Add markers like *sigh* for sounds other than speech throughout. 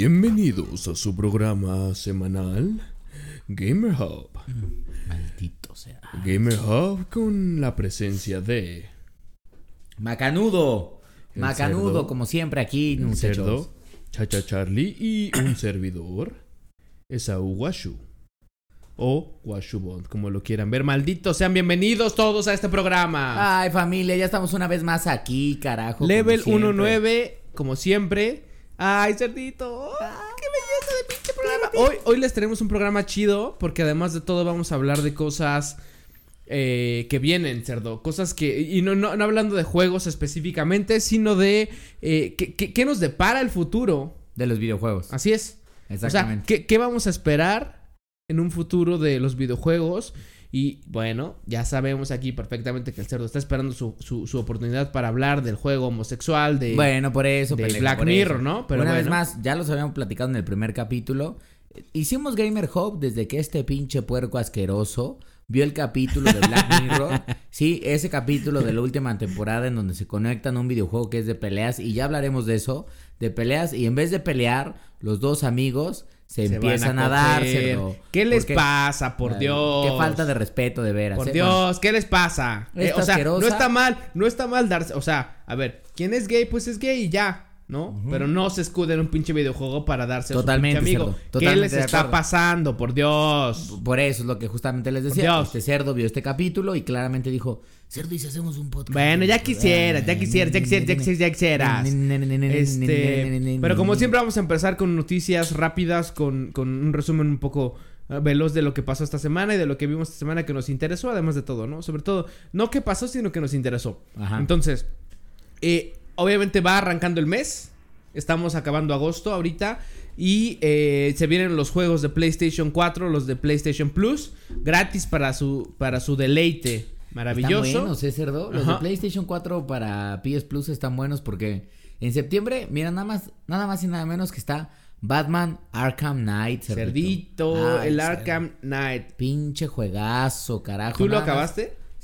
Bienvenidos a su programa semanal Gamer Hub. Maldito sea. Gamer Hub con la presencia de Macanudo. El Macanudo, cerdo. como siempre aquí, un muchachos. cerdo, Chacha Charlie y un servidor, Esaú Washu. O Washu Bond, como lo quieran ver. Malditos sean bienvenidos todos a este programa. Ay, familia, ya estamos una vez más aquí, carajo. Level siempre. 1-9, como siempre. Ay, cerdito. ¡Qué belleza de pinche programa! Hoy, hoy les tenemos un programa chido, porque además de todo vamos a hablar de cosas eh, que vienen, cerdo. Cosas que. Y no, no, no hablando de juegos específicamente, sino de. Eh, ¿qué, qué, qué nos depara el futuro? De los videojuegos. Así es. Exactamente. O sea, ¿qué, qué vamos a esperar en un futuro de los videojuegos? Y bueno, ya sabemos aquí perfectamente que el cerdo está esperando su, su, su oportunidad para hablar del juego homosexual, de, bueno, por eso, de Black por Mirror, eso. ¿no? Pero una vez más, ya los habíamos platicado en el primer capítulo. Hicimos Gamer Hub desde que este pinche puerco asqueroso vio el capítulo de Black *laughs* Mirror. sí, ese capítulo de la última temporada en donde se conectan a un videojuego que es de peleas. Y ya hablaremos de eso, de peleas. Y en vez de pelear, los dos amigos se, Se empiezan van a, dar. ¿Qué les Porque- pasa? Por Ay, Dios. Qué falta de respeto, de veras. Por eh. Dios, ¿qué les pasa? Eh, o sea, no está mal, no está mal darse, o sea, a ver, ¿quién es gay? Pues es gay y ya, ¿no? Pero no se escude en un pinche videojuego para darse Totalmente, a su pinche amigo. cerdo, ¿Qué totalmente les está pasando? Por Dios. Por eso es lo que justamente les decía. Dios. Este cerdo vio este capítulo y claramente dijo: Cerdo, y si hacemos un podcast. Bueno, ya quisieras, ya quisieras, ya quisieras, ya quisieras, ya quisieras. Este, pero como siempre vamos a empezar con noticias rápidas, con, con un resumen un poco eh, veloz de lo que pasó esta semana y de lo que vimos esta semana que nos interesó, además de todo, ¿no? Sobre todo, no que pasó, sino que nos interesó. Ajá. Entonces, eh, obviamente va arrancando el mes, estamos acabando agosto ahorita y eh, se vienen los juegos de PlayStation 4, los de PlayStation Plus, gratis para su, para su deleite. Maravilloso. Están buenos, ¿eh, cerdo? Los Ajá. de PlayStation 4 para PS Plus están buenos porque en septiembre, mira, nada más, nada más y nada menos que está Batman Arkham Knight. cerdito. Cerdito, Ay, el. Arkham Knight. Pinche juegazo, carajo. ¿Tú lo más.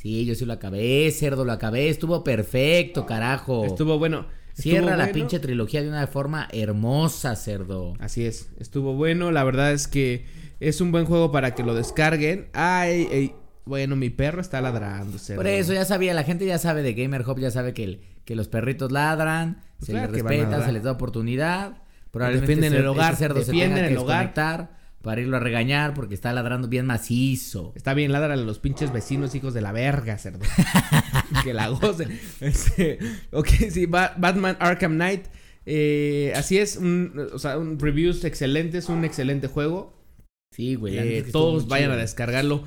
Sí, yo sí lo acabé, cerdo, lo acabé. Estuvo perfecto, carajo. Estuvo bueno. Cierra la pinche trilogía de una forma hermosa, cerdo. Así es, estuvo bueno. La verdad es que es un buen juego para que lo descarguen. Ay, ay, bueno, mi perro está ladrando. cerdo. Por eso ya sabía, la gente ya sabe de Gamer Hub, ya sabe que, el- que los perritos ladran, Pues se claro les que respeta, se les da oportunidad. Probablemente Defienden el hogar, cerdo se defienden tenga que el hogar. Para irlo a regañar porque está ladrando bien macizo. Está bien, ládrale a los pinches vecinos, hijos de la verga, cerdo. *laughs* que la gocen. Este, ok, sí, Ba- Batman Arkham Knight. eh, así es, un, o sea, un reviews excelentes, un excelente juego. Sí, güey. Eh, todos vayan chido. a descargarlo.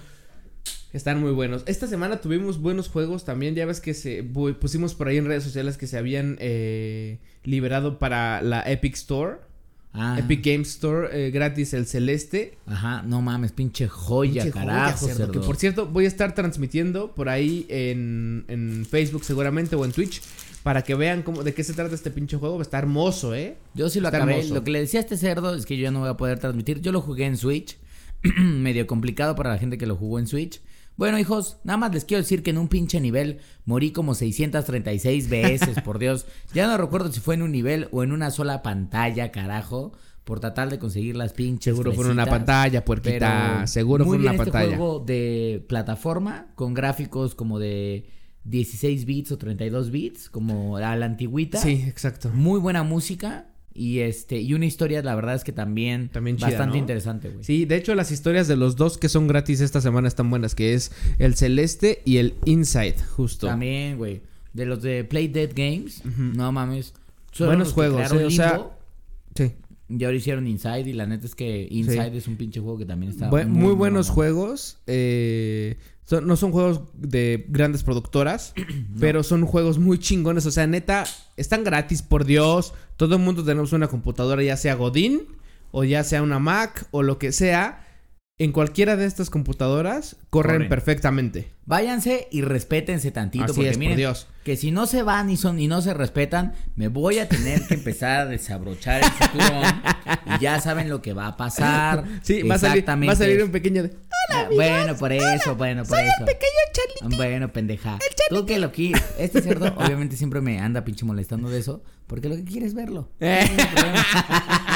Están muy buenos. Esta semana tuvimos buenos juegos también. Ya ves que se pusimos por ahí en redes sociales que se habían eh, liberado para la Epic Store. Ah, Epic Game Store eh, gratis el celeste. Ajá, no mames, pinche joya, Pinche joya, carajo, cerdo, cerdo. Que por cierto, voy a estar transmitiendo por ahí en, en Facebook seguramente o en Twitch. Para que vean cómo, de qué se trata este pinche juego. Está hermoso, ¿eh? Yo sí lo Está acabé. hermoso. Lo que le decía a este cerdo es que yo ya no voy a poder transmitir. Yo lo jugué en Switch. *clears throat* Medio complicado para la gente que lo jugó en Switch. Bueno, hijos, nada más les quiero decir que en un pinche nivel morí como 636 veces, *laughs* por Dios. Ya no recuerdo si fue en un nivel o en una sola pantalla, carajo. Por tratar de conseguir las pinches. Seguro fue en una pantalla, puerquita. Pero Seguro fue una este pantalla. juego de plataforma con gráficos como de 16 bits o 32 bits, como a la antigüita. Sí, exacto. Muy buena música y este y una historia, la verdad es que también, También chida, bastante ¿no? interesante, güey. Sí, de hecho las historias de los dos que son gratis esta semana están buenas, que es el Celeste y el Inside, justo. También, güey. De los de Play Dead Games, no mames. Buenos juegos, eh, o sea, Limbo, Sí. y ahora hicieron Inside y la neta es que Inside es un pinche juego que también está Bu- muy, buenos juegos. eh, son- no son juegos de grandes productoras, *clears throat* *clears throat* pero son juegos muy chingones. O sea, neta, están gratis, por Dios. Todo el mundo tenemos una computadora, ya sea Godín, o ya sea una Mac, o lo que sea. En cualquiera de estas computadoras corren, Corren. perfectamente. Váyanse y respétense tantito Así porque es, por miren, Dios. que si no se van y son y no se respetan, me voy a tener que empezar a desabrochar el cinturón y ya saben lo que va a pasar. *laughs* Sí, va a, salir, va a Exactamente. salir un pequeño de... Ah, bueno, por eso, bueno, por eso. Bueno, pendeja. Tú que lo quieres. Este cerdo, obviamente, siempre me anda pinche molestando de eso. Porque lo que quiere es verlo. Eh. *laughs*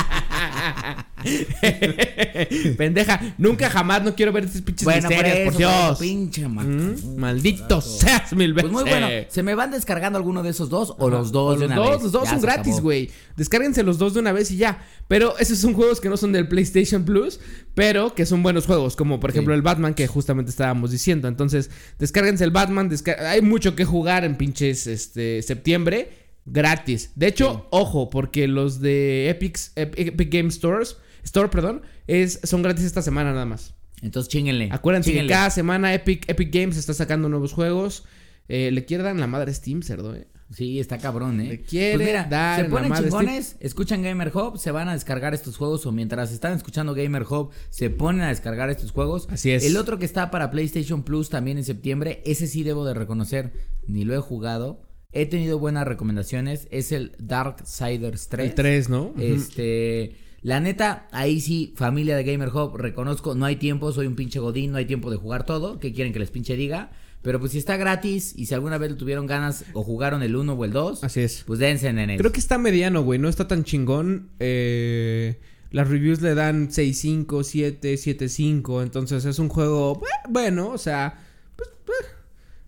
*laughs* Pendeja, nunca jamás no quiero ver esas pinches Bueno, miserias, por, eso, por eso, Dios. pinche Mm. Maldito seas mil veces. Pues muy bueno, ¿se me van descargando alguno de esos dos o los dos O de los una dos, vez? los dos Ya son gratis, güey. Descárguense los dos de una vez y ya. Pero esos son juegos que no son del PlayStation Plus, pero que son buenos juegos, como por ejemplo Sí. el Batman que justamente estábamos diciendo. Entonces, descárguense el Batman, hay mucho que jugar en pinches este septiembre gratis. De hecho, ojo, porque los de Epic, Epic Game Stores, Store, perdón, es son gratis esta semana nada más. Entonces chinguenle. Acuérdense que cada semana Epic, Epic Games está sacando nuevos juegos. Eh, le quieren dar la madre Steam, cerdo, eh. Sí, está cabrón, ¿eh? Le quiere pues mira, dar se ponen chingones, escuchan Gamer Hub, se van a descargar estos juegos o mientras están escuchando Gamer Hub, se ponen a descargar estos juegos. Así es. El otro que está para PlayStation Plus también en septiembre, ese sí debo de reconocer, ni lo he jugado. He tenido buenas recomendaciones, es el Darksiders 3. El 3, ¿no? Este, la neta, ahí sí, familia de Gamer Hub, reconozco, no hay tiempo, soy un pinche godín, no hay tiempo de jugar todo, ¿qué quieren que les pinche diga? Pero pues si está gratis y si alguna vez tuvieron ganas o jugaron el 1 o el 2, Así es. pues dense en él. Creo que está mediano, güey. No está tan chingón. Eh, las reviews le dan 6.5, 7, 7.5. Entonces es un juego, eh, bueno, o sea,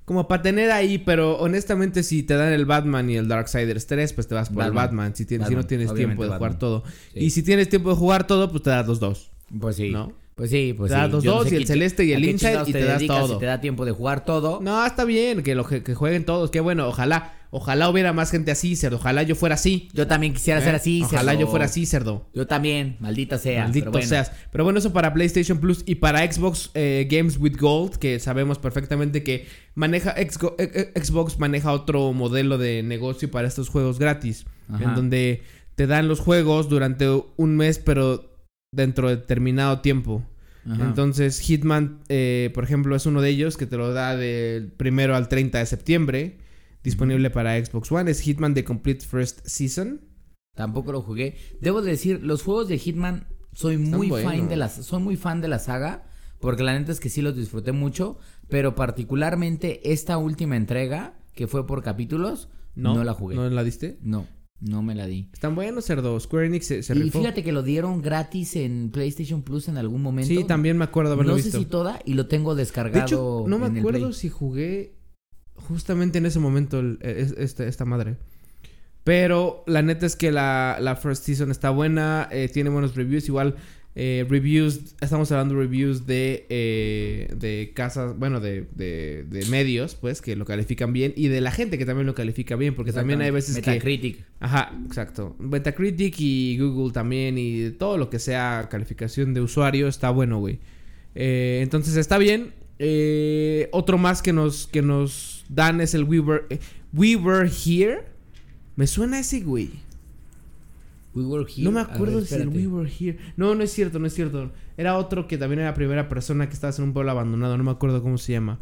como para tener ahí. Pero honestamente, si te dan el Batman y el Darksiders 3, pues te vas por el Batman. Si, tienes, si no tienes obviamente tiempo de jugar todo. Sí. Y si tienes tiempo de jugar todo, pues te das los dos. Pues sí. ¿No? Pues sí, pues Te sí. das los Yo no dos sé y el qué- celeste y a el qué Inside chingados y te das dedicas todo. Si te da tiempo de jugar todo. No, está bien, que, lo, que, que jueguen todos. Qué bueno, ojalá. Ojalá hubiera más gente así, cerdo. Ojalá yo fuera así. Yo también quisiera ¿eh? ser así. Ojalá cerdo. yo fuera así, cerdo. Yo también, maldita sea. Maldito pero bueno. seas. Pero bueno, eso para PlayStation Plus y para Xbox eh, Games with Gold, que sabemos perfectamente que maneja eh, eh, Xbox maneja otro modelo de negocio para estos juegos gratis, Ajá. en donde te dan los juegos durante un mes, pero dentro de determinado tiempo. Ajá. Entonces, Hitman, eh, por ejemplo, es uno de ellos que te lo da del primero al 30 de septiembre. Disponible para Xbox One. Es Hitman The Complete First Season. Tampoco lo jugué. Debo decir, los juegos de Hitman soy Están muy fan de las soy muy fan de la saga porque la neta es que sí los disfruté mucho, pero particularmente esta última entrega que fue por capítulos no, la jugué. ¿No No, la diste? no, me la di. Están buenos, cerdo. Square Enix se, se Y rifó. fíjate que lo dieron gratis en PlayStation Plus en algún momento. Sí, también me acuerdo haberlo No visto. sé si toda y lo tengo descargado. de hecho, no me en el acuerdo Play. si jugué justamente en ese momento el- es- esta, esta madre. Pero la neta es que la, la First Season está buena, eh, tiene buenos reviews. Igual, eh, reviews, estamos hablando de reviews de, eh, de casas, bueno, de, de, de medios, pues, que lo califican bien. Y de la gente que también lo califica bien, porque también hay veces que... Metacritic. Ajá, exacto. Metacritic y Google también y todo lo que sea calificación de usuario está bueno, güey. Eh, entonces está bien. Eh, otro más que nos, que nos dan es el We Were, We Were Here. Me suena ese, güey. We were here. No me acuerdo ver, si el. We Were Here. No, no es cierto, no es cierto. Era otro que también era primera persona que estaba en un pueblo abandonado. No me acuerdo cómo se llama.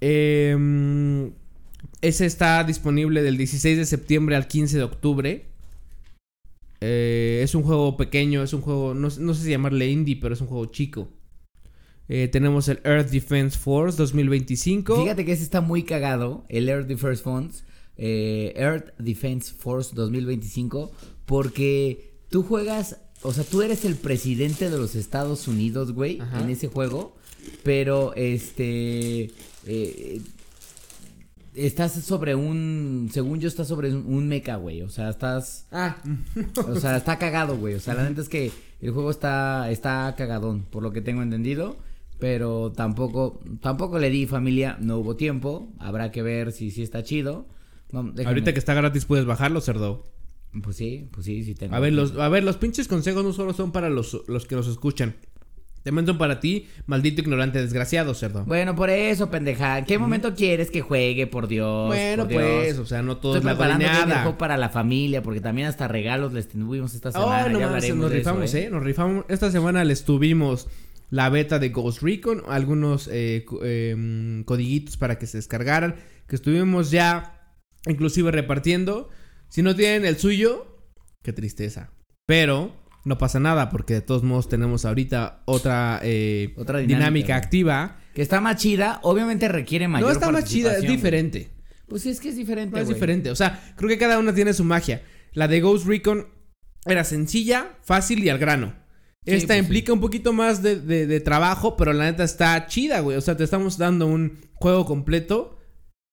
Eh, ese está disponible del 16 de septiembre al 15 de octubre. Eh, es un juego pequeño, es un juego, no, no sé si llamarle indie, pero es un juego chico. Eh, tenemos el Earth Defense Force 2025. Fíjate que ese está muy cagado, el Earth Defense Force, eh, Earth Defense Force 2025, porque tú juegas, o sea, tú eres el presidente de los Estados Unidos, güey, Ajá. en ese juego, pero este, eh, estás sobre un, según yo, estás sobre un, un mecha, güey, o sea, estás, Ah, o sea, está cagado, güey, o sea, la neta es que el juego está, está cagadón, por lo que tengo entendido. Pero tampoco, tampoco le di familia, no hubo tiempo. Habrá que ver si sí está chido. Vamos, ahorita que está gratis puedes bajarlo, cerdo. Pues sí, pues sí, sí tengo. A ver, los, a ver, los pinches consejos no solo son para los, los que nos escuchan. También son para ti, maldito ignorante desgraciado, cerdo. Bueno, por eso, pendeja. ¿En qué momento quieres que juegue, por Dios? Bueno, por Dios? pues, o sea, no todo Estoy es la. Hub para la familia, porque también hasta regalos les tuvimos esta semana. Oh, no ya hablaremos nos eso, rifamos, ¿eh? Nos rifamos. Esta semana les tuvimos la beta de Ghost Recon, algunos eh, em, codiguitos para que se descargaran, que estuvimos ya inclusive repartiendo. Si no tienen el suyo, qué tristeza. Pero no pasa nada, porque de todos modos tenemos ahorita otra, eh, Otra dinámica, activa. Que está más chida, obviamente requiere mayor No está más chida, es diferente. Pues sí, es que es diferente, No es güey. diferente. O sea, creo que cada una tiene su magia. La de Ghost Recon era sencilla, fácil y al grano. Esta pues implica un poquito más de, de- de trabajo, pero la neta está chida, güey. O sea, te estamos dando un juego completo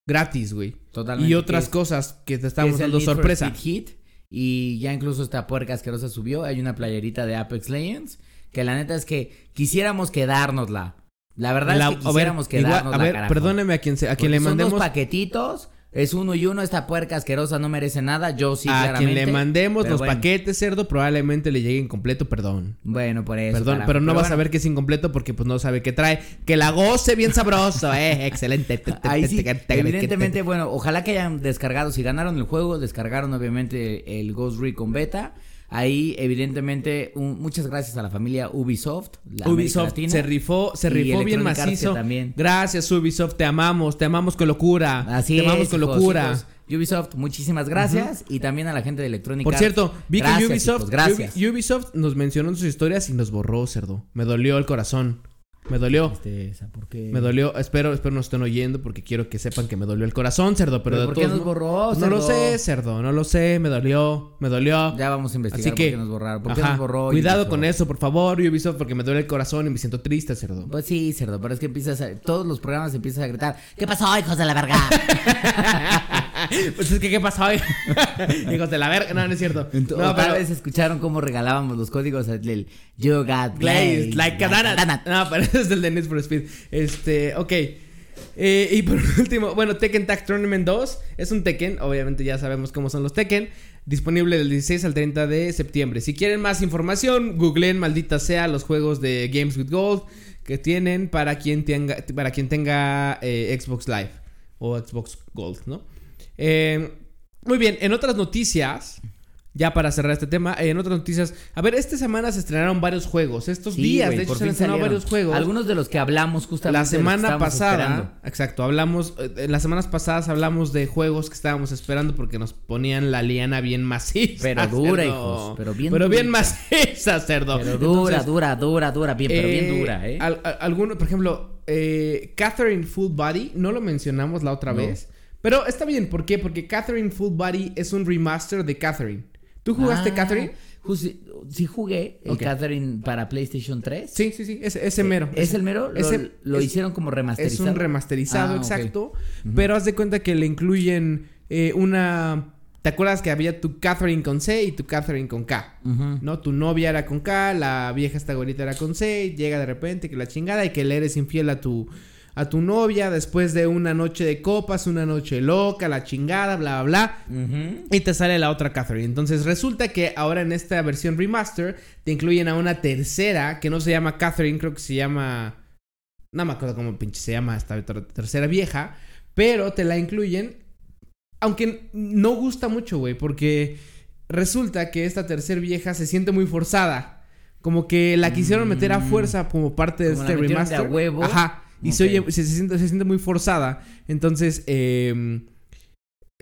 gratis, güey. Totalmente. Y otras es- cosas que te estamos dando sorpresa. Heat, y ya incluso esta puerca asquerosa subió. Hay una playerita de Apex Legends. Que la neta es que quisiéramos quedárnosla. La verdad La- es que quisiéramos igual- quedárnosla. a ver, carajo. perdóneme a quien, se, a quien Porque le son mandemos. dos paquetitos. Es uno y uno. Esta puerca asquerosa no merece nada. Yo sí, a claramente. quien le mandemos pero los bueno. paquetes, cerdo, probablemente le llegue incompleto, perdón. Bueno, por eso. Perdón, pero no vas a bueno, ver que es incompleto porque pues no sabe qué trae. Que la goce bien sabroso, eh. *laughs* Excelente. Ahí sí, evidentemente, bueno, ojalá que hayan descargado, si ganaron el juego, descargaron obviamente el Ghost Recon Beta. Ahí, evidentemente, un- muchas gracias a la familia Ubisoft. la Ubisoft Latina. se rifó, se rifó bien macizo. también. Gracias, Ubisoft, te amamos, te amamos con locura. Así te es. amamos con hijos, locura. hijos. Ubisoft, muchísimas gracias. Y también a la gente de Electronic Por Arts. cierto, vi Gracias, que Ubisoft, hijos, gracias. Ubi- Ubisoft nos mencionó en sus historias y nos borró, cerdo. Me dolió el corazón. Me dolió. Me dolió, espero, espero no estén oyendo porque quiero que sepan que me dolió el corazón, cerdo, pero, ¿Pero de por qué nos borró, No lo cerdo? sé, cerdo, no lo sé, me dolió, me dolió. Ya vamos a investigar Así que por qué nos borraron. ¿Por qué ajá, nos borró? Cuidado Ubisoft? con eso, por favor, Ubisoft, porque me duele el corazón y me siento triste, cerdo. Pues sí, cerdo, pero es que empiezas a, todos los programas empiezas a gritar, ¿qué pasó, hijos de la verga? *laughs* *laughs* pues es que qué pasó hoy. *laughs* Hijos de la verga, no, no es cierto. Ento- no, pero vez escucharon cómo regalábamos los códigos del You Got Glaze, Glaze, like a donut. No, pero *laughs* ese es el de Need for Speed. Este, ok. Eh, y por último, bueno, Tekken Tag Tournament 2 es un Tekken, obviamente ya sabemos cómo son los Tekken, disponible del 16 al 30 de septiembre. Si quieren más información, googleen maldita sea los juegos de Games with Gold que tienen para quien tenga, para quien tenga eh, Xbox Live o Xbox Gold, ¿no? Eh, muy bien, en otras noticias, ya para cerrar este tema, en otras noticias, a ver, esta semana se estrenaron varios juegos, estos Sí, días, de hecho se han fin estrenado salieron. varios juegos. Algunos de los que hablamos justamente. La semana pasada, esperando. exacto, hablamos, eh, en las semanas pasadas hablamos de juegos que estábamos esperando porque nos ponían la liana bien maciza. Pero *laughs* dura, cerdo. hijos, pero bien Pero bien maciza, cerdo. Pero dura, Entonces, dura, dura, dura, bien, pero bien eh, dura, ¿eh? al- al- alguno, por ejemplo, eh, Catherine Full Body, no lo mencionamos la otra No. vez. Pero está bien, ¿por qué? Porque Catherine Full Body es un remaster de Catherine. ¿Tú jugaste Ah, Catherine? sí jugué el. Catherine para PlayStation 3. Sí, sí, sí, ese, ese mero. ¿Es ese- el mero? Lo, ese- lo es- hicieron como Es remasterizado. un remasterizado, Ah, exacto. Pero haz de cuenta que le incluyen eh, una. ¿Te acuerdas que había tu Catherine con C y tu Catherine con K? ¿No? Tu novia era con K, la vieja esta güerita era con C, y llega de repente que la chingada y que le eres infiel a tu, a tu novia después de una noche de copas, una noche loca, la chingada, bla, bla, bla. Ujú. Y te sale la otra Catherine. Entonces resulta que ahora en esta versión remaster te incluyen a una tercera que no se llama Catherine, creo que se llama... No me acuerdo cómo pinche se llama esta ter- tercera vieja. Pero te la incluyen. Aunque no gusta mucho, güey. Porque resulta que esta tercera vieja se siente muy forzada. Como que la quisieron meter a Mm. fuerza como parte de la este metieron de a remaster. huevo. Ajá. Y se, oye, se, se siente, se siente muy forzada. Entonces, eh,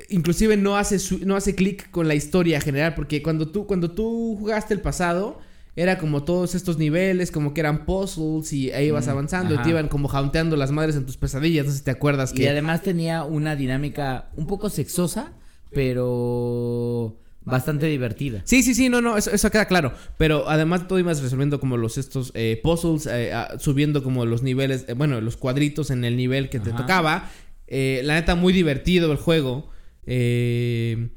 inclusive no hace su- no hace clic con la historia general. Porque cuando tú, cuando tú jugaste el pasado, era como todos estos niveles, como que eran puzzles y ahí ibas avanzando y te iban como jaunteando las madres en tus pesadillas. No sé si te acuerdas Y que. además tenía una dinámica un poco sexosa, pero bastante divertida. Sí, sí, sí, no, no, eso, eso queda claro. Pero además tú ibas resolviendo como los estos eh, puzzles, eh, subiendo como los niveles, eh, bueno, los cuadritos en el nivel que te Ajá. tocaba. Eh, la neta, muy divertido el juego. Eh,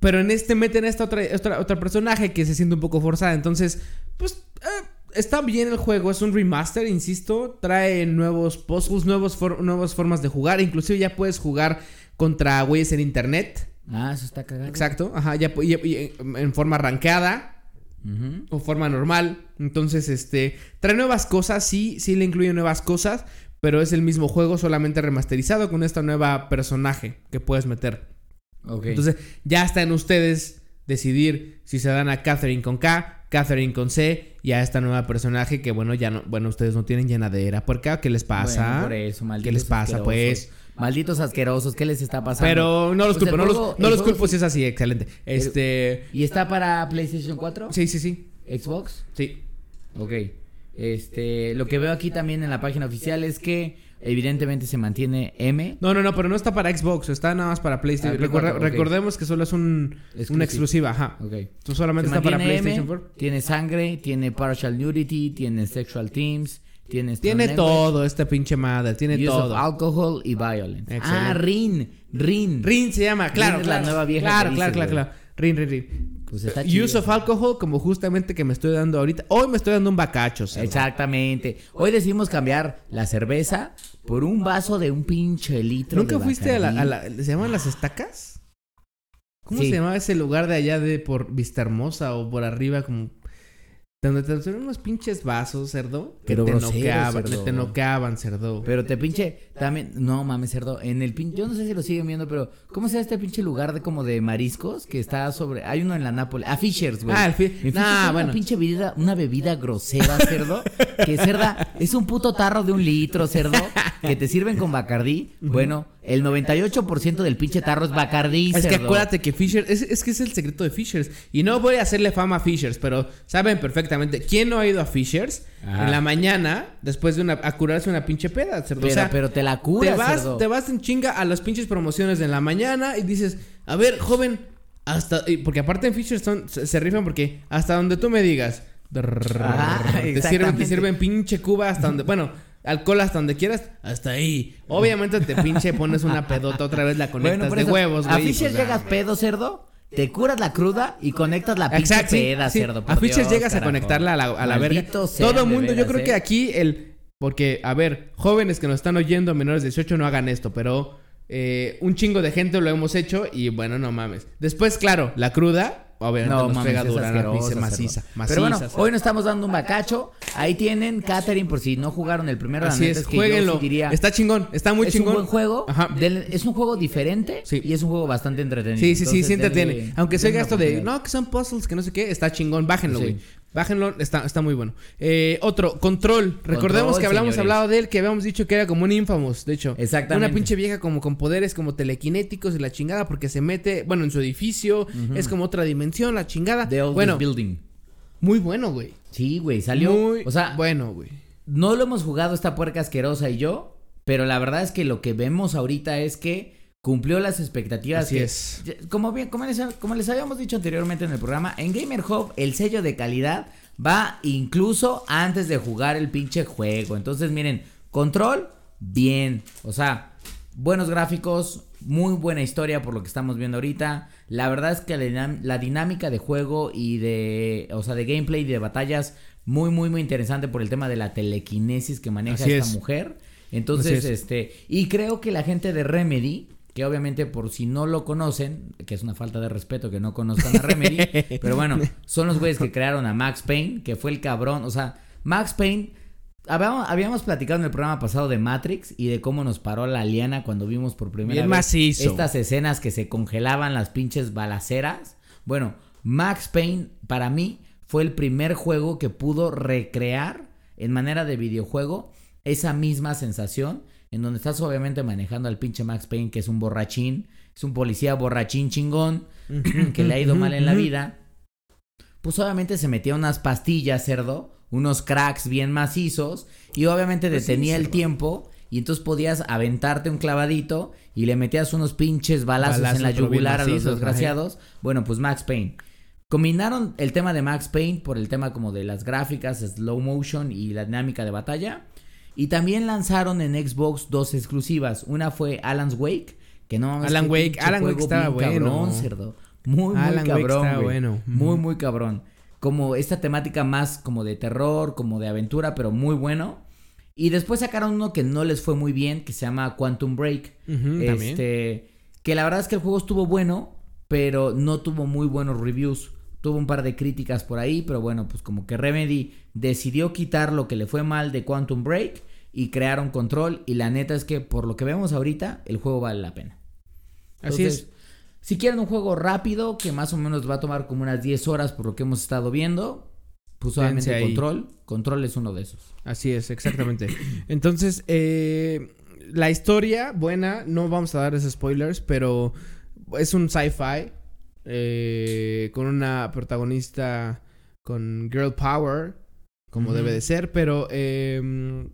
pero en este meten a esta otra, otra, otra personaje que se siente un poco forzada. Entonces, pues eh, está bien el juego. Es un remaster, insisto. Trae nuevos puzzles, nuevos for- nuevas formas de jugar. Inclusive ya puedes jugar contra güeyes en internet. Ah, eso está cagado. Exacto, ajá, ya, y en- forma rankeada Ujú. o forma normal. Entonces, este, trae nuevas cosas, sí, sí le incluye nuevas cosas, pero es el mismo juego solamente remasterizado con esta nueva personaje que puedes meter. Entonces, ya está en ustedes decidir si se dan a Catherine con K, Catherine con C y a esta nueva personaje que bueno, ya no, bueno, ustedes no tienen llenadera puerca, ¿qué les pasa? Bueno, por eso, ¿Qué les pasa, asquerosos. pues? Malditos asquerosos, ¿qué les está pasando? Pero no los culpo, no, los, no culpo sí- si es así, excelente. Este, ¿Y está para PlayStation 4? sí, sí, sí, ¿Xbox? sí. Ok. Este, lo que veo aquí también en la página oficial es que Evidentemente se mantiene M. No, no, no, pero no está para Xbox, está nada más para PlayStation. Ah, Play Recuerda- 4, ok. Recordemos que solo es un, una exclusiva, ajá. Ok. Tú solamente Se está para PlayStation M, 4. Tiene sangre, tiene partial nudity, tiene sexual themes, tiene Tiene todo este pinche madre, tiene use todo. of alcohol y violence. Excelente. Ah, Rin, Rin. Rin se llama, claro, Rin es la claro. nueva vieja Claro, que claro, claro, claro. Rin, rin, rin. Pues está Use chido. of alcohol, como justamente que me estoy dando ahorita. Hoy me estoy dando un bacacho, cerdo. Exactamente. Hoy decidimos cambiar la cerveza por un vaso de un pinche litro. ¿Nunca de fuiste a la, a la- ¿Se llaman las estacas? ¿Cómo Sí. se llamaba ese lugar de allá de por Vista Hermosa o por arriba como... Donde te dan unos pinches vasos, cerdo. que Pero te grosero, noqueaban, cerdo. te noqueaban, cerdo. Pero te pinche, también, no mames, cerdo, en el pinche, yo no sé si lo siguen viendo, pero ¿cómo se llama este pinche lugar de como de mariscos que está sobre, hay uno en la Nápoles, ah, Fishers, güey. Ah, el fi- Nah, bueno. Una pinche bebida, una bebida grosera, cerdo, que cerda, es un puto tarro de un litro, cerdo, que te sirven con Bacardí. Bueno, el 98% del pinche tarro es Bacardí, Es que acuérdate que Fishers, es, es que es el secreto de Fishers. Y no voy a hacerle fama a Fishers, pero saben perfectamente. ¿Quién no ha ido a Fishers Ajá. en la mañana después de una, a curarse una pinche peda, cerdo? Pero, o sea, pero te la te curas, vas, cerdo. te vas en chinga a las pinches promociones de la mañana y dices, a ver, joven, hasta. Porque aparte en Fishers son, se, se rifan porque hasta donde tú me digas. Te sirven, te sirven pinche cuba hasta donde. Bueno. Alcohol hasta donde quieras, hasta ahí. Obviamente te pinche pones una pedota otra vez, la conectas de eso, huevos, A güey. y Fishers pues, llegas pedo, cerdo, te curas la cruda y conectas la pinche Exacto, peda, sí. cerdo. A Dios, llegas a conectarla a la, a la verga. Todo mundo, yo creo ¿eh? que aquí el... Porque, a ver, jóvenes que nos están oyendo, menores de 18, no hagan esto, pero eh, un chingo de gente lo hemos hecho y bueno, no mames. Después, claro, la cruda, obviamente No nos mames, pega es dura, dice cerdo. maciza, maciza. Pero bueno, hoy nos estamos dando un bacacho. Ahí tienen Catherine, por si no jugaron el primero. la Así neta es, que yo jueguenlo. sí diría, Está chingón, está muy es chingón. un buen juego. Ajá. Del- es un juego diferente Sí. y es un juego bastante entretenido. Sí, sí, sí, Entonces, sí entretiene. denle- Aunque se oiga esto de, no, que son puzzles, que no sé qué, está chingón, bájenlo, Sí. güey. Bájenlo, está, está muy bueno. Eh, otro, Control. Recordemos Control, que hablamos señores. hablado de él, que habíamos dicho que era como un Infamous, de hecho. Exactamente. Una pinche vieja como con poderes como telequinéticos y la chingada porque se mete, bueno, en su edificio, es como otra dimensión, la chingada. The bueno, Building. muy bueno, güey. Sí, güey, salió. Muy o sea, bueno, güey. no lo hemos jugado esta puerca asquerosa y yo, pero la verdad es que lo que vemos ahorita es que cumplió las expectativas. Así que- es. Como, bien, como, les, como les habíamos dicho anteriormente en el programa, en Gamer Hub el sello de calidad va incluso antes de jugar el pinche juego. Entonces, miren, control, bien. O sea, buenos gráficos, muy buena historia por lo que estamos viendo ahorita. La verdad es que la, dinam- la dinámica de juego y de, o sea, de gameplay y de batallas, muy, muy, muy interesante por el tema de la telequinesis que maneja Así esta es. mujer. Entonces, es. este, y creo que la gente de Remedy, que obviamente por si no lo conocen, que es una falta de respeto que no conozcan a Remedy, *laughs* pero bueno, son los güeyes que crearon a Max Payne, que fue el cabrón, o sea, Max Payne, habíamos, habíamos platicado en el programa pasado de Matrix y de cómo nos paró la liana cuando vimos por primera Bien vez macizo. estas escenas que se congelaban las pinches balaceras. Bueno, Max Payne para mí fue el primer juego que pudo recrear en manera de videojuego esa misma sensación en donde estás obviamente manejando al pinche Max Payne que es un borrachín, es un policía borrachín chingón que le ha ido mal en la vida. Pues obviamente se metía unas pastillas, cerdo, unos cracks bien macizos y obviamente Pues sí, detenía el cerdo. tiempo y entonces podías aventarte un clavadito y le metías unos pinches balazos, en la yugular a los desgraciados. Bueno, pues Max Payne. Combinaron el tema de Max Payne por el tema como de las gráficas, slow motion y la dinámica de batalla. Y también lanzaron en Xbox dos exclusivas. Una fue Alan's Wake, que no mames, Alan Wake, Alan Wake estaba bueno. Cabrón, cerdo. Muy, muy Alan cabrón. bueno. Muy, muy cabrón. Como esta temática más como de terror, como de aventura, pero muy bueno. Y después sacaron uno que no les fue muy bien, que se llama Quantum Break. Ujú, también. este, que la verdad es que el juego estuvo bueno, pero no tuvo muy buenos reviews. Tuvo un par de críticas por ahí, pero bueno, pues como que Remedy decidió quitar lo que le fue mal de Quantum Break y crearon Control. Y la neta es que por lo que vemos ahorita, el juego vale la pena. Así es. Si quieren un juego rápido, que más o menos va a tomar como unas 10 horas por lo que hemos estado viendo, pues obviamente. Control. Control es uno de esos. Así es, exactamente. Entonces, eh, la historia, buena, no vamos a dar esos spoilers, pero es un sci-fi eh, con una protagonista con girl power, como debe de ser, pero eh,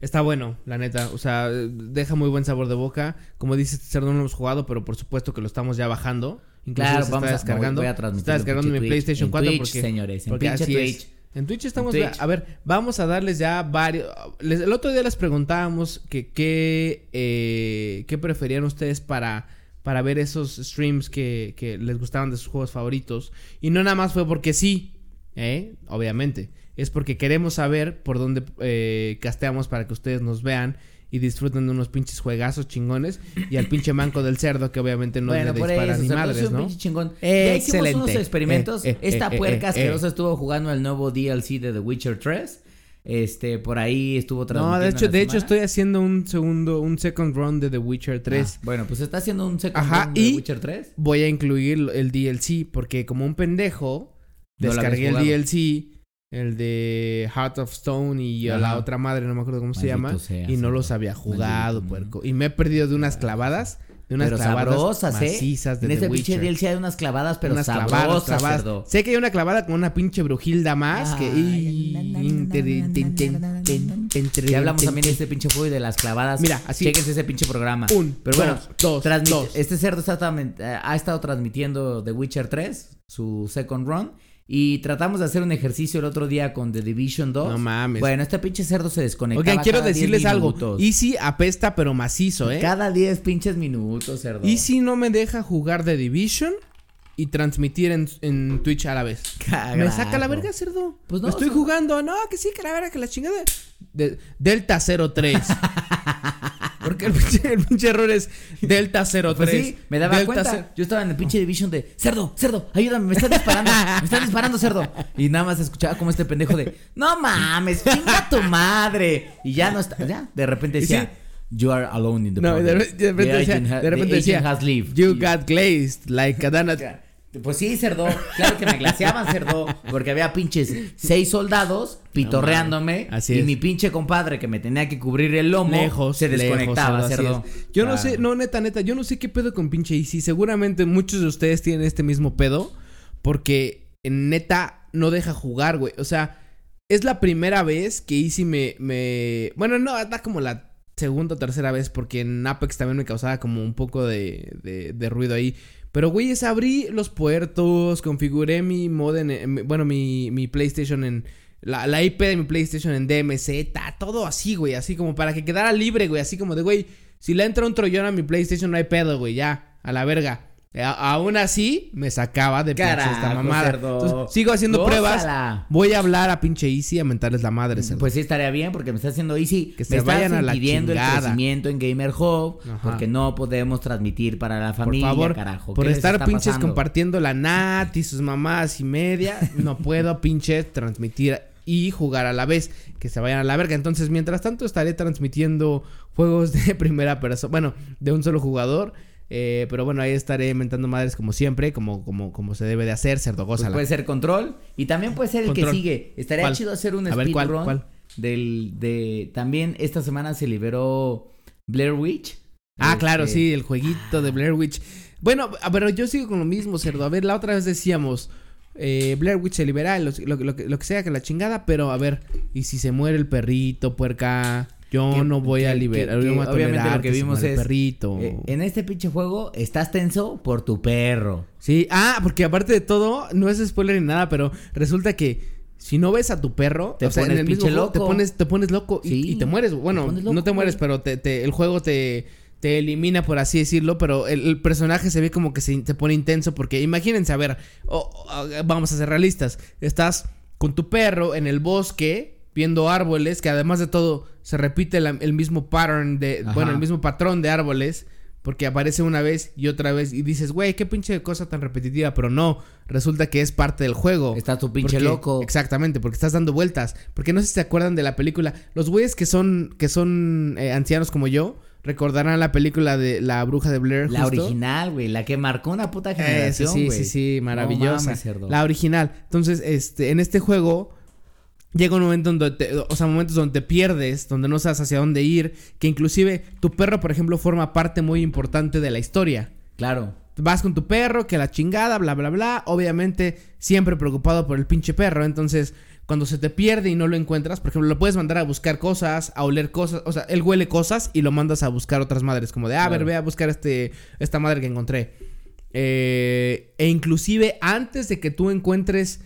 Está bueno, la neta. O sea, deja muy buen sabor de boca. Como dices, cerdo no lo hemos jugado, pero por supuesto que lo estamos ya bajando. Incluso Claro, se vamos está a- descargando. voy a está transmitirlo en descargando mi PlayStation Twitch, 4 en Twitch, porque, señores, en porque es. Twitch. En Twitch estamos. En Twitch. A ver, vamos a darles ya varios. les- el otro día les preguntábamos que qué eh, qué preferían ustedes para para ver esos streams que, que les gustaban de sus juegos favoritos y no nada más fue porque sí, ¿eh? obviamente es porque queremos saber por dónde eh, casteamos para que ustedes nos vean y disfruten de unos pinches juegazos chingones y al pinche manco del cerdo que obviamente no bueno, le dispara eso, ni madres, ¿no? Ya hicimos unos Excelente. experimentos. Eh, eh, Esta eh, puerca asquerosa estuvo jugando el nuevo DLC de The Witcher 3. Este, por ahí estuvo No, transmitiendo. de hecho, de hecho estoy haciendo un segundo, un second run de The Witcher 3. Ah, bueno, pues está haciendo un second Ajá, run de y- The Witcher 3. Voy a incluir el DLC porque como un pendejo No descargué el. DLC, el de Heart of Stone y a la otra madre, no me acuerdo cómo se llama, sea, y no los había jugado, Maldito, puerco. Y me he perdido de unas clavadas, de unas Pero clavadas sabrosas, ¿eh? macizas de En The este pinche Witcher. DLC hay unas clavadas, pero unas sabrosas, clavadas, clavadas. cerdo. Sé que hay una clavada con una pinche brujilda más que... Ay, Ya hablamos también de este pinche juego y de las clavadas. Mira, así- Chéquense ese pinche programa. Un, Pero bueno, dos, dos, dos. este cerdo está tam- eh, ha estado transmitiendo The Witcher 3, su second run. Y tratamos de hacer un ejercicio el otro día con The Division 2. No mames. Bueno, este pinche cerdo se desconectaba. Oigan, quiero cada 10 decirles algo. Easy apesta pero macizo, ¿eh? Cada 10 pinches minutos, cerdo. Easy no me deja jugar The Division y transmitir en, en Twitch a la vez. Carajo. Me saca la verga, cerdo. Pues no, Estoy jugando. No, que sí, que la verga, que la chingada. De- Delta 03. *laughs* Porque el pinche, el pinche error es Delta 03. Pues sí, me daba Delta cuenta. Yo estaba en el pinche Division de cerdo, cerdo, ayúdame, me están disparando, me están disparando, cerdo. Y nada más escuchaba como este pendejo de no mames, chinga tu madre. Y ya no está, ya, de repente decía. sí. You are alone in the No, de, repente The decía, de repente decía, has. You got glazed like a donut. *laughs* Pues sí, cerdo. Claro que me glaseaban, cerdo. Porque había pinches seis soldados pitorreándome. Así y es. mi pinche compadre que me tenía que cubrir el lomo Lejos, se desconectaba, lejos, cerdo. Yo no sé, no, neta, neta, yo no sé qué pedo con pinche Easy. Seguramente muchos de ustedes tienen este mismo pedo. Porque en neta no deja jugar, güey. O sea, es la primera vez que Easy me. me... Bueno, no, da como la segunda o tercera vez. Porque en Apex también me causaba como un poco de, de, de ruido ahí. Pero, güey, es abrí los puertos, configuré mi modem, en- bueno, mi, mi PlayStation en... La, la IP de mi PlayStation en DMZ, todo así, güey, así como para que quedara libre, güey, así como de, güey, si le entra un troyón a mi PlayStation no hay pedo, güey, ya, a la verga. Eh, a- aún así, me sacaba de pinche esta Carajo, mamada. Entonces, sigo haciendo pruebas. Voy a hablar a pinche Easy a mentarles la madre, cerdo. Pues sí estaría bien porque me está haciendo easy. Que me se está vayan a la impidiendo el chingada. crecimiento en Gamer Hub porque no podemos transmitir para la por familia, favor, carajo. por ¿Qué les estar pinches pasando? compartiendo la NAT y sus mamás y media, no puedo *laughs* pinche transmitir y jugar a la vez, que se vayan a la verga. Entonces, mientras tanto, estaré transmitiendo juegos de *laughs* primera persona, bueno, de un solo jugador. Eh, pero bueno, ahí estaré mentando madres como siempre, como, como, como se debe de hacer, cerdo Pues puede ser control y también puede ser el Control. que sigue. Estaría ¿Cuál? chido hacer un speedrun del de también esta semana se liberó Blair Witch. Ah, claro, Este, sí, el jueguito de Blair Witch. Bueno, pero yo sigo con lo mismo, cerdo. A ver, la otra vez decíamos, eh, Blair Witch se libera, lo, lo- lo que- lo que sea que la chingada, pero a ver, y si se muere el perrito, puerca, yo Que- no voy a liberar, que- yo voy a obviamente lo que vimos es, perrito. eh, en este pinche juego estás tenso por tu perro. Sí, ah, porque aparte de todo, no es spoiler ni nada, pero resulta que si no ves a tu perro, Te o sea, en pones el mismo te loco. pones, te pones loco y, Sí, y te mueres. Bueno, te pones no te mueres, güey. pero te, te- el juego te, te elimina, por así decirlo, pero el, el personaje se ve como que se, se pone intenso porque imagínense, a ver, o- o- vamos a ser realistas, estás con tu perro en el bosque viendo árboles, que además de todo se repite la- el mismo pattern de, Ajá. bueno, el mismo patrón de árboles. Porque aparece una vez y otra vez y dices, güey, qué pinche cosa tan repetitiva, pero no, resulta que es parte del juego. Estás tu pinche Porque- loco. Exactamente, porque estás dando vueltas. Porque no sé si se acuerdan de la película. Los güeyes que son, que son eh, ancianos como yo, recordarán la película de La Bruja de Blair. La justo. original, güey, la que marcó una puta Eso generación, sí, sí, sí, No maravillosa. mames, la original. Entonces, este, en este juego llega un momento donde te, o sea, momentos donde te pierdes, donde no sabes hacia dónde ir, que inclusive tu perro, por ejemplo, forma parte muy importante de la historia. Claro. vas con tu perro, que la chingada, bla, bla, bla. Obviamente, siempre preocupado por el pinche perro. Entonces, cuando se te pierde y no lo encuentras, por ejemplo, lo puedes mandar a buscar cosas, a oler cosas. O sea, él huele cosas y lo mandas a buscar otras madres. Como de, ah, a ver, ve a buscar este, esta madre que encontré. Eh, e inclusive, antes de que tú encuentres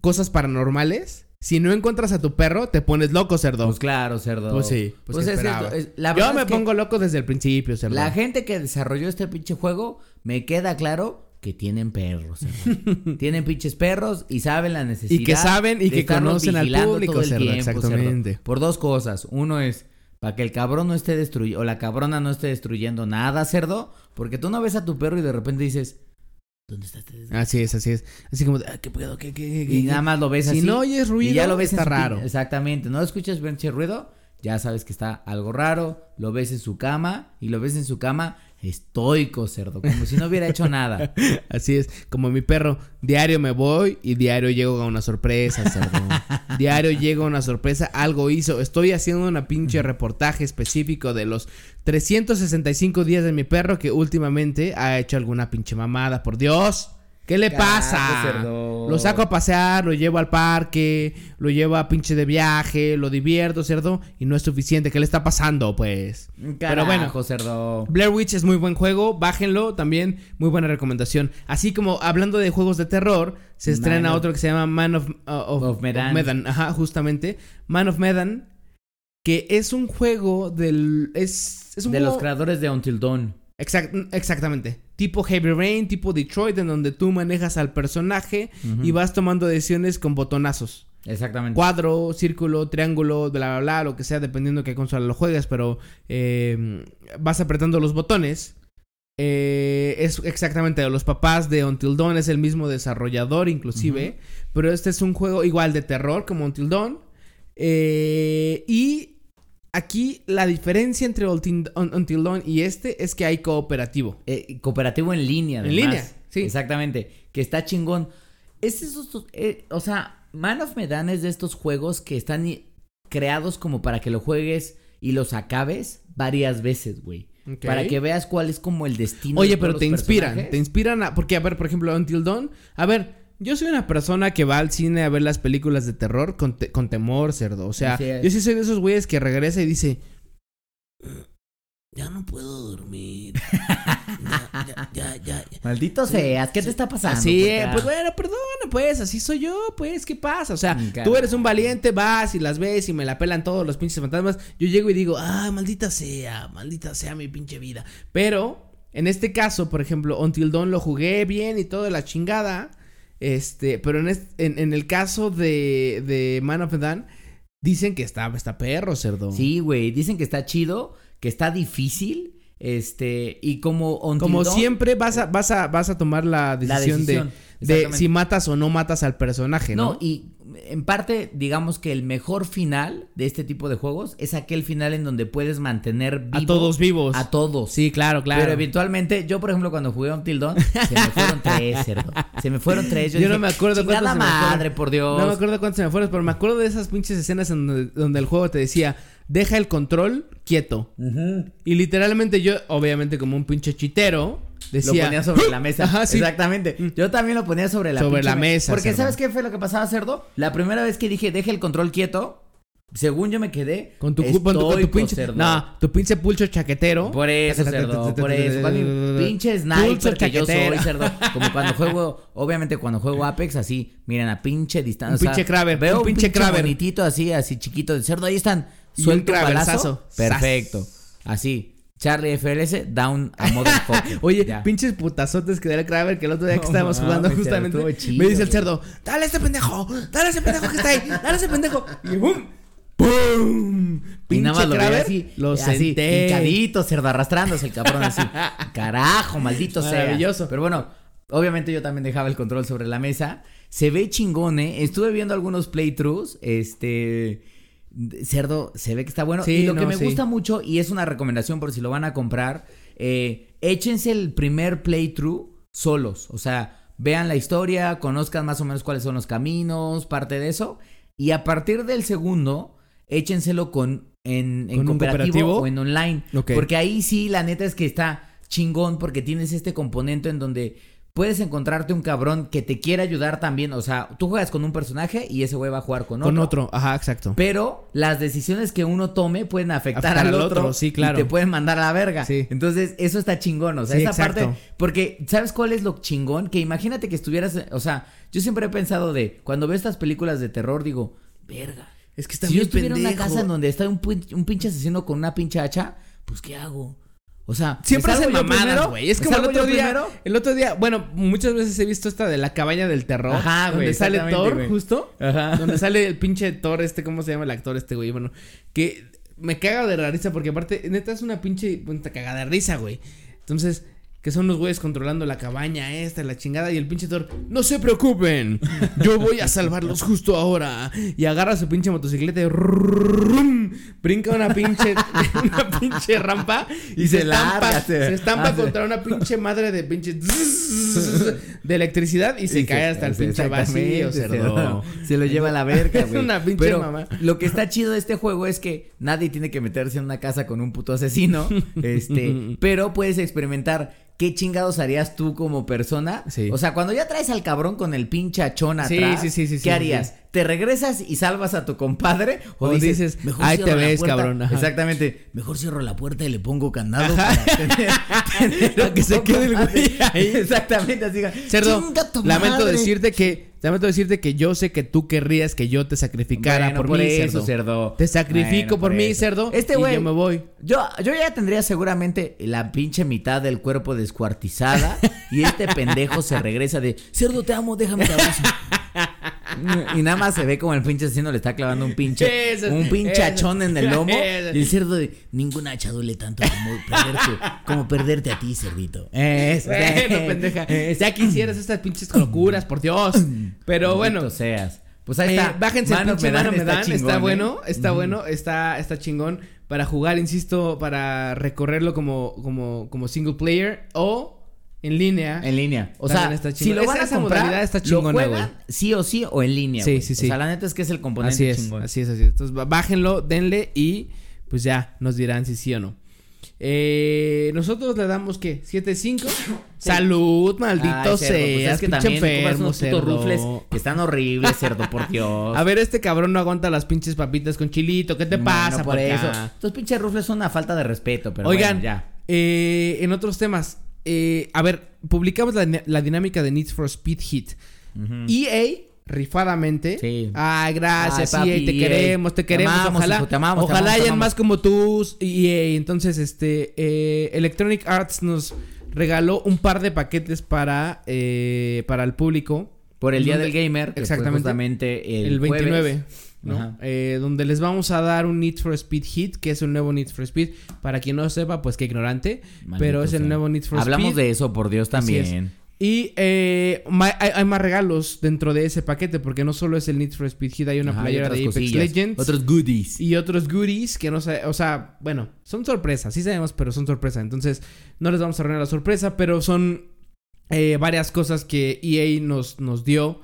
cosas paranormales, si no encuentras a tu perro, te pones loco, cerdo. Pues claro, cerdo. Pues sí, pues, Pues ¿qué es esperaba? cierto, es- la Yo me es que pongo loco desde el principio, cerdo. La gente que desarrolló este pinche juego, me queda claro que tienen perros. cerdo. *laughs* tienen pinches perros y saben la necesidad. Y que saben y que conocen al público, tiempo, cerdo. exactamente. Por dos cosas. Uno es para que el cabrón no esté destruyendo, o la cabrona no esté destruyendo nada, cerdo. Porque tú no ves a tu perro y de repente dices, ¿dónde está este desgraciado? Así es, así es. Así como, ah, ¿qué pedo? ¿Qué, qué, qué, Y nada más lo ves Si así. no oyes ruido, y ya lo ves en está su raro. Exactamente. No escuchas pinche ruido, ya sabes que está algo raro. Lo ves en su cama y lo ves en su cama estoico, cerdo. Como si no hubiera hecho nada. *laughs* Así es, como mi perro, diario me voy y diario llego a una sorpresa, cerdo. diario llego a una sorpresa, algo hizo. Estoy haciendo una pinche reportaje específico de los 365 días de mi perro que últimamente ha hecho alguna pinche mamada, por Dios. ¿Qué le Carajo, pasa? cerdo. Lo saco a pasear, lo llevo al parque, lo llevo a pinche de viaje, lo divierto, cerdo, y no es suficiente. ¿Qué le está pasando, pues? Pero bueno, cerdo. Blair Witch es muy buen juego, bájenlo, también muy buena recomendación. Así como hablando de juegos de terror, se estrena Man otro que se llama Man of, uh, of- Of Medan. ajá, justamente. Man of Medan, que es un juego del es es un De juego los creadores de Until Dawn. Exact- exactamente. Tipo Heavy Rain, tipo Detroit, en donde tú manejas al personaje y vas tomando decisiones con botonazos. Exactamente. Cuadro, círculo, triángulo, bla, bla, bla, lo que sea, dependiendo qué consola lo juegues, pero eh, vas apretando los botones. Eh, es exactamente de los papás de Until Dawn, es el mismo desarrollador inclusive, pero este es un juego igual de terror como Until Dawn. Eh, y aquí la diferencia entre Until, Un- Until Dawn y este es que hay cooperativo. Eh, cooperativo en línea. En además. línea, sí. Exactamente. Que está chingón. Es esos, eh, o sea, Man of Medan es de estos juegos que están creados como para que lo juegues y los acabes varias veces, güey. Para que veas cuál es como el destino. Oye, de pero te inspiran, personajes. te inspiran a... Porque, a ver, por ejemplo, Until Dawn... A ver, yo soy una persona que va al cine a ver las películas de terror con, te- con temor, cerdo. O sea, yo sí soy de esos güeyes que regresa y dice... Ya no puedo dormir. Ya, ya, ya, ya. ya". Maldito seas, ¿qué te está pasando? Es, ah, pues bueno, perdona, pues, así soy yo, pues, ¿qué pasa? O sea, Mm, tú eres un valiente, vas y las ves y me la pelan todos los pinches fantasmas. Yo llego y digo, ah, maldita sea, maldita sea mi pinche vida. Pero, en este caso, por ejemplo, Until Dawn lo jugué bien y todo de la chingada. Este, pero en, en, el caso de, de Man of dicen que está, está perro, cerdo. Sí, güey, dicen que está chido, que está difícil, este, y como Como siempre vas a, vas a, vas a tomar la decisión, decisión, de, de si matas o no matas al personaje, ¿no? No, y en parte, digamos que el mejor final de este tipo de juegos es aquel final en donde puedes mantener vivo a todos vivos. a todos. Sí, claro, claro. Pero eventualmente, yo por ejemplo cuando jugué a Until Dawn, se me fueron tres, *laughs* cerdo. Se me fueron tres. Yo no me acuerdo cuántos se me madre, fueron. por Dios. No me acuerdo cuántos se me fueron, pero me acuerdo de esas pinches escenas en donde, donde el juego te decía, deja el control quieto. Y literalmente yo, obviamente como un pinche chitero, Lo decía... ponía sobre la mesa. Ajá, sí. Exactamente. Yo también lo ponía sobre la Sobre la me- mesa, Porque cerdo. ¿sabes qué fue lo que pasaba, cerdo? La primera vez que dije, deja el control quieto, según yo me quedé. Con tu, cu- con tu, con tu estoico, pinche... cerdo. No, tu pinche pulcho chaquetero. Por eso, cerdo, por eso. Pinche sniper que yo soy, cerdo. Como cuando *laughs* juego, obviamente cuando juego Apex, así, miren, a pinche distancia. Un pinche Kraber, Veo un pinche pinche, Kraber. bonitito así, así chiquito de cerdo. Ahí están. Suelto un. Sas. Perfecto. Así. Charlie FLS, down a motherfucker. *laughs* Oye, Ya. pinches putazotes que da el Kraber que el otro día que *laughs* estábamos jugando justamente cerdo, me dice el cerdo, dale a ese pendejo, dale a ese pendejo que está ahí, dale a ese pendejo y boom, boom, Y nada más lo Kraber, así, lo así, senté. hincadito, cerdo, arrastrándose el cabrón así. *laughs* Carajo, maldito sea. Maravilloso. Pero bueno, obviamente yo también dejaba el control sobre la mesa. Se ve chingón, ¿eh? Estuve viendo algunos playthroughs, este... Cerdo, se ve que está bueno. Sí, y lo que me sí. gusta mucho, y es una recomendación por si lo van a comprar, eh, échense el primer playthrough solos. O sea, vean la historia, conozcan más o menos cuáles son los caminos, parte de eso. Y a partir del segundo, échenselo con en, ¿Con cooperativo, cooperativo? o en online. Porque ahí sí, la neta es que está chingón porque tienes este componente en donde puedes encontrarte un cabrón que te quiera ayudar también. O sea, tú juegas con un personaje y ese güey va a jugar con otro. Con otro, ajá, exacto. Pero las decisiones que uno tome pueden afectar Afectar al, al otro, otro, sí, claro. Y te pueden mandar a la verga. Sí. Entonces, eso está chingón. O sea, Sí, esa exacto. parte. Porque, ¿sabes cuál es lo chingón? Que imagínate que estuvieras. O sea, yo siempre he pensado de. Cuando veo estas películas de terror, digo, verga. Es que está si yo estuviera en una casa en donde está un, un pinche asesino con una pinche hacha, pues, ¿qué hago? O sea, Siempre ¿me hacen mamadas, güey. Es ¿Me como el otro día. primero? El otro día, bueno, muchas veces he visto esta de la cabaña del terror. Ajá, güey, Donde sale Thor, justo. Ajá. Donde sale el pinche Thor, este, ¿cómo se llama el actor este, güey? Bueno, que me caga de la risa porque aparte, neta, es una pinche puta cagada de risa, güey. Entonces, que son los güeyes controlando la cabaña esta, la chingada, y el pinche Thor, no se preocupen, yo voy a salvarlos justo ahora. Y agarra su pinche motocicleta y rum, brinca una pinche, *laughs* una pinche rampa y, Y se, se estampa, larga, se, se estampa hace. contra una pinche madre de pinche de electricidad y se Y cae hasta el pinche vacío, se cerdo. lo- Se lo lleva a la verga, Es güey. una pinche Pero mamá. Lo que está chido de este juego es que nadie tiene que meterse en una casa con un puto asesino. este, *laughs* pero puedes experimentar qué chingados harías tú como persona. Sí. O sea, cuando ya traes al cabrón con el pinche achón atrás, sí, sí, sí, ¿qué harías? ¿Te regresas y salvas a tu compadre? O dices, "Ahí te ves, puerta". cabrón, ajá. Exactamente. Mejor cierro la puerta y le pongo candado Ajá. para tener, *laughs* *laughs* que se quede el güey ahí. *laughs* Exactamente, así. Cerdo, "Chinga tu lamento madre". decirte que lamento decirte que yo sé que tú querrías que yo te sacrificara Bueno, por, mí, eso, cerdo. cerdo. Te sacrifico Bueno, por, mí, cerdo. Este güey. yo me voy. Yo, yo ya tendría seguramente la pinche mitad del cuerpo descuartizada. y este pendejo se regresa de cerdo, te amo, déjame te abrazo. Y nada más se ve como el pinche asesino le está clavando un pinche Eso, un pinche eso. hachón en el lomo. Eso. Y el cerdo de ningún hacha duele tanto como perderte, como perderte a ti, cerdito. Eso, Bueno, pendeja. Ya quisieras estas pinches locuras, por Dios. Pero bueno. Seas. Pues ahí Eh, está. bájense el pinche Medan mano me dan, chingón, está ¿eh? bueno, está bueno, está, está chingón para jugar, insisto, para recorrerlo como, como, como single player o en línea. En línea. O sea, está si lo van a comprar, está lo chingona, juegan sí o sí o en línea. Sí, sí, sí. O sea, la neta es que es el componente Así es, chingón. así es, así es. Entonces, bá- bájenlo, denle y pues ya nos dirán si sí o no. Eh, nosotros le damos ¿qué? ¿7-5? Salud, maldito Ay, cerdo, pues es que pinche también enfermo, unos cerdo. rufles que están horribles, cerdo, por *laughs* Dios. A ver, este cabrón no aguanta las pinches papitas con chilito. ¿Qué te Bueno, pasa por por eso? eso? Estos pinches rufles son una falta de respeto, pero Oigan, bueno, ya. eh, en otros temas, eh, a ver, publicamos la, la dinámica de Need for Speed Hit. EA, rifadamente. Sí. Ay, gracias, Ay, papi, EA, te EA. queremos, te Te queremos. amamos, ojalá hijo, te amamos, te ojalá amamos, hayan más como tú, EA. Entonces, este, eh, Electronic Arts nos regaló un par de paquetes para, eh, para el público. Por el Día del Gamer, Exactamente. el, El, 29, jueves. Eh, donde les vamos a dar un Need for Speed Hit, que es un nuevo Need for Speed. Para quien no sepa, pues qué ignorante. Maldito pero es el sea. nuevo Need for Hablamos Speed. de eso, por Dios, también. Y eh, hay, hay más regalos dentro de ese paquete, porque no solo es el Need for Speed Hit, hay una Ajá, playera de Apex cosillas, Legends. Otros goodies. Y otros goodies que no sé, o sea, bueno, son sorpresas, sí sabemos, pero son sorpresas. Entonces, no les vamos a arruinar la sorpresa, pero son eh, varias cosas que EA nos, nos dio.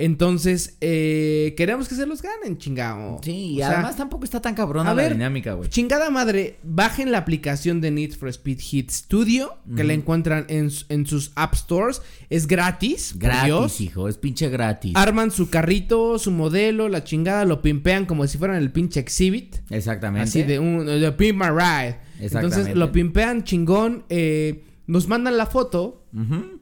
Entonces, eh, queremos que se los ganen, chingado. Sí, y O sea, además tampoco está tan cabrona a la dinámica, güey. Chingada madre, bajen la aplicación de Need for Speed Hit Studio, que la encuentran en, en sus App Stores. Es gratis, Gratis, Dios. hijo, es pinche gratis. Arman su carrito, su modelo, la chingada, lo pimpean como si fueran el pinche Exhibit. Exactamente. Así de un de Pimp My Ride. Entonces Exactamente. lo pimpean chingón. eh, nos mandan la foto. Ujú.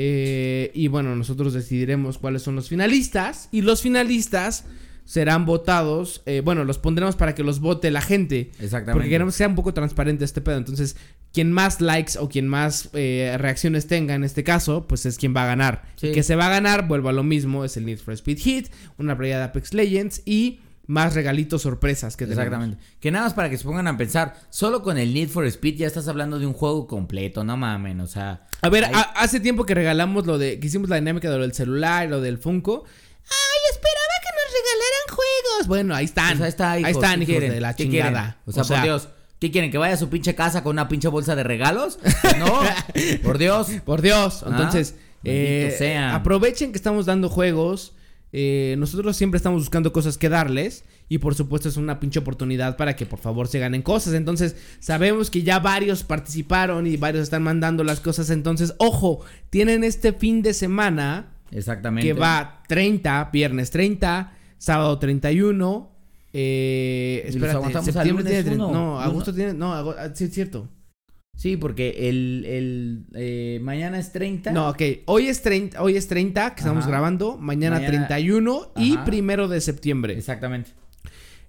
Eh, y bueno, nosotros decidiremos cuáles son los finalistas. Y los finalistas serán votados. eh, bueno, los pondremos para que los vote la gente. Exactamente. Porque queremos que sea un poco transparente este pedo. Entonces, quien más likes o quien más eh, reacciones tenga en este caso, pues es quien va a ganar. Sí. El que se va a ganar, vuelvo a lo mismo, es el Need for Speed Hit, una playa de Apex Legends y más regalitos sorpresas que tenemos. Exactamente. Que nada más para que se pongan a pensar, solo con el Need for Speed ya estás hablando de un juego completo, no mamen, o sea. A ver, a- hace tiempo que regalamos lo de, que hicimos la dinámica de lo del celular y lo del Funko. Ay, esperaba que nos regalaran juegos. Bueno, ahí están. pues ahí está, hijos, ahí están, ¿qué hijos quieren? de la chingada. O sea, por Dios, ¿qué quieren? ¿Que vaya a su pinche casa con una pinche bolsa de regalos? No, *laughs* por Dios. Por Dios. Ah, Entonces, eh, aprovechen que estamos dando juegos. Eh, nosotros siempre estamos buscando cosas que darles y por supuesto es una pinche oportunidad para que por favor se ganen cosas. Entonces sabemos que ya varios participaron y varios están mandando las cosas. Entonces, ojo, tienen este fin de semana Exactamente. que va 30, viernes 30, sábado 31. Eh, ¿Y los espérate, septiembre tiene, uno? no, Lunes- agosto tiene, no, ah, sí es cierto. Sí, porque el, el eh, mañana es 30. No, ok, hoy es 30, hoy es 30 que estamos Ajá. grabando, mañana, Mañana- 31 y Ajá. primero de septiembre. Exactamente.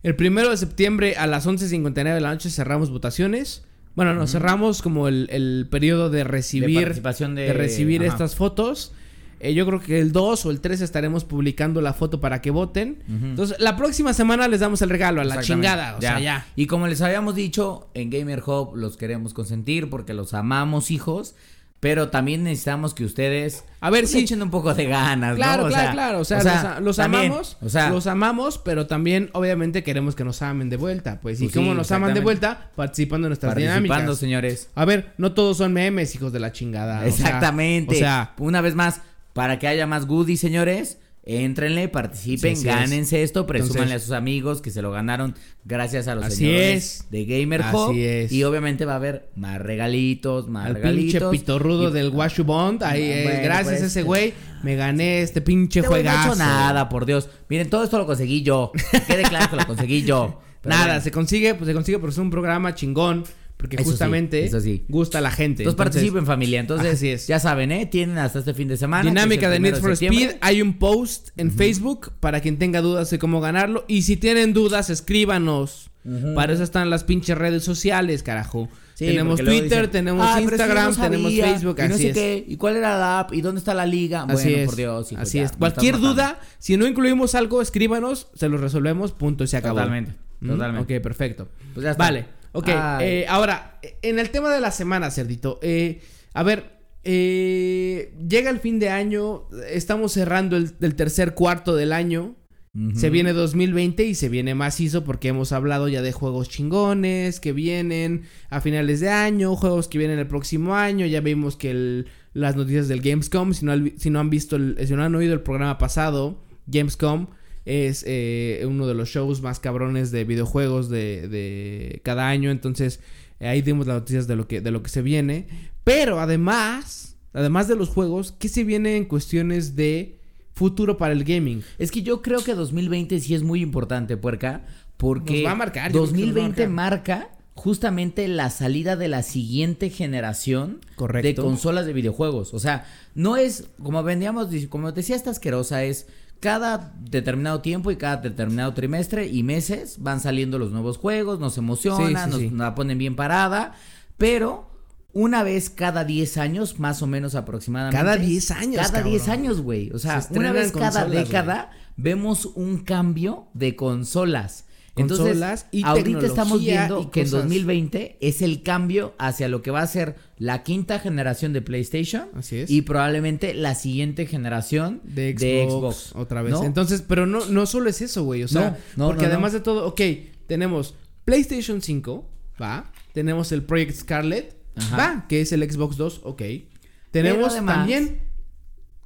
El primero de septiembre a las 11.59 de la noche cerramos votaciones. Bueno, no, cerramos como el, el periodo de De recibir, participación de, de recibir ajá. estas fotos. Eh, yo creo que el 2 o el 3 estaremos publicando la foto para que voten. Entonces, la próxima semana les damos el regalo a la chingada. O sea, ya. Y como les habíamos dicho, en Gamer Hub los queremos consentir porque los amamos, hijos. Pero también necesitamos que ustedes A ver pues, echen un poco de ganas, Claro, claro, sea, claro. O sea, o los, los también, amamos. O sea, los amamos, pero también, obviamente, queremos que nos amen de vuelta. Pues, y Pues cómo sí, nos aman de vuelta, participando en nuestras participando, dinámicas. señores. A ver, no todos son memes, hijos de la chingada. Exactamente. O sea, una vez más, para que haya más goodies, señores, Éntrenle, participen, Sí, es. gánense esto, presúmanle Entonces- a sus amigos que se lo ganaron gracias a los Así señores es. de Gamer Así Hub. es. Y obviamente va a haber más regalitos, más al regalitos. pinche pitorrudo Y- del Washu Bond. Ahí, eh, Bueno, gracias pues, a ese güey, me gané este pinche Este güey no juegazo. hecho nada, por Dios. Miren, todo esto lo conseguí yo. *laughs* Que Quede claro que lo conseguí yo. Pero Nada, bueno. se consigue, pues se consigue porque es un programa chingón. Porque Eso sí, justamente eso sí. gusta a la gente. Entonces participen familia. Entonces, así es. ya saben, ¿eh? Tienen hasta este fin de semana. Dinámica de Need for. Speed. Hay un post en Facebook para quien tenga dudas de cómo ganarlo. Y si tienen dudas, escríbanos. Para eso están las pinches redes sociales, carajo. Sí, tenemos Twitter, dicen, tenemos "Ah, Instagram, no tenemos Facebook. y no así sé es. qué, ¿Y cuál era la app? ¿Y dónde está la liga? Así bueno, es. por Dios. hijo, así ya, es. Cualquier duda, si no incluimos algo, escríbanos, se lo resolvemos, punto y se acabó. Totalmente, ¿Mm? totalmente. Ok, perfecto. Pues ya está. Vale, ok. Eh, ahora, en el tema de la semana, Cerdito, eh, a ver, eh, llega el fin de año, estamos cerrando el, el tercer cuarto del año. Ujú. Se viene 2020 y se viene macizo porque hemos hablado ya de juegos chingones que vienen a finales de año, juegos que vienen el próximo año. Ya vimos que el- las noticias del Gamescom, si no, si no han visto, el- si no han oído el programa pasado, Gamescom es eh, uno de los shows más cabrones de videojuegos de, de cada año. Entonces eh, ahí dimos las noticias de lo que de lo que se viene. Pero además, además de los juegos, ¿qué se viene en cuestiones de futuro para el gaming? Es que yo creo que 2020 sí es muy importante, puerca, porque Nos va a marcar, yo creo que nos va a 2020 marcar. marca justamente la salida de la siguiente generación Correcto. de consolas de videojuegos. O sea, no es, como vendíamos, como decía esta asquerosa, es cada determinado tiempo y cada determinado trimestre y meses van saliendo los nuevos juegos, nos emociona, Sí, sí, nos, sí. nos la ponen bien parada, pero una vez cada 10 años, más o menos aproximadamente. Cada 10 años, Cada cabrón. 10 años, güey. O sea, Se una vez cada consolas, década vemos un cambio de consolas. Entonces, Consolas y ahorita estamos viendo y que en cosas. 2020 es el cambio hacia lo que va a ser la quinta generación de PlayStation Así es. y probablemente la siguiente generación de Xbox, de Xbox. otra vez. ¿no? Entonces, pero no, no solo es eso, güey. O sea, No, no, porque además de todo, ok, tenemos PlayStation 5, va. Tenemos el Project Scarlet, Ajá. va, que es el Xbox 2, ok. Tenemos además- también,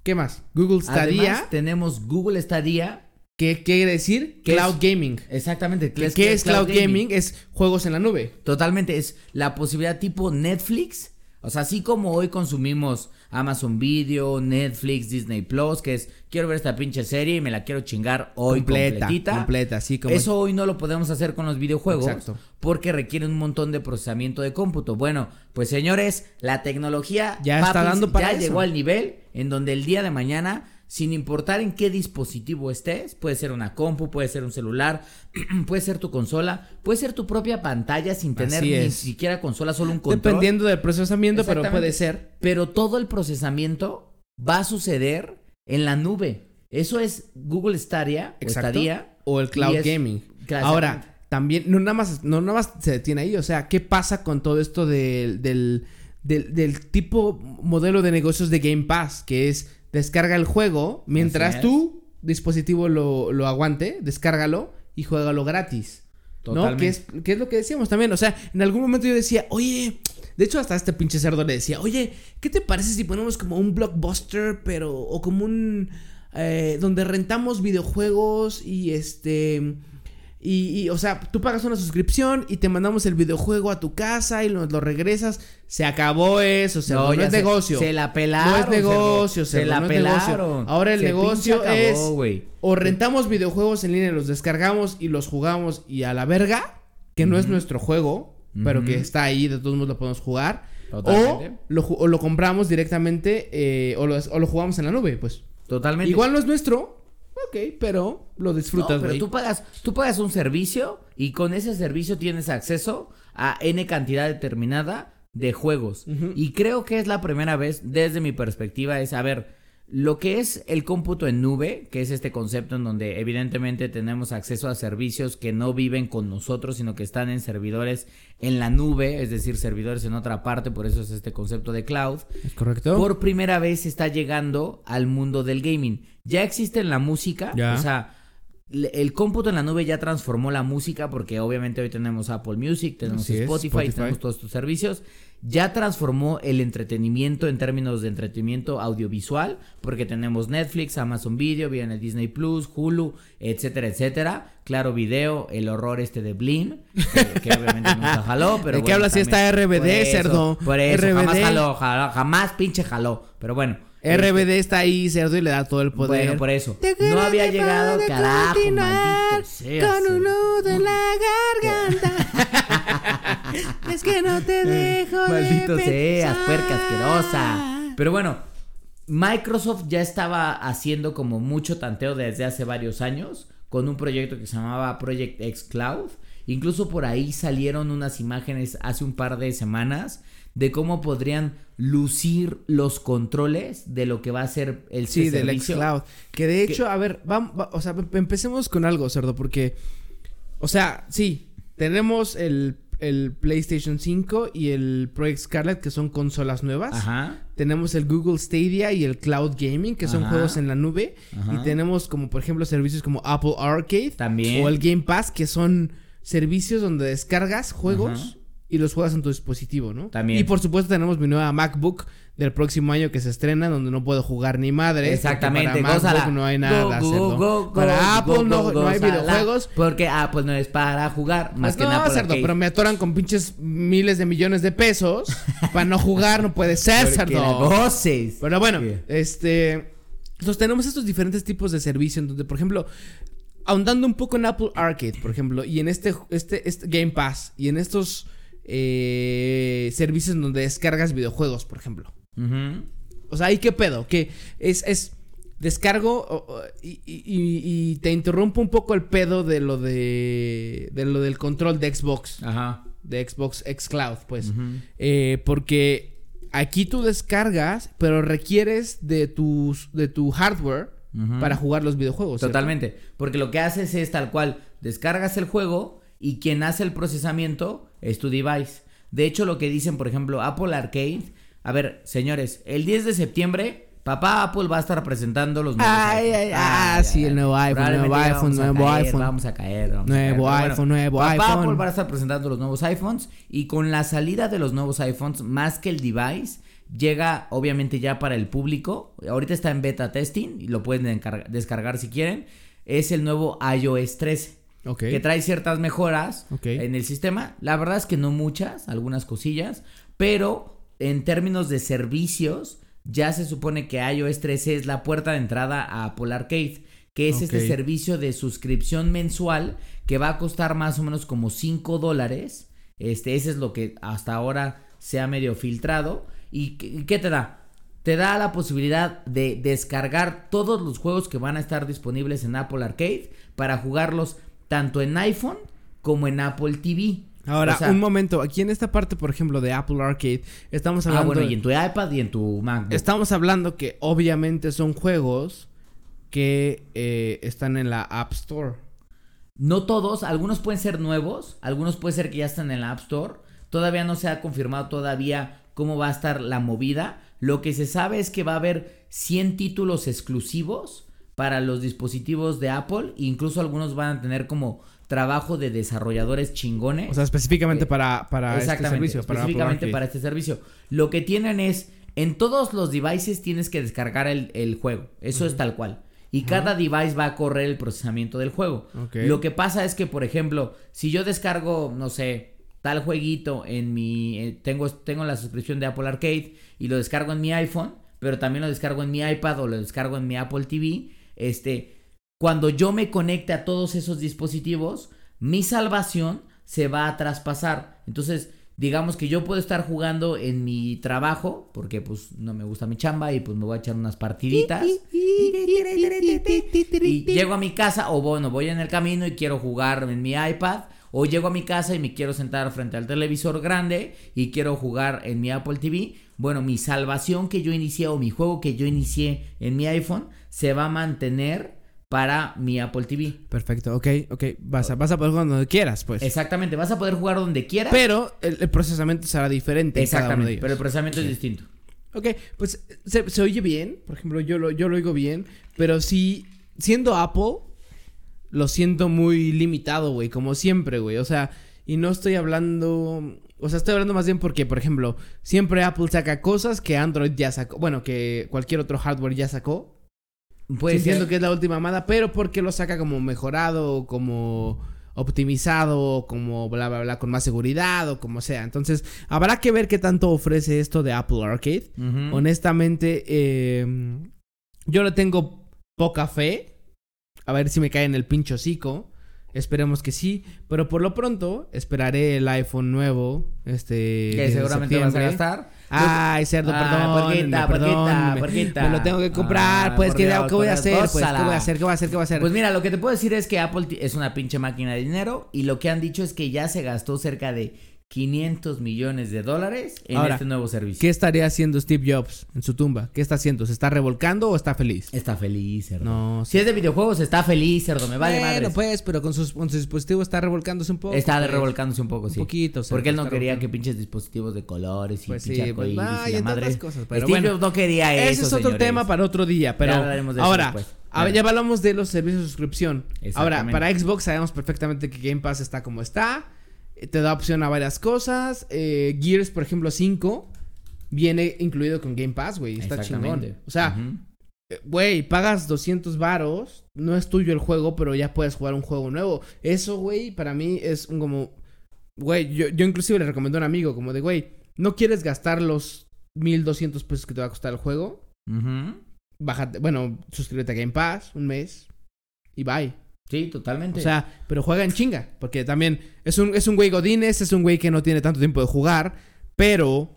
¿qué más? Google Stadia, Además, tenemos Google Stadia. Que quiere decir ¿Qué Cloud es? Gaming. Exactamente. ¿Qué, qué es Cloud gaming? Es juegos en la nube. Totalmente, es la posibilidad tipo Netflix. O sea, así como hoy consumimos Amazon Video, Netflix, Disney Plus, que es quiero ver esta pinche serie y me la quiero chingar hoy completa, completita. completa, así como Eso hoy no lo podemos hacer con los videojuegos Exacto. porque requiere un montón de procesamiento de cómputo. Bueno, pues señores, la tecnología Ya está dando para ya eso. llegó al nivel en donde el día de mañana sin importar en qué dispositivo estés, puede ser una compu, puede ser un celular, *clears throat* puede ser tu consola, puede ser tu propia pantalla sin tener ni siquiera consola, solo un control. Dependiendo del procesamiento, pero puede ser. Pero todo el procesamiento va a suceder en la nube. Eso es Google Stadia, o. Stadia, O el cloud es- gaming. Claro, Ahora, también, no nada más, no nada más se detiene ahí. O sea, ¿qué pasa con todo esto del, del, del, del tipo modelo de negocios de Game Pass? Que es descarga el juego mientras tu dispositivo lo, lo aguante, descárgalo y juégalo gratis. ¿No? Totalmente. Que es, que es lo que decíamos también. O sea, en algún momento yo decía, oye. De hecho, hasta este pinche cerdo le decía, oye, ¿qué te parece si ponemos como un blockbuster, pero. o como un. eh, donde rentamos videojuegos y este... Y, y, o sea, tú pagas una suscripción y te mandamos el videojuego a tu casa y lo, lo regresas. Se acabó eso, se no, no es se, negocio. Se la pelaron. No es negocio, se, la no pelaron. Ahora el se negocio es o rentamos videojuegos en línea, los descargamos y los jugamos y a la verga, que uh -huh. no es nuestro juego, uh -huh. pero que está ahí, de todos modos lo podemos jugar. O lo, o lo, compramos directamente eh, o, lo, o lo jugamos en la nube, pues. Totalmente. Igual no es nuestro, Ok, pero lo disfrutas, no, pero tú pagas, tú pagas un servicio y con ese servicio tienes acceso a N cantidad determinada de juegos. Uh -huh. Y creo que es la primera vez, desde mi perspectiva, es, a ver, lo que es el cómputo en nube, que es este concepto en donde evidentemente tenemos acceso a servicios que no viven con nosotros, sino que están en servidores en la nube, es decir, servidores en otra parte, por eso es este concepto de cloud. ¿Es correcto? Por primera vez está llegando al mundo del gaming. Ya existe en la música, ya. o sea, el cómputo en la nube ya transformó la música porque obviamente hoy tenemos Apple Music, tenemos Spotify, Spotify, tenemos todos estos servicios. Ya transformó el entretenimiento en términos de entretenimiento audiovisual porque tenemos Netflix, Amazon Video, viene Disney Plus, Hulu, etcétera, etcétera. Claro Video, el horror este de Blim, que, que obviamente nunca *laughs* jaló, pero ¿De bueno, qué hablas si está RBD, por eso, cerdo? Por eso, RBD. jamás jaló, jaló, jamás pinche jaló, pero bueno. RBD está ahí, cerdo, y le da todo el poder. Bueno, por eso. No había llegado, carajo, maldito sea. Con un nudo en la *laughs* garganta. Es que no te dejo Maldito de seas, pensar. puerca asquerosa. Pero bueno, Microsoft ya estaba haciendo como mucho tanteo desde hace varios años con un proyecto que se llamaba Project X Cloud. Incluso por ahí salieron unas imágenes hace un par de semanas de cómo podrían lucir los controles de lo que va a ser el Sí, del servicio. xCloud. Que de hecho, a ver, vamos, va, o sea, empecemos con algo, cerdo, porque, o sea, sí, tenemos el, el PlayStation 5 y el Project Scarlet, que son consolas nuevas. Ajá. Tenemos el Google Stadia y el Cloud Gaming, que son Ajá. juegos en la nube. Ajá. Y tenemos como, por ejemplo, servicios como Apple Arcade. También. O el Game Pass, que son servicios donde descargas juegos. Y los juegas en tu dispositivo, ¿no? También. Y por supuesto tenemos mi nueva MacBook del próximo año que se estrena, donde no puedo jugar ni madre. Exactamente, Para. MacBook no hay nada, Go, Para Apple no, hay videojuegos. Porque Apple no es para jugar, más Pues que no, Apple cerdo, Arcade. pero me atoran con pinches miles de millones de pesos *laughs* para no jugar, no puede ser, cerdo. goces. Pero bueno, este. Entonces tenemos estos diferentes tipos de servicio. En donde, por ejemplo, ahondando un poco en Apple Arcade, por ejemplo, y en este, este, este Game Pass, y en estos eh, servicios donde descargas videojuegos, por ejemplo. O sea, ¿ahí qué pedo? Que es, es descargo y, y- y- y te interrumpo un poco el pedo de lo de, de lo del control de Xbox, Ajá. de Xbox X Cloud, pues. Eh, porque aquí tú descargas, pero requieres de tus de tu hardware para jugar los videojuegos. ¿cierto? Totalmente. Porque lo que haces es tal cual, descargas el juego y quien hace el procesamiento es tu device. De hecho, lo que dicen, por ejemplo, Apple Arcade. A ver, señores, el 10 de septiembre, papá Apple va a estar presentando los nuevos Ay, iPhones. ay, ah, sí, el nuevo iPhone, nuevo iPhone, a nuevo caer, iPhone. Vamos a caer. vamos a Nuevo caer. Pero iPhone, nuevo papá iPhone. Apple va a estar presentando los nuevos iPhones y con la salida de los nuevos iPhones, más que el device, llega obviamente ya para el público. Ahorita está en beta testing y lo pueden descargar si quieren. Es el nuevo iOS 13 Ok. que trae ciertas mejoras en el sistema. La verdad es que no muchas, algunas cosillas, pero en términos de servicios, ya se supone que iOS 13 es la puerta de entrada a Apple Arcade, que es este servicio de suscripción mensual que va a costar más o menos como 5 dólares. Este, ese es lo que hasta ahora se ha medio filtrado. ¿Y qué, y qué te da? Te da la posibilidad de descargar todos los juegos que van a estar disponibles en Apple Arcade para jugarlos tanto en iPhone como en Apple TV. Ahora, O sea, un momento. Aquí en esta parte, por ejemplo, de Apple Arcade, estamos Ah, hablando. bueno, y en tu iPad y en tu MacBook. Estamos hablando que obviamente son juegos que eh, están en la App Store. No todos, algunos pueden ser nuevos, algunos pueden ser que ya están en la App Store. Todavía no se ha confirmado todavía cómo va a estar la movida. Lo que se sabe es que va a haber 100 títulos exclusivos para los dispositivos de Apple. e incluso algunos van a tener como trabajo de desarrolladores chingones. O sea, específicamente Eh, para, para este servicio. Para específicamente para este servicio. Lo que tienen es, en todos los devices tienes que descargar el, el juego. Eso es tal cual. y cada device va a correr el procesamiento del juego. Lo que pasa es que, por ejemplo, si yo descargo, no sé, tal jueguito en mi... eh, tengo, tengo la suscripción de Apple Arcade y lo descargo en mi iPhone, pero también lo descargo en mi iPad o lo descargo en mi Apple TV, este... Cuando yo me conecte a todos esos dispositivos, mi salvación se va a traspasar. Entonces, digamos que yo puedo estar jugando en mi trabajo, porque pues no me gusta mi chamba y pues me voy a echar unas partiditas. Y llego a mi casa, o bueno, voy en el camino y quiero jugar en mi iPad. O llego a mi casa y me quiero sentar frente al televisor grande y quiero jugar en mi Apple TV. Bueno, mi salvación que yo inicié o mi juego que yo inicié en mi iPhone se va a mantener para mi Apple TV. Perfecto, ok, ok. Vas a, vas a poder jugar donde quieras, pues. Exactamente, vas a poder jugar donde quieras. Pero el, el procesamiento será diferente. en cada uno de Exactamente, ellos. pero el procesamiento es distinto. Ok, pues se, se oye bien. Por ejemplo, yo lo, yo lo oigo bien. Pero sí, siendo Apple, lo siento muy limitado, güey. Como siempre, güey. O sea, y no estoy hablando. O sea, estoy hablando más bien porque, por ejemplo, siempre Apple saca cosas que Android ya sacó. Bueno, que cualquier otro hardware ya sacó. Entiendo ser. que es la última mamada, pero porque lo saca como mejorado, como optimizado, como bla bla bla, con más seguridad o como sea. Entonces, habrá que ver qué tanto ofrece esto de Apple Arcade. Honestamente, eh, yo le tengo poca fe. A ver si me cae en el pincho hocico. Esperemos que sí. Pero por lo pronto, esperaré el iPhone nuevo. Este. Que en seguramente vas a gastar. Ay, cerdo, perdón. porquita, porquita, porquita. Me lo tengo que comprar. Ah, pues, ¿qué, Dios, ¿qué voy a por hacer? Dios, Pues, ¿qué voy a hacer? ¿Qué voy a hacer? ¿Qué voy a hacer? Pues mira, lo que te puedo decir es que Apple es una pinche máquina de dinero y lo que han dicho es que ya se gastó cerca de 500 millones de dólares en Ahora, este nuevo servicio. ¿Qué estaría haciendo Steve Jobs en su tumba? ¿Qué está haciendo? ¿Se está revolcando o está feliz? Está feliz, cerdo. No, Si es de videojuegos, está feliz, cerdo. Me vale bueno, madre. pues, pero con, sus, con su dispositivo está revolcándose un poco. Está pues. revolcándose un poco, sí. Un poquito, cerdo, Porque él no quería revolcando. que pinches dispositivos de colores y Pues pinche sí, pues, ay, y madre. cosas, pero Steve bueno. Jobs no quería eso, Ese es otro señores. tema para otro día, pero Ya hablaremos de eso ahora, después. a ver, ya hablamos de los servicios de suscripción. Ahora, para Xbox sabemos perfectamente que Game Pass está como está, te da opción a varias cosas. eh, Gears, por ejemplo, 5 viene incluido con Game Pass, güey, está chingón. O sea, eh, güey, pagas 200 varos, no es tuyo el juego, pero ya puedes jugar un juego nuevo. Eso, güey, para mí es un como güey, yo, yo inclusive le recomendé a un amigo como de, güey, ¿no quieres gastar los 1200 pesos que te va a costar el juego? Ujú. bájate, bueno, suscríbete a Game Pass un mes y bye. Sí, totalmente. O sea, pero juega en chinga, porque también es un, es un güey Godines, es un güey que no tiene tanto tiempo de jugar, pero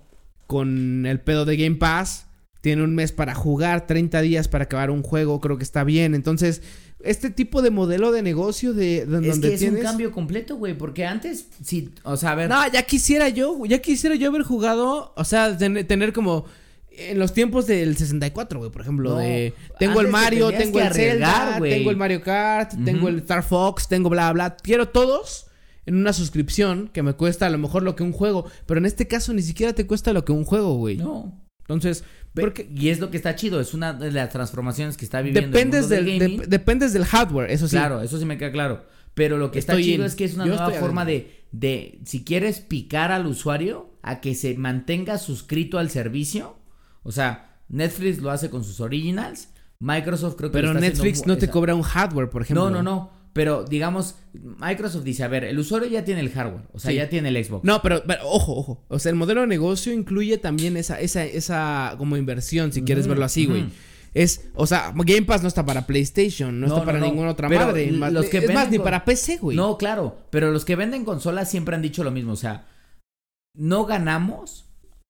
con el pedo de Game Pass tiene un mes para jugar, 30 días para acabar un juego, creo que está bien. Entonces, este tipo de modelo de negocio de, de es donde que es tienes un cambio completo, güey, porque antes, sí, o sea, a ver, No, ya quisiera yo, ya quisiera yo haber jugado, o sea, ten- tener como en los tiempos del 64, güey, por ejemplo, No, de tengo el te Mario, tenías tengo el Zelda, güey. tengo el Mario Kart, tengo Ujú. el Star Fox, tengo bla bla, quiero todos en una suscripción que me cuesta a lo mejor lo que un juego, pero en este caso ni siquiera te cuesta lo que un juego, güey. no. Entonces, porque Y es lo que está chido, es una de las transformaciones que está viviendo dependes el mundo del gaming. dep- dependes del hardware, eso sí. Claro, eso sí me queda claro. Pero lo que está Estoy chido in. es que es una nueva forma adentro. de, de, si quieres picar al usuario a que se mantenga suscrito al servicio. O sea, Netflix lo hace con sus originals. Microsoft creo que Pero lo está Netflix no te esa- cobra un hardware, por ejemplo. No, no, no. Pero digamos, Microsoft dice, a ver, el usuario ya tiene el hardware. O sea, Sí. ya tiene el Xbox. No, pero, pero, ojo, ojo. O sea, el modelo de negocio incluye también esa, esa, esa como inversión, si quieres Ujú, verlo así, güey. Es, o sea, Game Pass no está para PlayStation, no, No, está para no, ninguna otra Pero madre. más- los que es más, ni para PC, güey. No, claro. Pero los que venden consolas siempre han dicho lo mismo. O sea, no ganamos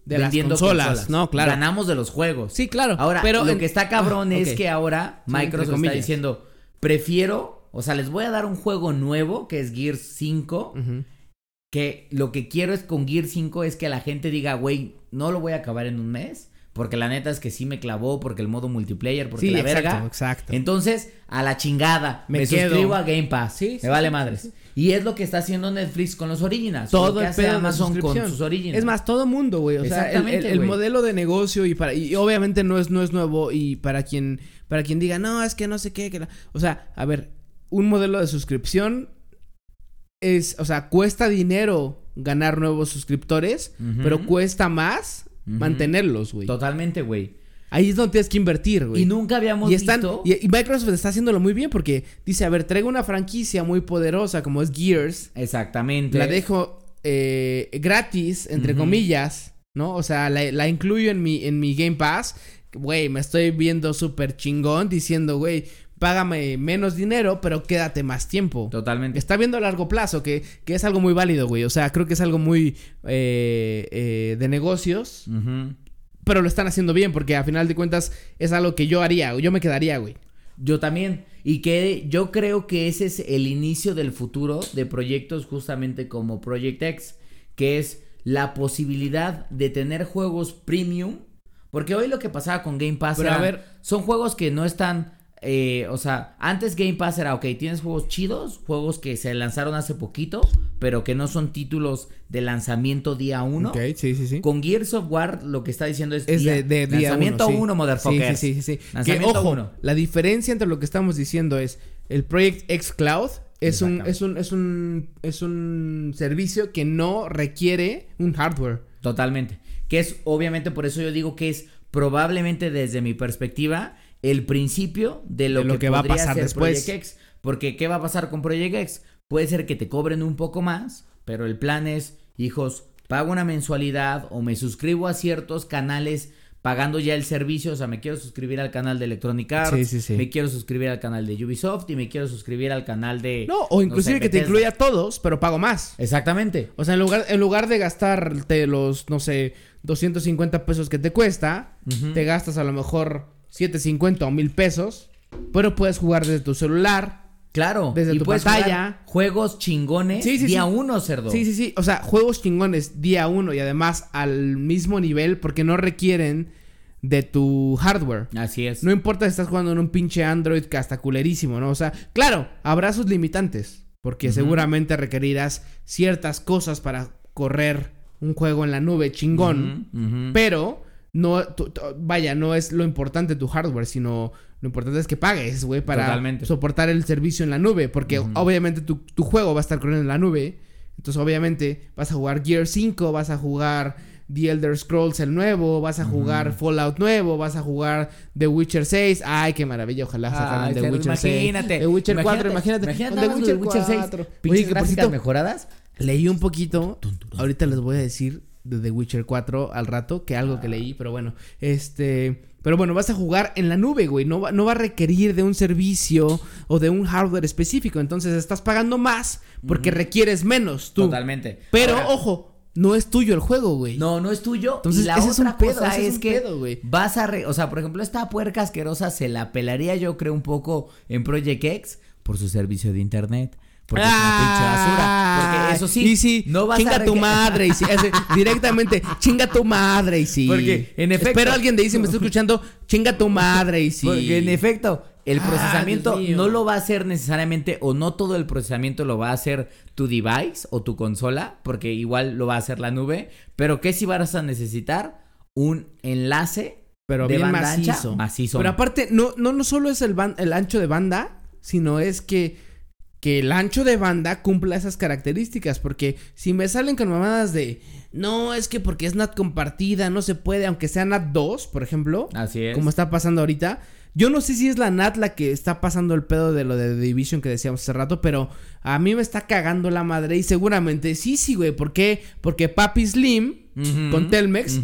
de las consolas, no, claro. Ganamos de los juegos. Sí, claro. Ahora, pero lo en- que está cabrón Ah, es que ahora Sí, Microsoft está diciendo, prefiero, o sea, les voy a dar un juego nuevo que es Gears 5, Ujú. que lo que quiero es con Gears 5 es que la gente diga, güey, no lo voy a acabar en un mes, porque la neta es que sí me clavó, porque el modo multiplayer, porque Sí, la exacto, verga. exacto. Entonces, a la chingada, me, Me suscribo a Game Pass. Sí, me sí, vale sí, madres. Y es lo que está haciendo Netflix con los originals. todo el pedo Amazon con sus originals. Es más, todo mundo, güey. O sea, el, modelo de negocio y para y obviamente no es no es nuevo y para quien para quien diga, "No, es que no sé qué, que la-". o sea, a ver, un modelo de suscripción es, o sea, cuesta dinero ganar nuevos suscriptores, pero cuesta más mantenerlos, güey. Totalmente, güey. Ahí es donde tienes que invertir, güey. Y nunca habíamos y están, visto. Y, Microsoft está haciéndolo muy bien porque dice, a ver, traigo una franquicia muy poderosa como es Gears. Exactamente. La dejo eh, gratis, entre comillas, ¿no? O sea, la, la incluyo en mi, en mi Game Pass. Güey, me estoy viendo súper chingón diciendo, güey, págame menos dinero, pero quédate más tiempo. Totalmente. Está viendo a largo plazo, que, que es algo muy válido, güey. O sea, creo que es algo muy eh, eh, de negocios, Ujú. Pero lo están haciendo bien, porque a final de cuentas es algo que yo haría, yo me quedaría, güey. Yo también. Y que yo creo que ese es el inicio del futuro de proyectos justamente como Project X, que es la posibilidad de tener juegos premium. Porque hoy lo que pasaba con Game Pass Pero era, a ver- son juegos que no están, eh, o sea, antes Game Pass era, ok, tienes juegos chidos, juegos que se lanzaron hace poquito, pero que no son títulos de lanzamiento día uno. Ok, sí, sí, sí. Con Gears of War lo que está diciendo es, Es día- de, de día lanzamiento uno, sí. uno, motherfuckers. Sí, sí, sí. Que, Lanzamiento ojo, uno. la diferencia entre lo que estamos diciendo es el Project X Cloud es un, es un, es un, es un servicio que no requiere un hardware. Totalmente. Que es, obviamente, por eso yo digo que es probablemente desde mi perspectiva el principio de lo, De lo que, que va a pasar después. Project X. Porque, ¿qué va a pasar con Project X? Puede ser que te cobren un poco más, pero el plan es, hijos, pago una mensualidad o me suscribo a ciertos canales pagando ya el servicio, o sea, me quiero suscribir al canal de Electronic Arts, Sí, sí, sí. me quiero suscribir al canal de Ubisoft y me quiero suscribir al canal de... No, o inclusive sé, que te incluya a todos, pero pago más. Exactamente. O sea, en lugar, en lugar de gastarte los, no sé, 250 pesos que te cuesta, te gastas a lo mejor 750 o 1000 pesos, pero puedes jugar desde tu celular. Claro, Desde y tu puedes pantalla. juegos chingones Sí, sí, día sí. uno, cerdo. Sí, sí, sí. O sea, juegos chingones día uno y además al mismo nivel porque no requieren de tu hardware. Así es. No importa si estás jugando en un pinche Android que hasta culerísimo, ¿no? O sea, claro, habrá sus limitantes. Porque seguramente requerirás ciertas cosas para correr un juego en la nube chingón. Pero no, tu- tu- vaya, no es lo importante tu hardware, sino lo importante es que pagues, güey, para Totalmente. soportar el servicio en la nube. Porque Ujú. obviamente tu, tu juego va a estar corriendo en la nube. Entonces, obviamente, vas a jugar Gear 5, vas a jugar The Elder Scrolls el nuevo, vas a jugar Fallout nuevo, vas a jugar The Witcher 6. Ay, qué maravilla, ojalá sacaran The Witcher 6. imagínate. The Witcher 4, imagínate. Imagínate The Witcher, The Witcher 6. 4. Pinches Oye, que gráficas mejoradas. Leí un poquito. Ahorita les voy a decir de The Witcher 4 al rato, que algo que leí, pero bueno. Este. Pero bueno, vas a jugar en la nube, güey. No va, no va a requerir de un servicio o de un hardware específico. Entonces estás pagando más porque requieres menos tú. Totalmente. Pero, Ahora, ojo, no es tuyo el juego, güey. No, no es tuyo. Entonces, y la es otra un pedo, cosa es es, un que pedo, vas a... re- o sea, por ejemplo, esta puerca asquerosa se la pelaría yo creo un poco en Project X por su servicio de internet. Porque es una pinche basura. Porque eso sí, Y no vas chinga a tu madre. Y *laughs* directamente, chinga tu madre. Y sí. Porque, en efecto- Espero alguien de Easy me está escuchando, chinga tu madre. Y sí. Porque en efecto, el Ah, procesamiento no lo va a hacer necesariamente, o no todo el procesamiento lo va a hacer tu device o tu consola, porque igual lo va a hacer la nube. Pero que si vas a necesitar un enlace pero de bien banda ancha, macizo. macizo. Pero aparte, no, no, no solo es el, ban- el ancho de banda, sino es que, que el ancho de banda cumpla esas características. Porque si me salen con mamadas de, no, es que porque es NAT compartida, no se puede, aunque sea NAT 2, por ejemplo, Así es. como está pasando ahorita. Yo no sé si es la NAT la que está pasando el pedo de lo de The Division que decíamos hace rato, pero a mí me está cagando la madre y seguramente sí, sí, güey. ¿Por qué? Porque Papi Slim con Telmex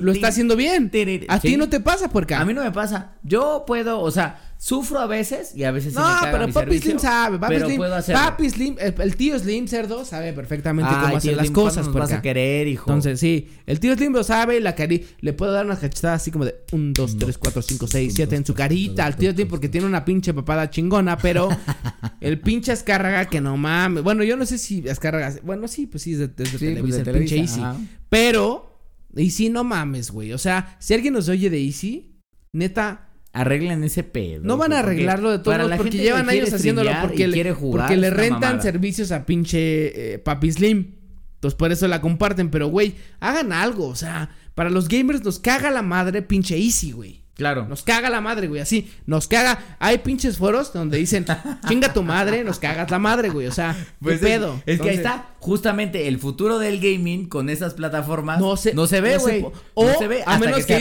lo está haciendo bien. A ti no te pasa, puerca. A mí no me pasa. Yo puedo, o sea, sufro a veces y a veces sí No, me caga pero mi Papi servicio, Slim sabe, Papi pero Slim, puedo hacerlo. Papi Slim, el, el tío Slim cerdo sabe perfectamente Ay, cómo tío hacer las Slim, ¿cuándo cosas, nos vas puerca. a querer, hijo? Entonces, sí, el tío Slim lo sabe, la cari le puedo dar unas cachetadas así como de 1, 2, 3, 4, 5, 6, 7 en su carita al tío Slim porque tiene una pinche papada chingona, pero *laughs* el pinche Azcárraga que no mames. Bueno, yo no sé si Azcárraga, bueno, sí, pues sí, es de, es de Sí, Televisa, pues de el pinche Televisa, Easy. ajá. Pero, Easy no mames, güey. O sea, si alguien nos oye de Easy, neta, Arreglen ese pedo. no van a arreglarlo de todos modos porque llevan años haciéndolo porque le, jugar, porque le rentan mamada. servicios a pinche eh, Papi Slim. Entonces por eso la comparten, pero güey, hagan algo, o sea, para los gamers nos caga la madre pinche Easy, güey. Claro. Nos caga la madre, güey. Así, nos caga. Hay pinches foros donde dicen, *laughs* chinga tu madre, nos cagas la madre, güey. O sea, Pues ¿qué es- pedo? Es, que ahí está justamente el futuro del gaming con esas plataformas. No se, no se ve, güey. No o se ve a hasta menos que,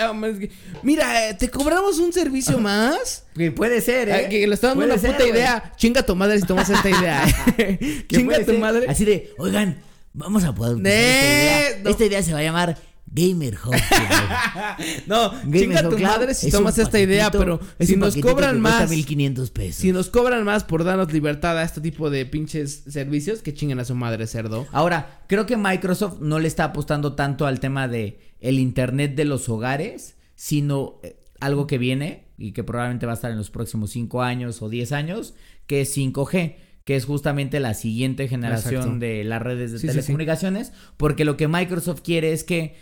a menos que- Mira, eh, te cobramos un servicio *laughs* más. Que puede ser, ¿eh? Eh, que le está dando una ser, puta idea. Chinga tu madre si tomas esta idea. *laughs* Que Chinga tu ser madre. Así de, oigan, vamos a poder. Idea. Esta idea se va a llamar Gamer Hub. *laughs* No, Gamer chinga tu Cloud madre si tomas esta idea, pero si nos cobran más, 1500 pesos. si nos cobran más por darnos libertad a este tipo de pinches servicios, que chinguen a su madre, cerdo. Ahora, creo que Microsoft no le está apostando tanto al tema de el internet de los hogares, sino eh, algo que viene y que probablemente va a estar en los próximos 5 años o 10 años, que es 5G, que es justamente la siguiente generación Exacto. de las redes de Sí, sí, sí. telecomunicaciones, porque lo que Microsoft quiere es que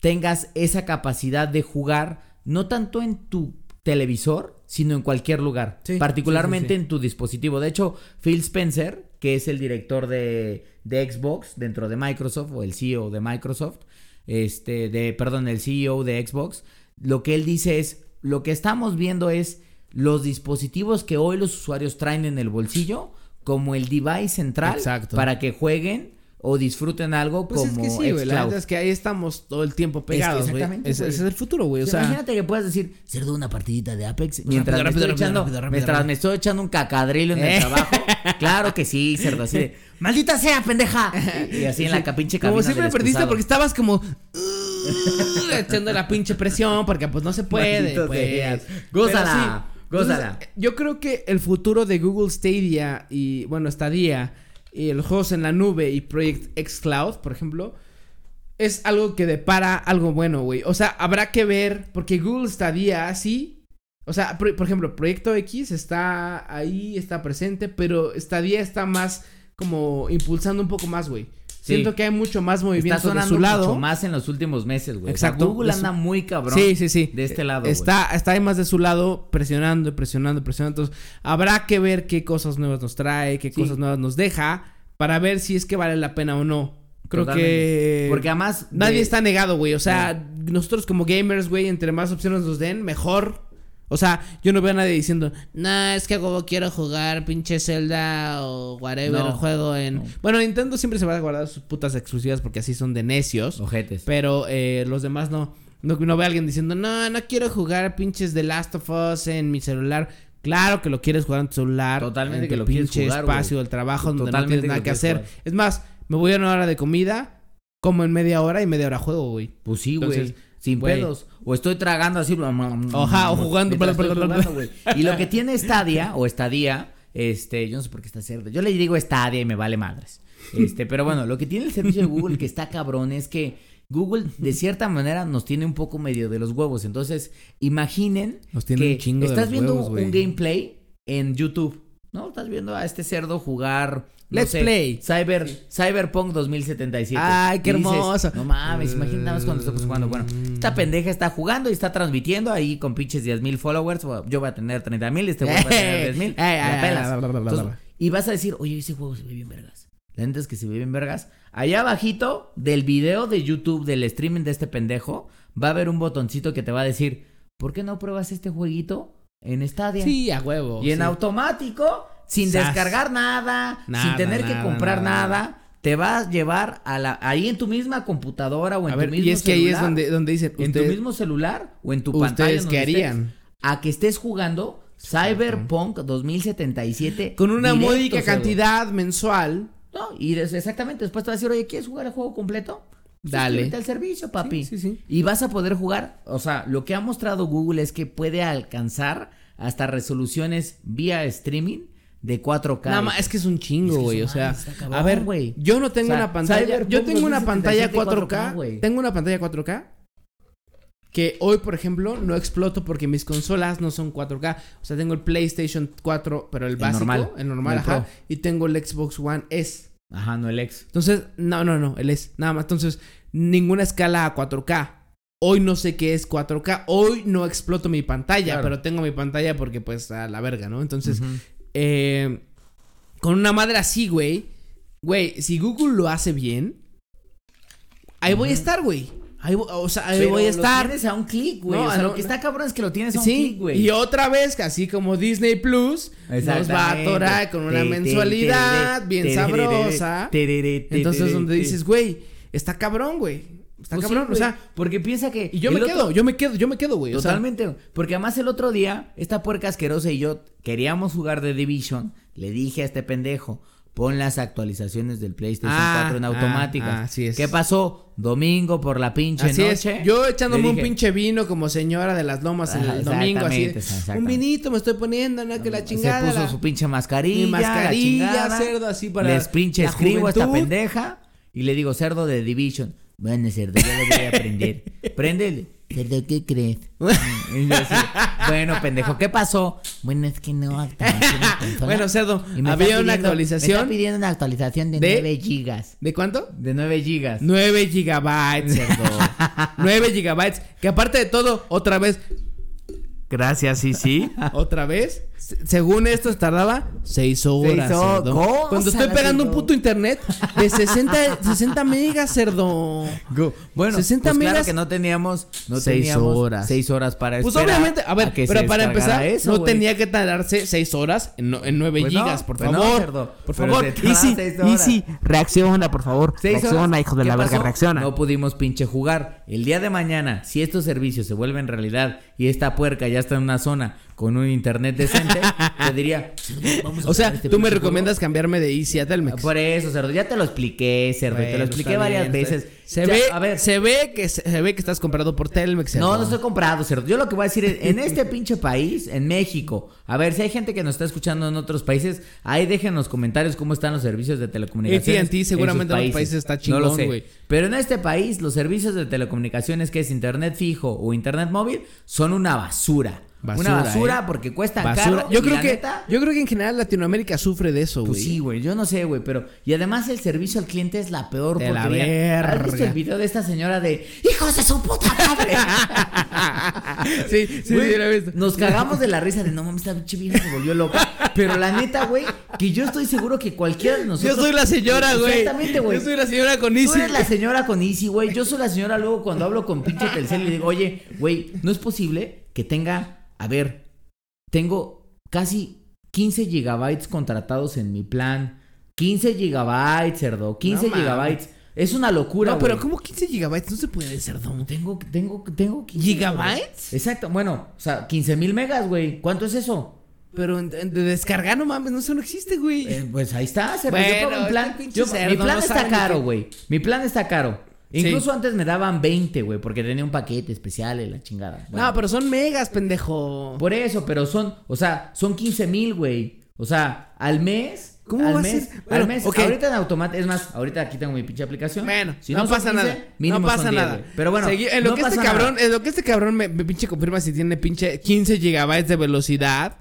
tengas esa capacidad de jugar no tanto en tu televisor, sino en cualquier lugar, Sí, particularmente sí, sí, sí. en tu dispositivo. De hecho, Phil Spencer, que es el director de, de Xbox dentro de Microsoft, o el CEO de Microsoft, este, de, perdón, el CEO de Xbox, lo que él dice es, lo que estamos viendo es los dispositivos que hoy los usuarios traen en el bolsillo como el device central Exacto. para que jueguen o disfruten algo Pues como es que sí, güey. La verdad es que ahí estamos todo el tiempo pegados, güey. exactamente, Ese güey. ese es el futuro, güey. O Sí, sea, imagínate que puedas decir, cerdo una partidita de Apex mientras, Rápido, me, estoy rápido, echando, rápido, rápido, mientras rápido. me estoy echando un cacadrilo en el Eh. trabajo. *laughs* Claro que sí, cerdo, así de, maldita sea, pendeja. Y así en la pinche cabina como siempre perdiste porque estabas como echando la pinche presión porque pues no se puede, pues. Gózala, sí, gózala. entonces, yo creo que el futuro de Google Stadia y bueno, Stadia y los juegos en la nube y Project X Cloud, por ejemplo, es algo que depara algo bueno, güey. O sea, habrá que ver porque Google Stadia sí o sea, por, ejemplo, Proyecto X está ahí, está presente, pero Stadia está más como impulsando un poco más, güey. Siento que hay mucho más Está movimiento de su lado. mucho más en los últimos meses, güey. Exacto. Google su- anda muy cabrón. Sí, sí, sí. De este lado, güey. Está, está ahí más de su lado, presionando, presionando, presionando. Entonces, habrá que ver qué cosas nuevas nos trae, qué Sí. cosas nuevas nos deja, para ver si es que vale la pena o no. Creo Totalmente. que. Porque además. Nadie de- está negado, güey. O sea, nosotros como gamers, güey, entre más opciones nos den, mejor. O sea, yo no veo a nadie diciendo, nah, es que huevo quiero jugar pinche Zelda o whatever No, juego en. no. Bueno, Nintendo siempre se va a guardar sus putas exclusivas porque así son de necios. Ojetes. Pero eh, los demás no. No, no veo a alguien diciendo, no, no quiero jugar pinches The Last of Us en mi celular. Claro que lo quieres jugar en tu celular. Totalmente en que tu lo pinche jugar, espacio del trabajo donde Totalmente no tienes que nada que quieres hacer. jugar. Es más, me voy a una hora de comida, como en media hora y media hora juego, güey. Pues sí, güey. Sin pedos. O estoy tragando así. Oja, o jugando, bla, bla, bla. Y lo que tiene Stadia, o Stadia, este, yo no sé por qué está cerdo. Yo le digo Stadia y me vale madres. Este, pero bueno, lo que tiene el servicio de Google que está cabrón es que Google, de cierta manera, nos tiene un poco medio de los huevos. Entonces, imaginen Nos tiene que un chingo de estás los viendo huevos, un gameplay en YouTube, ¿no? Estás viendo a este cerdo jugar. No Let's sé, play. Cyber, Cyberpunk 2077. Ay, qué dices, hermoso. no mames, más cuando estamos jugando. Bueno, esta pendeja está jugando y está transmitiendo ahí con pinches 10 mil followers. Yo voy a tener 30 mil, este güey va a tener *laughs* 10 mil. Y vas a decir, oye, ese juego se ve bien vergas. La neta es que se ve bien vergas. Allá abajito del video de YouTube del streaming de este pendejo, va a haber un botoncito que te va a decir, ¿por qué no pruebas este jueguito en Stadia? Sí, a huevo. Y en sí. automático, sin Sas. descargar nada, Nada, sin tener que comprar nada. nada, te va a llevar a la ahí en tu misma computadora o en A tu ver, mismo y es que ahí es celular, donde, donde dicen, en tu mismo celular o en tu pantalla ¿Ustedes qué estés, harían? a que estés jugando Cyberpunk 2077 Con una directo, módica cantidad mensual. No, y des- exactamente, después te va a decir, oye, ¿quieres jugar el juego completo? Dale. Al servicio, papi. Sí, sí, sí. Y vas a poder jugar, o sea, lo que ha mostrado Google es que puede alcanzar hasta resoluciones vía streaming de 4K. Nada más, es que es un chingo, Es que güey. O sea, cabrón, a ver, güey. yo no tengo O sea, una pantalla. Cyberpunk Yo tengo una pantalla 2077 4K. güey. tengo una pantalla 4K. Que hoy, por ejemplo, no exploto porque mis consolas no son 4K. O sea, tengo el PlayStation 4, pero el básico, normal, el normal, no el ajá. Pro. Y tengo el Xbox One S. Ajá, no el ex. Entonces, no, no, no, el S. Nada más. Entonces, ninguna escala a 4K. Hoy no sé qué es 4K. Hoy no exploto mi pantalla, Claro. pero tengo mi pantalla porque, pues, a la verga, ¿no? Entonces. Eh, con una madre así, güey. Güey, si Google lo hace bien, ahí voy a estar, güey. Ahí o sea, ahí Pero voy a lo estar. tienes a un clic, güey. No, o sea, no, lo que está cabrón es que lo tienes a un Sí, clic, güey. y otra vez, así como Disney Plus, nos va a atorar con una mensualidad bien sabrosa. Entonces, donde dices, güey, está cabrón, güey. Está Pues sí, o sea, porque piensa que y yo me otro- quedo, yo me quedo, yo me quedo, güey. o sea, Totalmente, porque además el otro día, esta puerca asquerosa y yo queríamos jugar de Division. Le dije a este pendejo, pon las actualizaciones del PlayStation Ah, 4 en ah, automática. ah, así es. ¿Qué pasó? Domingo por la pinche Así es. noche. Yo echándome un pinche vino como señora de las lomas Ajá, el domingo, así. Un vinito me estoy poniendo, ¿no? Que la chingada. Se puso la- su pinche mascarilla. Mi la mascarilla, chingada. cerdo, así para Les pinche escribo a esta pendeja y le digo, cerdo de Division. Bueno, cerdo, ya lo voy a aprender. *laughs* Préndele. Cerdo, ¿qué crees? *laughs* Así, bueno, pendejo, ¿qué pasó? Bueno, es que no actualización. *laughs* Bueno, cerdo, había una pidiendo- Me actualización. está pidiendo una actualización de, ¿De? 9 gigas. ¿De cuánto? De 9 gigas. 9 gigabytes, cerdo. 9 gigabytes. Que aparte de todo, otra vez. Gracias, sí, sí. Otra vez. Se- Según esto, tardaba 6 horas. Seis horas. cerdo. Cuando estoy pegando un puto internet de 60, 60 megas, cerdo. Bueno, 60 pues claro megas. que no teníamos, no Seis teníamos horas. seis horas para Pues esperar obviamente, a ver, que pero para empezar, eso, no güey. tenía que tardarse 6 horas en, no- en 9 Pues no, gigas, por pues no, favor. cerdo. por Pero favor, Easy. Easy, reacciona, por favor. Seis reacciona, horas. hijo de ¿Qué la verga, pasó? reacciona. No pudimos pinche jugar. El día de mañana, si estos servicios se vuelven realidad y esta puerca ya está en una zona con un internet decente, *laughs* te diría, vamos a o sea, este tú me recomiendas cambiarme de Easy a Telmex. juego. Por eso, cerdo, ya te lo expliqué, cerdo, te lo expliqué varias bien, veces. Se Ya, ve, a ver, se ve que se, ve que estás comprado por Telmex. No, cerdo. no estoy comprado, cerdo. Yo lo que voy a decir es, en este *laughs* pinche país, en México, a ver, si hay gente que nos está escuchando en otros países, ahí dejen en los comentarios cómo están los servicios de telecomunicaciones. AT&T seguramente en otros países está No chingón, güey. Pero en este país, los servicios de telecomunicaciones, que es internet fijo o internet móvil, son una basura. Basura, una basura ¿eh? porque cuestan Basura. caro. Yo creo que neta, yo creo que en general Latinoamérica sufre de eso, güey. pues sí, güey, yo no sé, güey, pero... Y además el servicio al cliente es la peor De la porquería. ¿Has visto verga. el video de esta señora de... ¡Hijos de su puta madre! *laughs* sí, sí, Güey, sí, lo he visto. Nos cagamos de la risa de no mames, esta pinche vieja se volvió loca. Pero la neta, güey, que yo estoy seguro que cualquiera de nosotros. Yo soy la señora, güey. Exactamente, güey. Yo soy la señora con Tú Easy. eres la señora con Easy, güey. Yo soy la señora luego cuando hablo con pinche Telcel y digo, oye, güey, no es posible que tenga, a ver, tengo casi 15 gigabytes contratados en mi plan. 15 gigabytes, cerdo. 15 No mames. gigabytes. Es una locura, No, pero. ¿cómo 15 gigabytes? No se puede ser, don. Tengo, tengo, tengo 15 ¿Gigabytes? Exacto, bueno, o sea, 15 mil megas, güey. ¿Cuánto es eso? Pero de descargar, no mames, no, eso no existe, güey. Eh, pues ahí está, cerdo. Bueno, yo pago un plan. este yo- cerdo mi plan no está caro, güey. Mi plan está caro. Sí. Incluso antes me daban 20, güey, porque tenía un paquete especial y la chingada. Bueno, No, pero son megas, pendejo. Por eso, pero son, o sea, son 15 mil, güey. O sea, al mes. ¿Cómo al va a mes, ser? Bueno, al mes. Ahorita en automático, es más, ahorita aquí tengo mi pinche aplicación. Bueno, Si no, pasa 15, nada. no pasa 10, nada. Pero bueno, Segui- en lo no que este cabrón, nada. en lo que este cabrón me, me pinche confirma si tiene pinche 15 gigabytes de velocidad.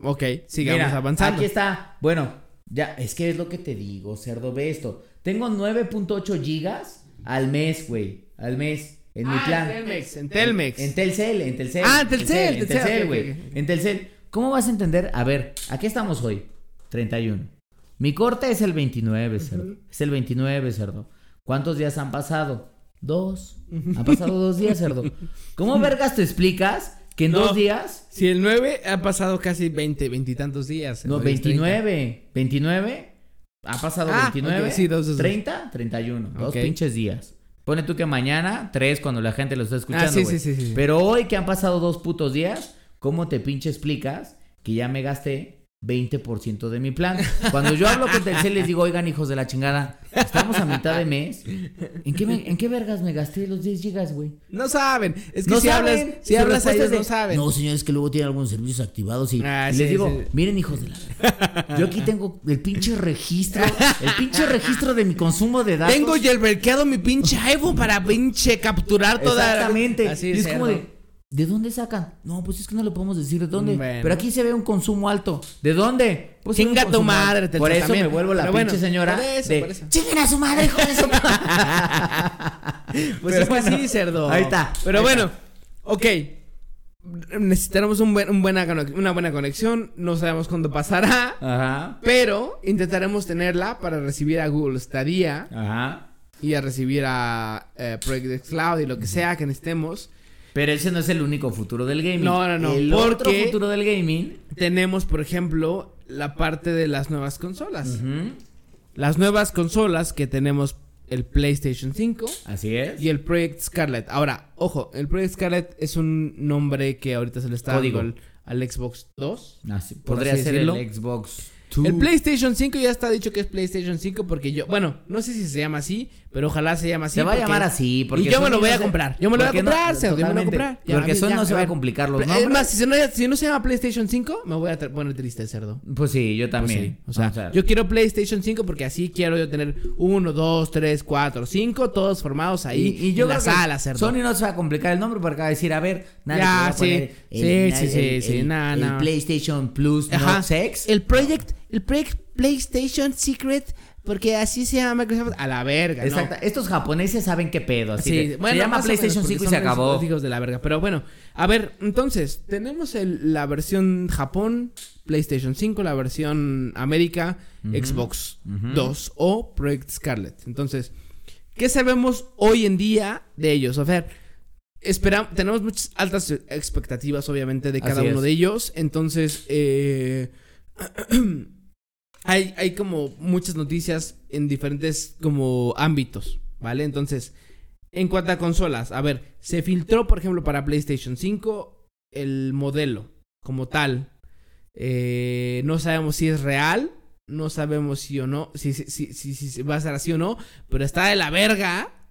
Ok, sigamos Mira, avanzando. Aquí está. Bueno, ya, es que es lo que te digo, cerdo, ve esto. Tengo 9.8 gigas al mes, güey. Al mes. En mi Ah, plan. En Telmex, en Telmex. En Telcel, en Telcel. Ah, en Telcel, En Telcel, güey. ok. En Telcel. ¿Cómo vas a entender? A ver, aquí estamos hoy. 31. Mi corte es el 29, cerdo. Es el 29, cerdo. ¿Cuántos días han pasado? Dos. Han pasado dos días, cerdo. ¿Cómo vergas te explicas que en No. dos días Si el 9 ha pasado casi 20, 20 y tantos días. No, entonces 29. 29. Ha pasado Ah, 29. ok, sí, dos, dos, dos. 30, 31. Dos pinches días. Pone tú que mañana, tres cuando la gente lo está escuchando. Ah, sí, sí, sí, sí. Pero hoy que han pasado dos putos días, ¿cómo te pinche explicas que ya me gasté 20% de mi plan? Cuando yo hablo con Telcel les digo, oigan, hijos de la chingada, estamos a mitad de mes. ¿En qué, me- en qué vergas me gasté los 10 gigas, güey? No saben. Es que No si saben. hablas, si hablas a respuesta ellos es de, no saben. No, señores, que luego tienen algunos servicios activados y, Ah, y sí, les digo, sí. miren, hijos de la *laughs* Yo aquí tengo el pinche registro, el pinche registro de mi consumo de datos. Tengo jailbreakado mi pinche iPhone para pinche capturar toda. Exactamente. Así y es como cerdo. de, ¿de dónde sacan? No, pues es que no le podemos decir de dónde. Bueno. Pero aquí se ve un consumo alto. ¿De dónde? Pues Chinga tu madre. Telcel, Por eso también. me vuelvo la Pero pinche bueno, señora. por eso, de, por eso. Chinguen a su madre, hijo de su *laughs* Pues Pero es que bueno, sí, cerdo. ahí está, Pero ahí bueno, ok. Necesitaremos un buen, un buena, una buena conexión. No sabemos cuándo pasará. Ajá. Pero intentaremos tenerla para recibir a Google Stadia. Ajá. y a recibir a eh, Project Cloud y lo que sea que necesitemos. Pero ese no es el único futuro del gaming. No, no, no, El otro porque- futuro del gaming. Tenemos, por ejemplo, la parte de las nuevas consolas. Las nuevas consolas que tenemos el PlayStation 5 Así es. y el Project Scarlet. Ahora, ojo, el Project Scarlet es un nombre que ahorita se le está dando al, al Xbox 2. Así- por podría así ser decirlo. el Xbox El PlayStation 5 ya está dicho que es PlayStation 5 porque yo, bueno, no sé si se llama así, pero ojalá se llame así. se va a porque- llamar así. Porque y yo me lo voy a comprar. Yo me lo voy a comprar, cerdo, yo me lo voy a comprar. Porque Sony no se va a complicar los nombres. Es más, si, no, si no se llama PlayStation 5, me voy a poner triste el cerdo. Pues sí, yo Pues también. sí, o sea, yo quiero PlayStation 5 porque así quiero yo tener 1, 2, 3, 4, 5, todos formados ahí y, y yo en la sala, cerdo. Sony no se va a complicar el nombre porque va a decir, a ver, nada, Ya, sí. Sí, sí, sí, el- sí, el- nah, el nah. PlayStation Plus Ajá. no sex. El Project, el Project PlayStation Secret, porque así se llama Microsoft. A la verga, ¿no? Exacto. Estos japoneses saben qué pedo. Así Sí, bueno, se llama PlayStation menos, 5 y se acabó. los hijos de la verga. Pero bueno, a ver, entonces, tenemos el- la versión Japón, PlayStation 5, la versión América, Xbox ujú. 2 o Project Scarlet. Entonces, ¿qué sabemos hoy en día de ellos? O sea, esperamos, tenemos muchas altas expectativas, obviamente, de cada Así uno es. de ellos. Entonces, eh, *clears throat* hay, hay como muchas noticias en diferentes como ámbitos, ¿vale? Entonces, en cuanto a consolas, a ver, se filtró, por ejemplo, para PlayStation 5 el modelo como tal. Eh, no sabemos si es real, no sabemos si o no, si, si, si, si- si va a ser así o no, pero está de la verga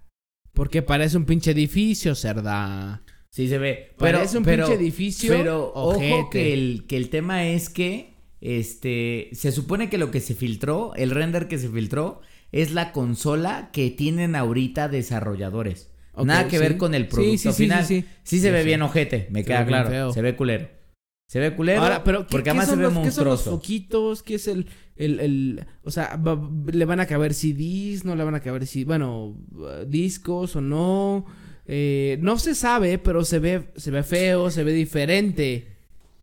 porque parece un pinche edificio, cerda. Sí se ve. Pero, Parece un pero- pinche edificio. Pero ojo que el, que el tema es que este se supone que lo que se filtró, el render que se filtró, es la consola que tienen ahorita desarrolladores. Nada que sí. ver con el producto sí, sí, final. sí, se ve bien ojete, me Se queda claro. feo. Se ve culero. Se ve culero. Ahora, pero ¿qué, porque qué además se ve los, qué son los monstruoso. foquitos? ¿Qué es el, el, el- o sea, va- le van a caber CDs? ¿No le van a caber CDs? Bueno, discos o no. Eh, no se sabe, pero se ve, se ve feo, se ve diferente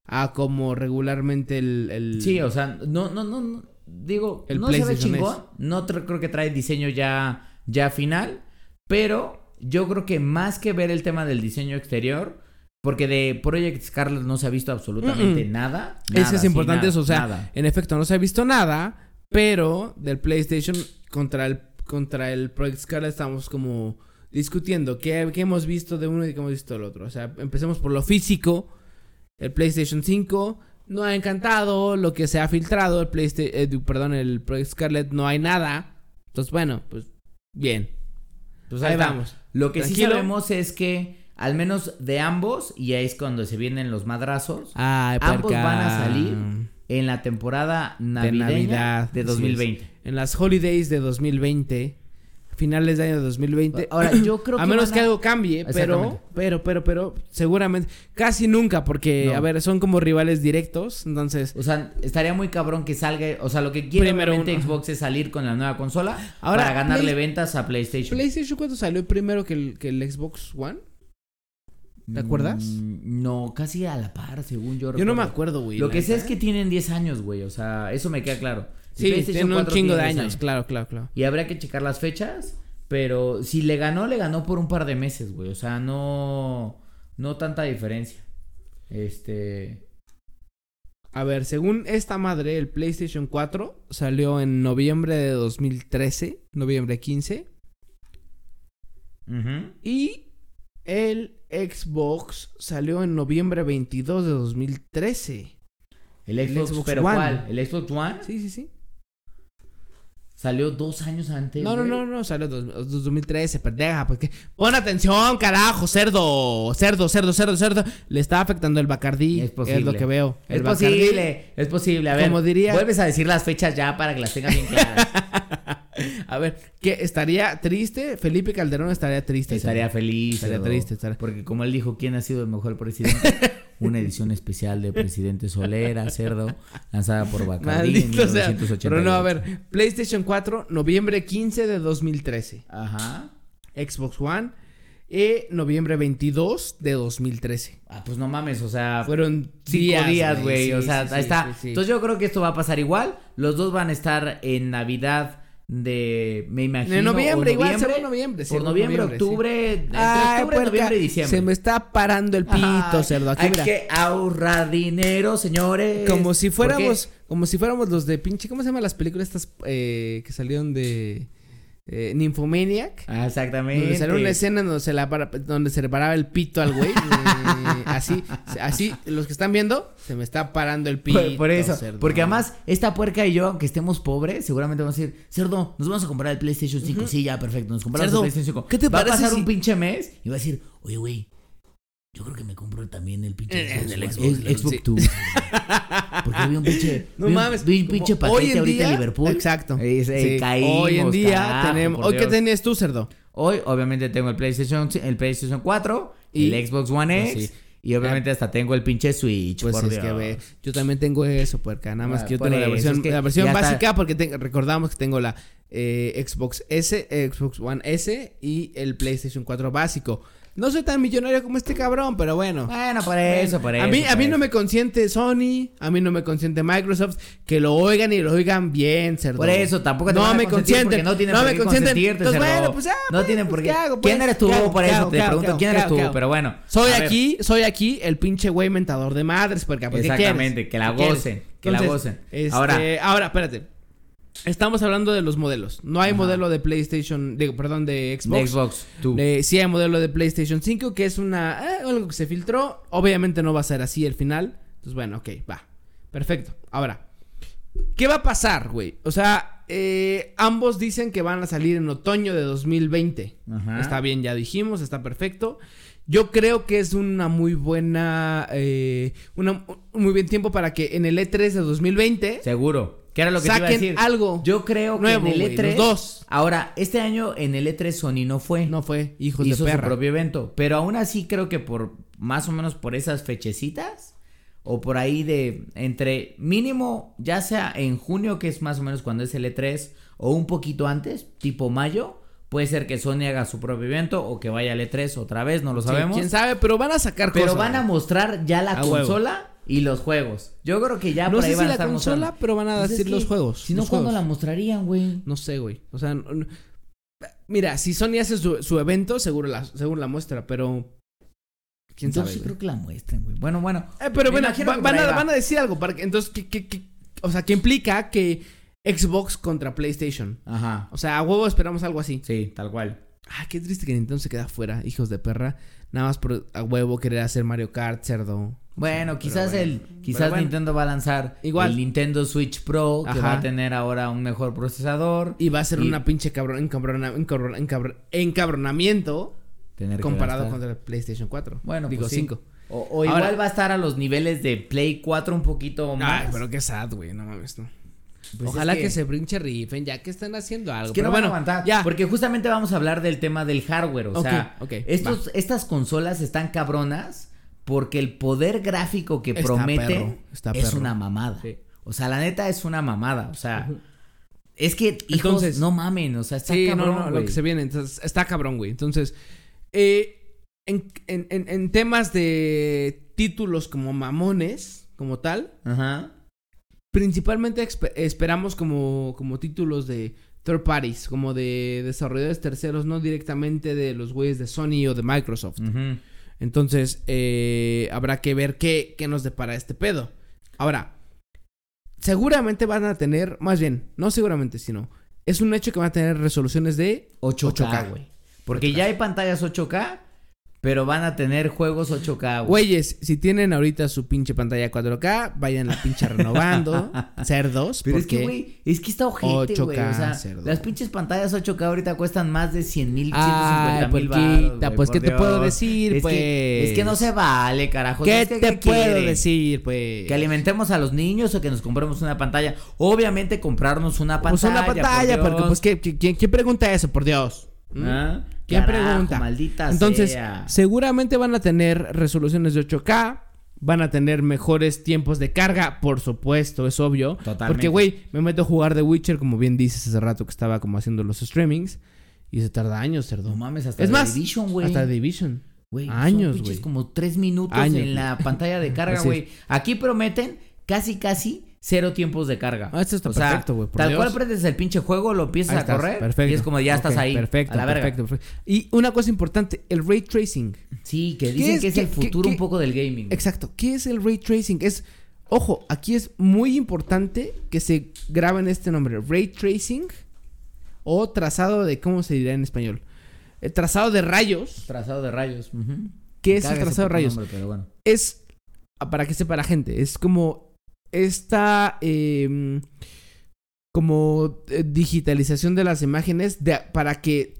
a como regularmente el, el- Sí, o sea, no, no, no, no, digo, El no se ve chingón, es. no creo que trae diseño ya, ya final, pero yo creo que más que ver el tema del diseño exterior, porque de Project Scarlet no se ha visto absolutamente Mm-mm. nada. Eso nada, es sí, importante, nada, eso, o sea, nada. en efecto no se ha visto nada, pero del PlayStation contra el, contra el Project Scarlet estamos como discutiendo qué, qué hemos visto de uno y qué hemos visto del otro. O sea, empecemos por lo físico. El PlayStation 5 no ha encantado, lo que se ha filtrado, el PlayStation, perdón, el Project Scarlet no hay nada. Entonces, bueno, pues bien. Pues ahí ahí vamos. Lo que sí sabemos es que, al menos de ambos, y ahí es cuando se vienen los madrazos, Ay, Ambos puerca. van a salir en la temporada navideña de, Navidad, es. 2020. En las holidays de 2020, finales de año de 2020. Ahora, yo creo *clears throat* que a menos van que algo cambie, pero, pero, pero, pero, seguramente, casi nunca, porque, No. a ver, son como rivales directos, entonces, O sea, estaría muy cabrón que salga. O sea, lo que quiere Primero uno. Xbox es salir con la nueva consola Ahora, para ganarle Play- ventas a PlayStation. PlayStation 4 salió primero que el, que el Xbox One. ¿te acuerdas? Mm, no, casi a la par, según yo. Yo no me acuerdo, güey. Lo que sé es que ¿eh? tienen 10 años, güey. O sea, eso me queda claro. El Sí, tiene un 4 chingo de tiene 10 años, claro, claro, claro. Y habría que checar las fechas. Pero si le ganó, le ganó por un par de meses, güey. O sea, no. No tanta diferencia. Este. A ver, según esta madre, el PlayStation 4 salió en noviembre de 2013, noviembre 15. ujú. Y el Xbox salió en noviembre 22 de 2013. El El Xbox, Xbox pero One. ¿cuál? ¿El Xbox One? Sí, sí, sí. Salió dos años antes. No, no, no, no, salió en 2013, pendeja, porque pon atención, carajo, cerdo, cerdo, cerdo, cerdo, cerdo, le está afectando el Bacardí, Es es, posible. lo que veo. Es Bacardí- posible, es posible. A ver, Como diría- vuelves a decir las fechas ya para que las tengas bien claras. *laughs* A ver, que estaría triste, Felipe Calderón estaría triste. estaría feliz. Estaría cerdo. triste, estaría- Porque como él dijo, ¿quién ha sido el mejor presidente? *laughs* Una edición especial de Presidente Solera, cerdo, lanzada por Bacardi en Maldito sea. 1988. Pero no, a ver, PlayStation 4, noviembre 15 de 2013. Ajá. Xbox One, y noviembre 22 de 2013. Ah, pues no mames, o sea, Fueron cinco días, días, güey. Sí, o sea, sí, ahí sí, está. Entonces yo creo que esto va a pasar igual. Los dos van a estar en Navidad de, me imagino. En noviembre, igual, según noviembre. Por noviembre, sí. octubre, entre Ay, octubre, puerca, noviembre y diciembre. Se me está parando el pito, cerdo. Aquí, Hay mira. que ahorrar dinero, señores. Como si fuéramos, como si fuéramos los de pinche, ¿cómo se llaman las películas estas eh, que salieron de eh, Nymphomaniac? Ah, exactamente. Donde salió una escena donde se, la para- donde se le paraba el pito al güey. eh, así, así, los que están viendo, se me está parando el pito. Por, por eso, cerdo. porque además esta puerca y yo, aunque estemos pobres, seguramente vamos a decir, cerdo, nos vamos a comprar el PlayStation 5. Sí, ya, perfecto, nos compramos Cerdo, el PlayStation 5. ¿qué te Va a pasar si- un pinche mes y va a decir, oye, güey, yo creo que me compro también el pinche Eh, Xbox el Xbox, el Xbox sí. Two. *laughs* Porque vi un pinche, No vi un- mames. vi un pinche hoy paquete en ahorita día- en Liverpool. Exacto. Eh, se- Sí, caímos, hoy en día carajo, tenemos. ¿Hoy qué tenías tú, cerdo? Hoy, obviamente, tengo el PlayStation, el PlayStation 4, Y- el Xbox One Pues X, sí. y obviamente hasta tengo el pinche Switch, Pues por es Dios. que ve, yo también tengo eso, puerca. Nada más Ah, que yo tengo la eso, versión, es que la versión ya está. básica porque te- recordamos que tengo la eh, Xbox S, eh, Xbox One S y el PlayStation 4 básico. No soy tan millonario como este cabrón, pero bueno. Bueno, por eso, por eso. a mí, a mí eso. no me consiente Sony, a mí no me consiente Microsoft, que lo oigan y lo oigan bien, cerdo. Por eso, tampoco te no van a me consienten, no tienen no por me qué consienten. Entonces, cerdo. bueno, pues ya, No pues, tienen por qué. ¿qué hago, ¿Quién eres tú? ¿Qué hago? Por ¿Qué eso hago? te pregunto, ¿Qué ¿quién eres tú? Pero bueno. Soy aquí, soy aquí el pinche güey mentador de madres, porque ¿qué Exactamente, que la gocen, que la gocen. este, Ahora- ahora, espérate. Estamos hablando de los modelos. No hay Ajá. modelo de PlayStation, digo, perdón, de Xbox. De Xbox, tú. Eh, sí hay modelo de PlayStation 5, que es una eh, algo que se filtró. Obviamente no va a ser así el final. Entonces, bueno, ok, va. Perfecto. Ahora, ¿qué va a pasar, güey? O sea, eh, ambos dicen que van a salir en otoño de 2020. Ajá. Está bien, ya dijimos, está perfecto. Yo creo que es una muy buena, eh, una, un muy buen tiempo para que en el E3 de 2020 Seguro. ¿Qué era lo que te iba a saquen decir? algo. Yo creo que en el güey, E3. los dos. Ahora, este año en el E3 Sony no fue. No fue, hijos hizo de su perra. propio evento. Pero aún así creo que por más o menos por esas fechecitas. O por ahí de entre mínimo, ya sea en junio, que es más o menos cuando es el E3, o un poquito antes, tipo mayo. Puede ser que Sony haga su propio evento o que vaya al E3 otra vez, no lo Sí, sabemos. quién sabe, pero van a sacar pero cosas. van a mostrar ya la A huevo. Consola y los juegos. Yo creo que ya no por ahí sé van si a la estar consola, mostrando. pero van a Pues es decir los juegos. Si no, los ¿cuándo juegos. la mostrarían, güey? No sé, güey. O sea, no- no- mira, si Sony hace su, su evento, seguro la, seguro la muestra, pero quién Yo sabe. sí güey? creo que la muestren, güey. Bueno, bueno. Eh, pero bueno, va- van, a, va. van a decir algo para que entonces que, que- que- o sea, que implica que Xbox contra PlayStation. Ajá. O sea, a huevo esperamos algo así. Sí, tal cual. Ah, qué triste que Nintendo se queda fuera, hijos de perra. Nada más por a huevo querer hacer Mario Kart, cerdo. Bueno, quizás bueno. el, quizás bueno. Nintendo va a lanzar Igual. el Nintendo Switch Pro, que Ajá. va a tener ahora un mejor procesador. Y va a ser Y- una pinche cabrón, encabrona- encabrona- encabr- encabronamiento Tener comparado contra el PlayStation 4. Bueno, digo pues sí. 5. O, o Ahora- igual va a estar a los niveles de Play 4 un poquito más. Ay, pero qué sad, güey, no mames, no. Pues Ojalá es que... se pinche rifen, ya que están haciendo algo. Es que pero no van bueno, a aguantar. ya. Porque justamente vamos a hablar del tema del hardware. O sea, estos, estas consolas están cabronas porque el poder gráfico que Está prometen perro, está es perro. una mamada. Sí. O sea, la neta es una mamada. O sea, es que, hijos, Entonces- no mamen. O sea, está sí, cabrón, no, no, lo que se viene. Entonces, está cabrón, güey. Entonces, eh, en, en- en- en temas de títulos como mamones, como tal, Ajá. principalmente esperamos como, como títulos de third parties, como de desarrolladores terceros, no directamente de los güeyes de Sony o de Microsoft. Ujú. Entonces, eh, habrá que ver qué, qué nos depara este pedo. Ahora, seguramente van a tener, más bien, no seguramente, sino, es un hecho que van a tener resoluciones de 8K, 8K. güey. Porque ya hay pantallas 8K, pero van a tener juegos 8K, güey. Güeyes, si tienen ahorita su pinche pantalla 4K, vayan la pinche renovando. *laughs* cerdos. Pero es que, güey, es que está ojete, güey. 8K, O sea, cerdo. las pinches pantallas 8K ahorita cuestan más de 100 mil, Ay, 150 mil pues, ¿qué te puedo decir, es pues? Que, es que no se vale, carajo. ¿Qué te puedo decir, pues? Que alimentemos a los niños o que nos compremos una pantalla. Obviamente comprarnos una pantalla. Pues una pantalla, por porque pues ¿qué- qué- quién, quién pregunta eso, por Dios? ¿Mm? ¿Ah? ¿Quién Carajo, pregunta? Maldita Entonces, sea. seguramente van a tener resoluciones de 8K, van a tener mejores tiempos de carga, por supuesto, es obvio. Totalmente. Porque, güey, me meto a jugar The Witcher, como bien dices hace rato que estaba como haciendo los streamings, y se tarda años, cerdo. No mames, hasta es The más, Division, güey. hasta The Division. Güey, años, güey. como tres minutos Años, en la pantalla de *laughs* carga, es. güey. Aquí prometen casi, casi cero tiempos de carga. Ah, esto está O perfecto, güey, Tal Dios. cual prendes el pinche juego, lo empiezas a correr perfecto. y es como ya estás ahí. Perfecto, a la verga. perfecto, perfecto. Y una cosa importante, el ray tracing. Sí, que ¿Qué dicen es? que es ¿Qué- el futuro qué- un poco del gaming. Exacto. ¿Qué es el ray tracing? Es, ojo, aquí es muy importante que se graben este nombre, ray tracing o trazado de, ¿cómo se dirá en español? El trazado de rayos Trazado de rayos. ujú. ¿Qué es el trazado de rayos? nombre, pero bueno. es, ah, para que sepa la gente, es como esta, eh, como digitalización de las imágenes de- para que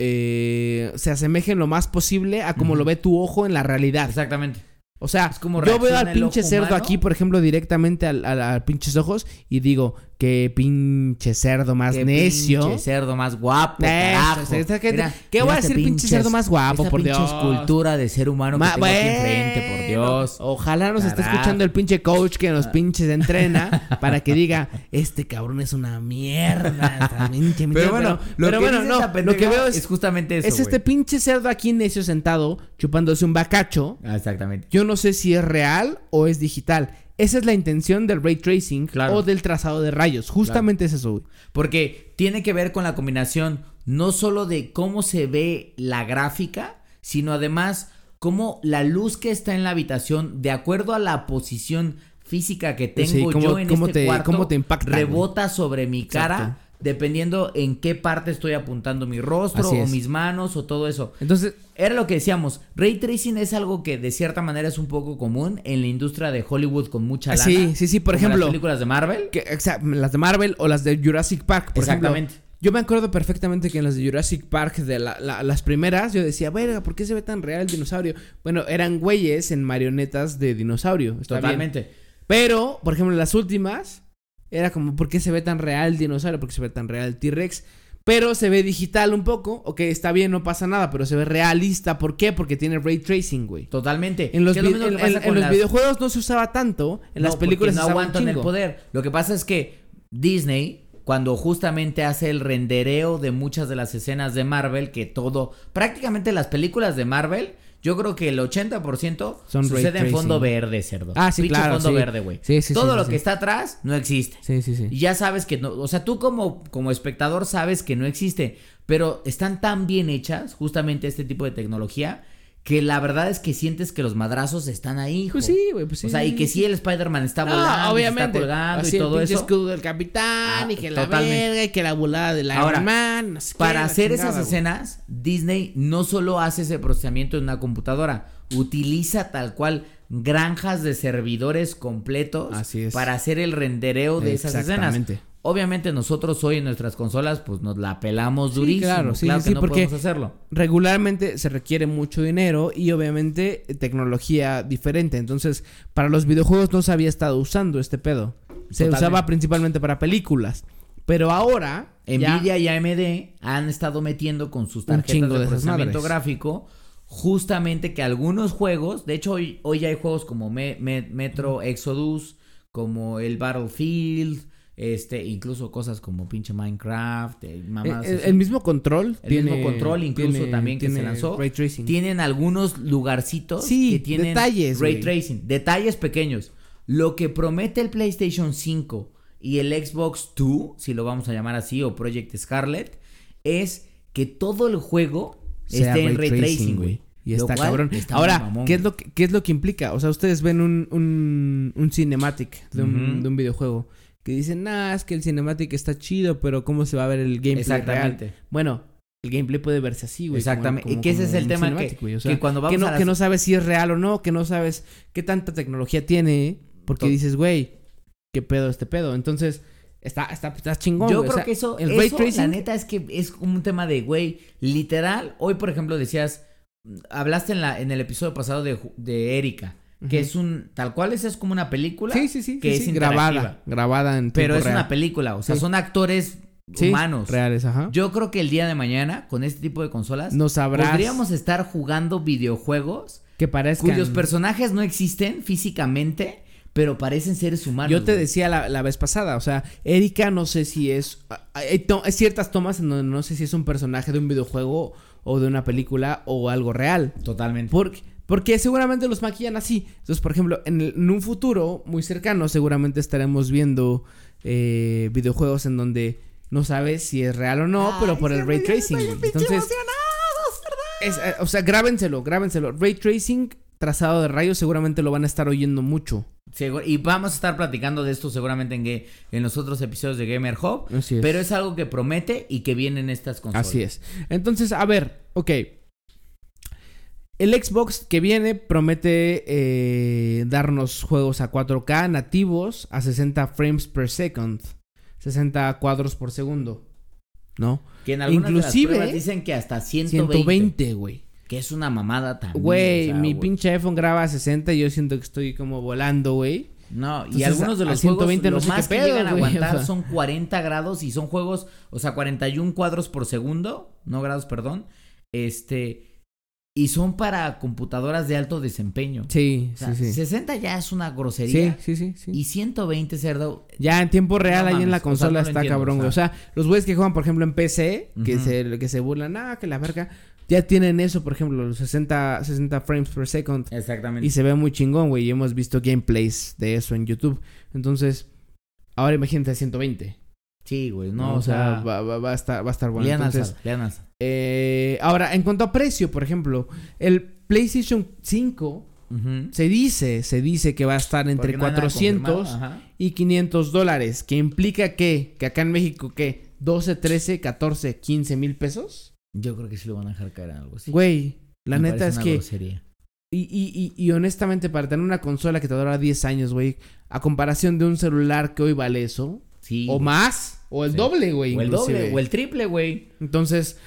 eh, se asemejen lo más posible a como lo ve tu ojo en la realidad. Exactamente. O sea, como yo veo al pinche cerdo humano. aquí, por ejemplo, directamente al, al- al pinches ojos y digo, qué pinche cerdo más Qué necio. pinche cerdo más guapo, carajo. esa- esa gente- Mira, ¿Qué voy a decir, pinche cerdo más guapo, por pinche Dios? escultura de ser humano Ma- que tengo aquí enfrente, por Dios. Ojalá nos esté escuchando el pinche coach que Ah. nos pinches entrena *laughs* para que diga, este cabrón es una mierda. *laughs* pinche mierda". Pero bueno, lo pero que bueno, no, lo que veo es, es justamente eso, es este pinche cerdo aquí necio sentado chupándose un bacacho. Ah, exactamente. Yo no sé si es real o es digital. Esa es la intención del ray tracing Claro. o del trazado de rayos. Justamente es eso, güey. Porque tiene que ver con la combinación no solo de cómo se ve la gráfica, sino además cómo la luz que está en la habitación, de acuerdo a la posición física que tengo Sí, cómo- yo en cómo este te- cuarto, cómo te impacta, rebota sobre mi cara, Exacto. Dependiendo en qué parte estoy apuntando mi rostro o mis manos o todo eso. Entonces, Era lo que decíamos, ray tracing es algo que de cierta manera es un poco común en la industria de Hollywood con mucha lana. Sí, sí, sí, por como ejemplo, las películas de Marvel. que, o sea, las de Marvel o las de Jurassic Park, por Exactamente. ejemplo. Yo me acuerdo perfectamente que en las de Jurassic Park, de la- la- las primeras, yo decía, verga, ¿por qué se ve tan real el dinosaurio? Bueno, eran güeyes en marionetas de dinosaurio. bien. Totalmente. Pero, por ejemplo, en las últimas, era como, ¿por qué se ve tan real el dinosaurio? ¿Por qué se ve tan real el T-Rex? Pero se ve digital un poco. Ok, está bien, no pasa nada, pero se ve realista. ¿Por qué? Porque tiene ray tracing, güey. Totalmente. En los, lo vi- que en- los las- videojuegos no se usaba tanto. En No, las películas se no aguantan el poder. Lo que pasa es que Disney, cuando justamente hace el rendereo de muchas de las escenas de Marvel, que todo, prácticamente las películas de Marvel, yo creo que el 80% Son sucede en fondo verde, cerdo. Ah, sí, Pinche claro, fondo sí. verde, güey. Sí, sí, todo lo que está atrás no existe. Sí, sí, sí. Y ya sabes que no, o sea, tú como, como espectador sabes que no existe, pero están tan bien hechas justamente este tipo de tecnología que la verdad es que sientes que los madrazos están ahí, hijo. Pues sí, güey, pues sí. O sea, y que sí el Spider-Man está No, volando, obviamente. está colgando Así y el todo pinche eso. escudo del capitán Ah, y que la verga y que la volada del Iron Ahora, Man. no sé qué, Para hacer chingada, esas escenas, Disney no solo hace ese procesamiento en una computadora, utiliza tal cual granjas de servidores completos Así es. para hacer el rendereo de esas escenas. Obviamente nosotros hoy en nuestras consolas pues nos la pelamos Sí, durísimo. claro, sí, claro sí, que sí, no porque- podemos hacerlo. regularmente se requiere mucho dinero y obviamente tecnología diferente. Entonces, para los videojuegos no se había estado usando este pedo. Se Totalmente. usaba principalmente para películas. Pero ahora, ya- Nvidia y AMD han estado metiendo con sus tarjetas de de procesamiento gráfico justamente que algunos juegos, de hecho hoy, hoy ya hay juegos como Me- Me- Metro Exodus, como el Battlefield, este, incluso cosas como pinche Minecraft, eh, el, mamadas el- mismo control El tiene mismo control incluso tiene- también que se lanzó. ray tracing. Tienen algunos lugarcitos Sí, que tienen detalles, ray tracing, detalles pequeños. Lo que promete el PlayStation 5 y el Xbox 2, si lo vamos a llamar así, o Project Scarlet, es que todo el juego Sea esté en ray tracing, güey. Y está cabrón. está Ahora, mamón, ¿qué es, lo que, ¿qué es lo que implica? O sea, ustedes ven un, un, un cinematic de un, de un videojuego que dicen, nah, es que el cinematic está chido, pero ¿cómo se va a ver el gameplay Exactamente. real? Bueno, el gameplay puede verse así, güey. Exactamente. como- Y que ese es el tema que- que cuando vamos que no, a las- que no sabes si es real o no, que no sabes qué tanta tecnología tiene, porque dices, güey, ¿qué pedo este pedo? Entonces, está, está, está chingón, Yo güey. O creo sea, que eso, el eso, la neta es que es como un tema de, güey, literal, hoy por ejemplo decías, mm, hablaste en, la, en el episodio pasado de, de Erika, que es un, tal cual esa es como una película, Sí, sí, sí. que es grabada, grabada en pero es real. una película, o sea, son actores humanos. reales, ajá. Yo creo que el día de mañana, con este tipo de consolas, no sabrás podríamos estar jugando videojuegos que parezcan. cuyos personajes no existen físicamente, pero parecen seres humanos. Yo te güey. decía la, la vez pasada, o sea, Erika no sé si es... Hay, to- hay ciertas tomas en donde no sé si es un personaje de un videojuego o de una película o algo real. Totalmente. Porque, Porque seguramente los maquillan así. Entonces, por ejemplo, en, el- en un futuro muy cercano, seguramente estaremos viendo eh, videojuegos en donde no sabes si es real o no, pero por el ray tracing. Entonces, es, eh, o sea, grábenselo, grábenselo. Ray tracing, trazado de rayos, seguramente lo van a estar oyendo mucho. Segu- Y vamos a estar platicando de esto seguramente en, en los otros episodios de Gamer Hub. Así es. Pero es algo que promete y que viene en estas consolas. Así es. Entonces, a ver, ok. El Xbox que viene promete eh, darnos juegos a 4K nativos a 60 frames per second. 60 cuadros por segundo. ¿No? Que en algunas Inclusive, de las pruebas dicen que hasta 120. 120, güey. Que es una mamada también. Güey, o sea, mi pinche iPhone graba a 60 y yo siento que estoy como volando, güey. No, y algunos de los 120 juegos no lo más que pedo, llegan a aguantar o sea. son 40 grados y son juegos, o sea, 41 cuadros por segundo, no grados, perdón. Este y son para computadoras de alto desempeño. Sí, O sea, sí, sí. 60 ya es una Sí, grosería. sí, sí, sí. Y 120 cerdo. Ya en tiempo real No ahí en la o sea, consola no está entiendo, cabrón, o güey. O sea, los güeyes que juegan, por ejemplo, en PC, que, se, que se burlan, ah, que la verga, ya tienen eso, por ejemplo, los 60, 60 frames per second. Exactamente. Y se ve muy chingón, güey. Y hemos visto gameplays de eso en YouTube. Entonces, ahora imagínate 120. Sí, güey, No, no, o sea, va, va- va a estar, va a estar bueno. al Entonces, eh, ahora, en cuanto a precio, por ejemplo, el PlayStation 5 Ujú. se dice, se dice que va a estar entre no hay nada 400 confirmado, ajá. y 500 dólares, que implica que, que acá en México, ¿qué? 12, 13, 14, 15 mil pesos. Yo creo que sí lo van a dejar caer en algo así. Güey, la Me neta es que... grosería. Y, y, y, y honestamente, para tener una consola que te dura 10 años, güey, a comparación de un celular que hoy vale eso, Sí. o güey. más, o el Sí. doble, güey. O el inclusive. doble, o el triple, güey. Entonces,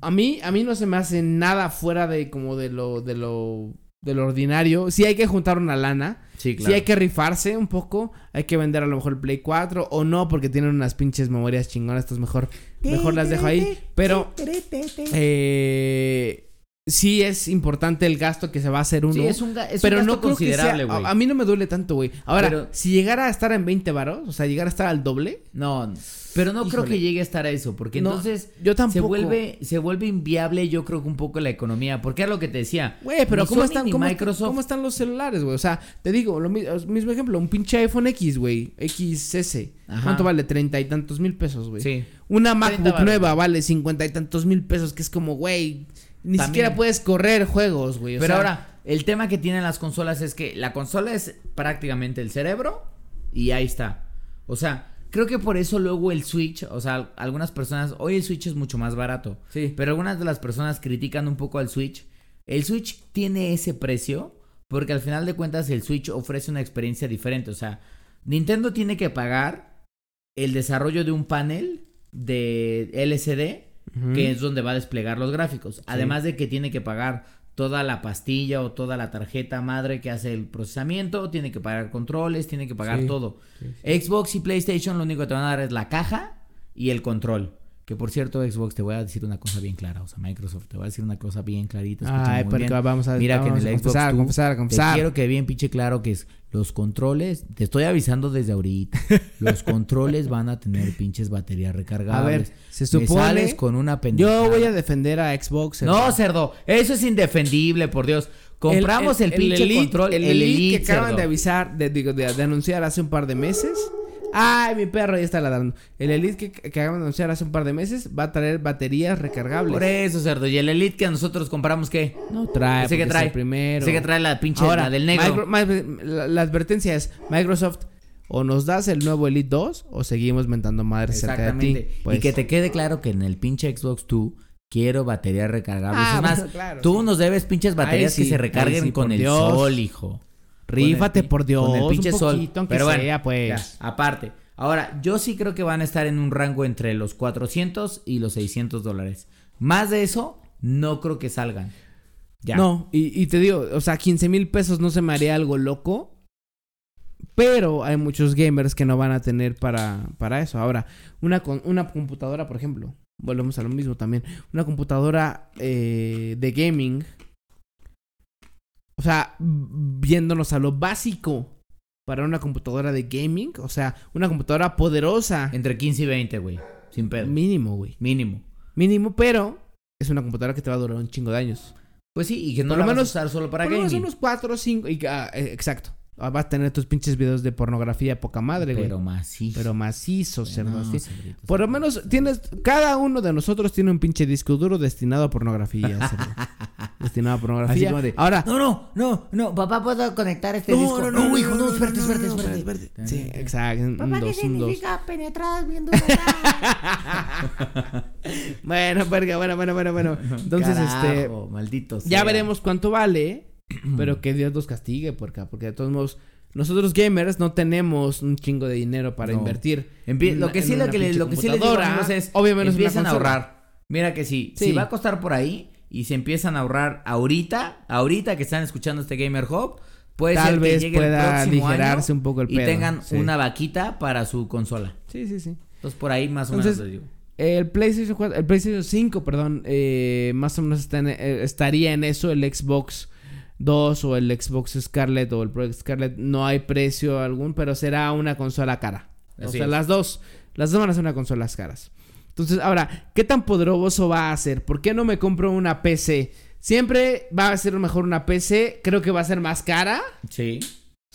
a mí, a mí no se me hace nada fuera de como de lo, de lo, de lo ordinario. Sí hay que juntar una lana. Sí, Sí hay que rifarse un poco. Hay que vender a lo mejor el Play 4 o no, porque tienen unas pinches memorias chingonas. Entonces mejor, mejor las dejo ahí. Pero, eh, sí es importante el gasto que se va a hacer uno. Sí, es un, es pero un no gasto considerable, güey. A, a mí no me duele tanto, güey. Ahora, Pero- si llegara a estar en 20 varos, o sea, llegara a estar al doble, No, pero no creo que llegue a estar a eso, porque No, entonces yo se tampoco. vuelve, se vuelve inviable, yo creo que un poco la economía, porque es lo que te decía. Güey, pero ¿cómo Sony están, cómo, Microsoft? cómo están los celulares, güey? O sea, te digo, lo mi- mismo ejemplo, un pinche iPhone X, güey, XS. Ajá. ¿Cuánto vale? Treinta y tantos mil pesos, güey. Sí. Una 30 MacBook nueva vale cincuenta y tantos mil pesos, que es como, güey, ni También. siquiera puedes correr juegos, güey. o Pero sea, ahora, el tema que tienen las consolas es que la consola es prácticamente el cerebro y ahí está. O sea, creo que por eso luego el Switch, o sea, algunas personas, hoy el Switch es mucho más barato, Sí. pero algunas de las personas critican un poco al Switch. El Switch tiene ese precio porque al final de cuentas el Switch ofrece una experiencia diferente. O sea, Nintendo tiene que pagar el desarrollo de un panel de LCD Que es donde va a desplegar los gráficos. Además de que tiene que pagar toda la pastilla o toda la tarjeta madre que hace el procesamiento, tiene que pagar controles, tiene que pagar Sí. todo. Sí, Xbox y PlayStation lo único que te van a dar es la caja y el control. Que por cierto, Xbox, te voy a decir una cosa bien clara. O sea, Microsoft, te voy a decir una cosa bien clarita. Ay, muy bien. vamos a Mira que en el a Xbox confesar, tú, confesar, confesar. Te quiero que bien pinche claro que es los controles, te estoy avisando desde ahorita. *laughs* los controles van a tener pinches baterías recargables. A ver, se Me supone- sales con una pendejada. Yo voy a defender a Xbox. No, cerdo, eso es indefendible, por Dios. Compramos el, pinche Elite- control, el, el, Elite Elite, que acaban cerdo. de avisar, de, digo, de, de anunciar hace un par de meses. Ay, mi perro ya está ladrando. El Elite que, que acaban de anunciar hace un par de meses va a traer baterías recargables. Por eso, cerdo. ¿Y el Elite que nosotros compramos qué? No trae, Ese que trae. primero. Ese que trae la pinche, Ahora, la del negro. Micro- la, la advertencia es, Microsoft, o nos das el nuevo Elite 2 o seguimos mentando madres cerca de ti. Exactamente. Pues, Y que te quede claro que en el pinche Xbox tú quiero baterías recargables. Ah, es más, bueno, claro, tú sí. nos debes pinches baterías sí, que se recarguen sí, con el Dios. sol, hijo. Rífate el por Dios, Con el pinche un sol. poquito, aunque Pero bueno, pues. ya, aparte. Ahora, yo sí creo que van a estar en un rango entre los 400 y los 600 dólares. Más de eso, no creo que salgan. Ya. No, y, y te digo, o sea, 15 mil pesos no se me haría algo loco. Pero hay muchos gamers que no van a tener para, para eso. Ahora, una, una computadora, por ejemplo, volvemos a lo mismo también. Una computadora eh, de gaming. O sea, viéndonos a lo básico para una computadora de gaming. O sea, una computadora poderosa. Entre 15 y 20, güey. Sin pedo. Mínimo, güey. Mínimo. Mínimo, pero es una computadora que te va a durar un chingo de años. Pues sí, y que no Por lo lo menos menos- usar solo para Por lo menos gaming. unos 4 o 5. exacto. Ah, Vas a tener tus pinches videos de pornografía poca madre, güey. Pero Pero, macizo. macizo, cerdo. No, Por lo menos tienes. Cada uno de nosotros tiene un pinche disco duro destinado a pornografía. *laughs* cerdo. destinado a pornografía. De, Ahora. No, no, no, no, papá, ¿puedo conectar este disco? hijo, no, espérate, espérate, espérate. Sí, exacto. Papá, ¿qué significa penetrar viendo *laughs* Bueno, verga, bueno, bueno, bueno, bueno. *laughs* Entonces, este. Carajo, maldito Ya veremos cuánto vale, pero *clears throat* que Dios los castigue, porque, porque de todos modos, nosotros gamers no tenemos un chingo de dinero para No. invertir. Empie- en lo que sí, lo que, le- lo que sí les digo, amigos, es obviamente empiezan a ahorrar. Mira que sí, Sí. si va a costar por ahí y se empiezan a ahorrar ahorita, ahorita que están escuchando este Gamer Hub, puede Tal ser que vez llegue el pueda próximo año un poco el y pedo, tengan sí. una vaquita para su consola. Sí, sí, sí. Entonces por ahí más o Entonces, menos les digo. El PlayStation 4, el PlayStation 5, perdón, eh, más o menos está en- eh, estaría en eso el Xbox 2 o el Xbox Scarlet o el Project Scarlet. No hay precio algún, pero será una consola cara. o sea, es. las dos, las dos van a ser una consolas caras. Entonces, ahora, ¿qué tan poderoso va a ser? ¿Por qué no me compro una PC? Siempre va a ser mejor una PC, creo que va a ser más cara. Sí.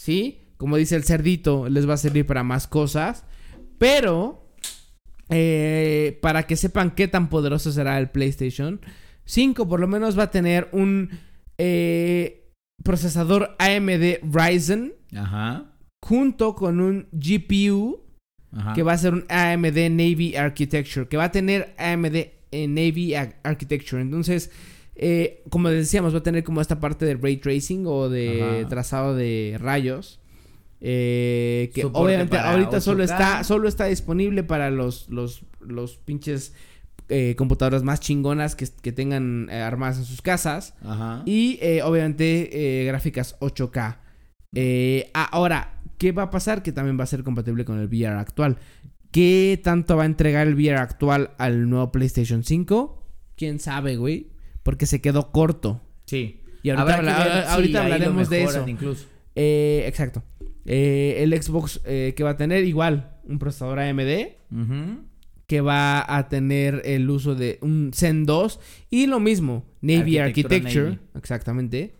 ¿sí? Como dice el cerdito, les va a servir para más cosas. Pero, eh, para que sepan qué tan poderoso será el PlayStation 5, por lo menos va a tener un eh, procesador AMD Ryzen Ajá. junto con un GPU Ajá. que va a ser un AMD Navy Architecture, que va a tener AMD eh, Navy Ar- Architecture. Entonces, eh, como decíamos, va a tener como esta parte de ray tracing o de Ajá. trazado de rayos. eh, que Soporte obviamente ahorita solo 8K. está, solo está disponible para los, los, los pinches eh, computadoras más chingonas que, que tengan eh, armadas en sus casas. Ajá. Y eh, obviamente gráficas 8K. Eh, ahora, ¿qué va a pasar? Que también va a ser compatible con el VR actual. ¿Qué tanto va a entregar el VR actual al nuevo PlayStation 5? ¿Quién sabe, güey? Porque se quedó corto. Sí. Y ahorita habla- ver ahorita hablaremos de eso. Incluso. Exacto. El Xbox que va a tener igual un procesador AMD Ujú. Que va a tener el uso de un Zen 2 y lo mismo, Navy Architecture, Navy. exactamente.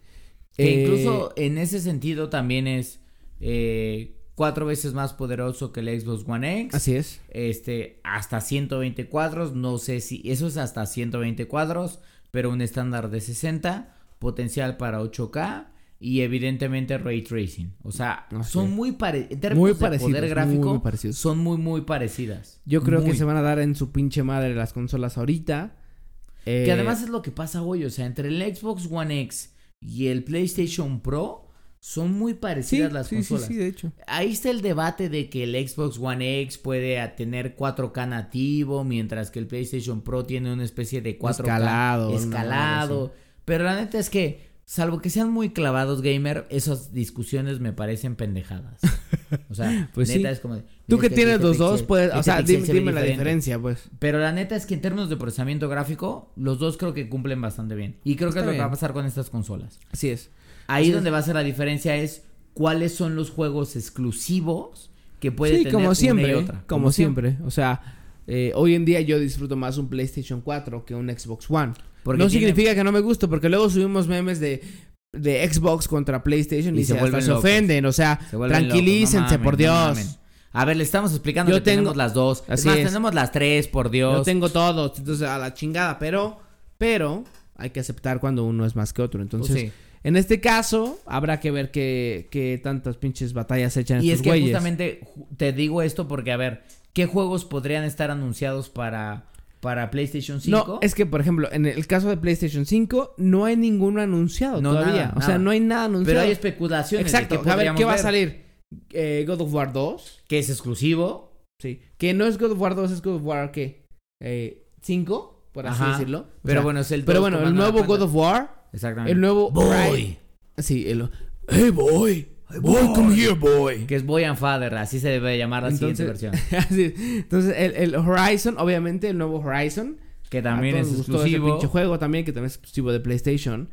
Que Eh, incluso en ese sentido también es eh, cuatro veces más poderoso que el Xbox One X. Así es. Este, hasta 120 cuadros. No sé si. Eso es hasta 120 cuadros. Pero un estándar de 60. Potencial para 8K. Y evidentemente ray tracing. O sea, son muy términos Muy de parecidos, poder gráfico. muy. Son muy, muy parecidas. Yo creo que se van a dar en su pinche madre las consolas ahorita. Eh, Que además es lo que pasa hoy. O sea, entre el Xbox One X y el PlayStation Pro. Son muy sí, parecidas las sí, consolas. Sí, sí, de hecho. Ahí está el debate de que el Xbox One X puede tener 4K nativo, mientras que el PlayStation Pro tiene una especie de 4K Escalado, escalado. Pero la neta es que, salvo que sean muy clavados gamer, esas discusiones me parecen pendejadas. O sea, *laughs* Pues neta sí. es como... Tú "Mira, que es tienes este los dos, puedes, o sea, dime, se ve dime la diferente". diferencia, pues. Pero la neta es que en términos de procesamiento gráfico, los dos creo que cumplen bastante bien. Y creo que es lo que va a pasar con estas consolas. Así es. Ahí Así donde es. va a ser la diferencia es cuáles son los juegos exclusivos que puede Sí, tener como una siempre, y otra. como, siempre. O sea, eh, hoy en día yo disfruto más un PlayStation 4 que un Xbox One. Porque no tiene- significa que no me guste, porque luego subimos memes de, de Xbox contra PlayStation y, Y se se, vuelven se ofenden. O sea, se tranquilícense, no por mamen, Dios. A ver, le estamos explicando Yo que tengo- tenemos las dos. Así es más, es. tenemos las tres, por Yo Dios. tengo todo, entonces a la chingada, pero, pero hay que aceptar cuando uno es más que otro. Pues Entonces, sí. en este caso, habrá que ver qué, qué tantas pinches batallas echan Y es que güeyes. justamente ju- te digo esto porque, a ver, ¿qué juegos podrían estar anunciados para, para PlayStation 5? No, es que, por ejemplo, en el caso de PlayStation 5, no hay ninguno anunciado No, todavía. nada, o sea, nada. no hay nada anunciado. Pero hay especulaciones. de Exacto. A ver, ¿qué va a salir? Eh, God of War 2. Que es exclusivo. Sí. Que no es God of War 2, es God of War, ¿qué? Eh, 5, por así Ajá. decirlo. O Pero sea, bueno, es el Pero 2 bueno, el nuevo God of War. Exactamente. El nuevo... Boy. Sí, el... Hey, boy. Boy, come here, boy. Que es Boy and Father, así se debe llamar la siguiente versión. *laughs* así es. Entonces, el, el Horizon, obviamente, el nuevo Horizon. Que también A es gustó ese exclusivo. pinche juego también, que también es exclusivo de PlayStation.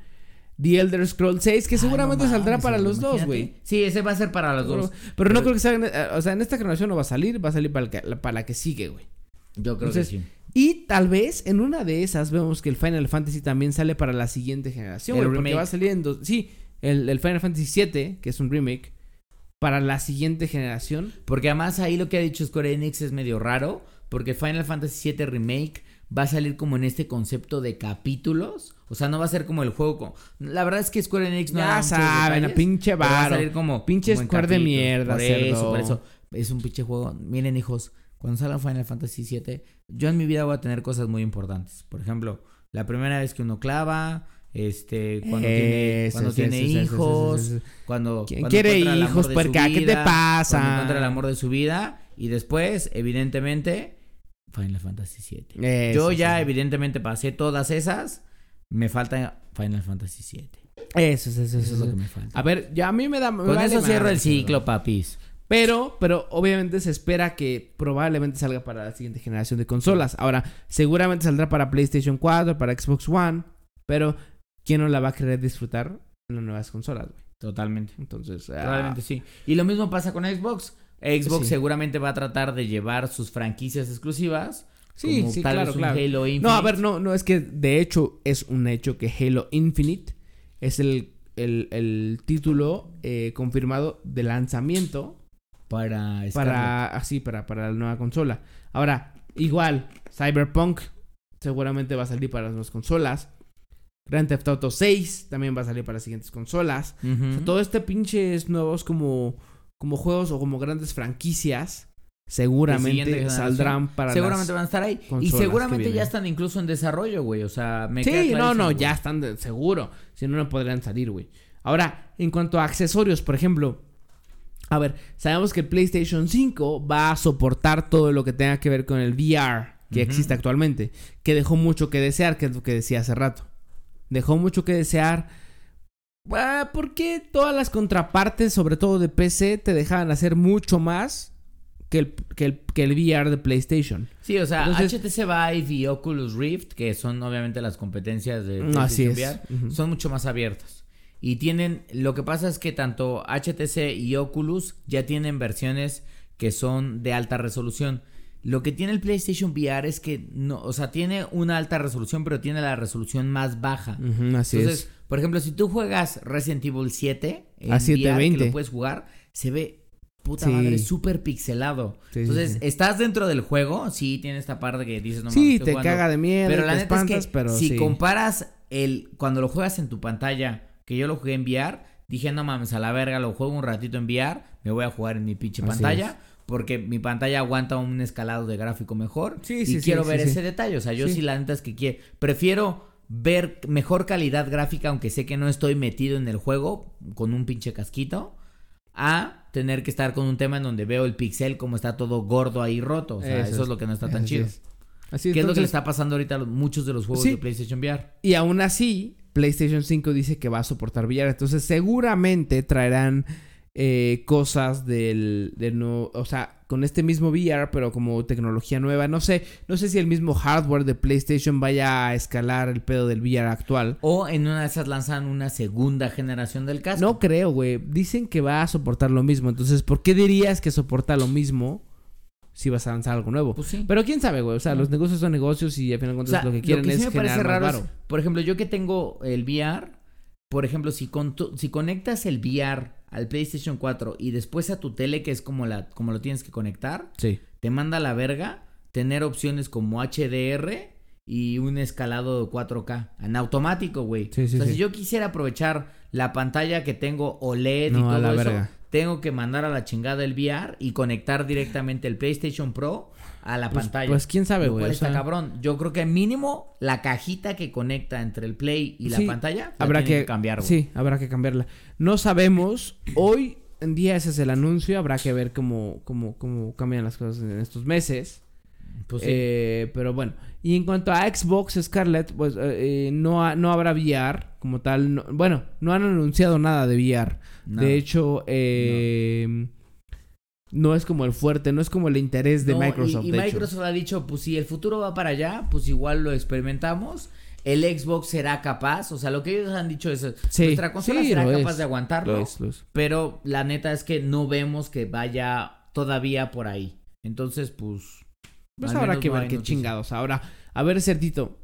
The Elder Scrolls 6, que Ay, seguramente no saldrá para los dos, güey. Sí, ese va a ser para los Pero, dos. pero no creo que salga, en- eh, o sea, en esta generación no va a salir, va a salir para, el que- para la que sigue, güey. Yo creo Entonces, que sí. Y tal vez en una de esas vemos que el Final Fantasy también sale para la siguiente generación. El güey, porque remake. va saliendo. Sí, el, el Final Fantasy VII, que es un remake, para la siguiente generación. Porque además ahí lo que ha dicho Square Enix es medio raro. Porque Final Fantasy VII Remake va a salir como en este concepto de capítulos. O sea, no va a ser como el juego. La verdad es que Square Enix no ya saben, a pinche pero Va a varo. salir como. Pinche como Square de mierda, Por eso, cerdo. por eso. Es un pinche juego. Miren, hijos. Cuando salga Final Fantasy VII, yo en mi vida voy a tener cosas muy importantes. Por ejemplo, la primera vez que uno clava. Este, cuando tiene, cuando eso, tiene eso, hijos, cuando, ¿Quién cuando quiere hijos, puerca? ¿Qué te pasa? Cuando encuentra el amor de su vida. Y después, evidentemente, Final Fantasy VII. Yo ya, sí. evidentemente, pasé todas esas. Me falta Final Fantasy VII. Eso, eso, eso, Eso es lo que me falta. A ver, ya a mí me da. me Con vale eso cierro el ciclo, papis. Pero, pero obviamente se espera que probablemente salga para la siguiente generación de consolas. Ahora, seguramente saldrá para PlayStation 4, para Xbox One, pero ¿quién no la va a querer disfrutar en las nuevas consolas, güey? Totalmente. Entonces, ah, Probablemente sí. Y lo mismo pasa con Xbox. Xbox Sí. seguramente va a tratar de llevar sus franquicias exclusivas. Sí, como sí, tal claro, vez un claro. Halo Infinite. No, a ver, no, no, es que de hecho es un hecho que Halo Infinite es el, el, el título eh, confirmado de lanzamiento Para para así para, para la nueva consola. Ahora, igual, Cyberpunk seguramente va a salir para las nuevas consolas. Grand Theft Auto 6 también va a salir para las siguientes consolas. Ujú. O sea, todo este pinches nuevos como, como juegos o como grandes franquicias seguramente saldrán para seguramente las... van a estar ahí. Y seguramente ya están incluso en desarrollo, güey. O sea, me Sí, no, no, ya están de seguro. Si no, no podrían salir, güey. Ahora, en cuanto a accesorios, por ejemplo, a ver, sabemos que el PlayStation 5 va a soportar todo lo que tenga que ver con el VR que existe actualmente, que dejó mucho que desear, que es lo que decía hace rato. Dejó mucho que desear. Ah, porque todas las contrapartes, sobre todo de PC, te dejaban hacer mucho más que el, que el, que el VR de PlayStation. Sí, o sea, Entonces- HTC Vive y Oculus Rift, que son obviamente las competencias de Mm, Así PlayStation es. VR, son mucho más abiertas. Y tienen, lo que pasa es que tanto HTC y Oculus ya tienen versiones que son de alta resolución. Lo que tiene el PlayStation VR es que no, o sea, tiene una alta resolución, pero tiene la resolución más baja. Ujú, así Entonces, es. por ejemplo, si tú juegas Resident Evil 7 en A VR, que 720. lo puedes jugar, se ve puta Sí. madre súper pixelado. Sí, Entonces, sí. estás dentro del juego, sí tiene esta parte que dices no mames, Sí, te jugando". caga de miedo, Pero te la neta espantas, es que pero si comparas el cuando lo juegas en tu pantalla, que yo lo jugué en VR, dije, "No mames, a la verga, lo juego un ratito en VR, me voy a jugar en mi pinche Así pantalla." Porque mi pantalla aguanta un escalado de gráfico mejor. Sí, y sí, sí, quiero ver ese detalle. O sea, yo Sí. la neta es que quiero. Prefiero ver mejor calidad gráfica, aunque sé que no estoy metido en el juego con un pinche casquito, a tener que estar con un tema en donde veo el pixel como está todo gordo ahí roto. O sea, eso, es lo que no está tan así chido. es. Así ¿Qué es lo que le entonces- está pasando ahorita a muchos de los juegos de PlayStation VR? Y aún así, PlayStation 5 dice que va a soportar VR. Entonces, seguramente traerán eh, cosas del, del nuevo. O sea, con este mismo VR, pero como tecnología nueva. No sé, no sé si el mismo hardware de PlayStation vaya a escalar el pedo del VR actual. O en una de esas lanzan una segunda generación del casco. No creo, güey. Dicen que va a soportar lo mismo. Entonces, ¿por qué dirías que soporta lo mismo si vas a lanzar algo nuevo? Pues sí. Pero quién sabe, güey. O sea, No. los negocios son negocios y al final de O cuentas sea, lo que quieren sí es me parece generar más raro es, por ejemplo, yo que tengo el VR, por ejemplo, si, con tu- si conectas el VR al PlayStation 4 y después a tu tele, que es como, la, como lo tienes que conectar, Sí. te manda a la verga tener opciones como HDR y un escalado de 4K en automático, güey. Sí, sí, o sea, si yo quisiera aprovechar la pantalla que tengo OLED y a todo la eso, verga. tengo que mandar a la chingada el VR y conectar directamente el PlayStation Pro a la Pues- pantalla. pues, quién sabe, güey, o está sea- cabrón. Yo creo que mínimo la cajita que conecta entre el Play y la pantalla la habrá tienen que, cambiar, güey. Sí, habrá que cambiarla. No sabemos. Hoy en día ese es el anuncio. Habrá que ver cómo, cómo, cómo cambian las cosas en estos meses. Pues sí. Eh, pero bueno. Y en cuanto a Xbox Scarlett, pues eh, eh, no, ha- no habrá VR como tal. no- bueno, no han anunciado nada de VR. De hecho, eh, no es como el fuerte, no es como el interés de No, Microsoft. Y, y de hecho. Microsoft ha dicho, pues si el futuro va para allá, pues igual lo experimentamos. El Xbox será capaz, o sea, lo que ellos han dicho es, Sí, nuestra consola sí, será capaz es. de aguantarlo, Lo es, lo es. pero la neta es que no vemos que vaya todavía por ahí. Entonces, pues, Pues habrá que no ver qué chingados. Ahora, a ver, Certito.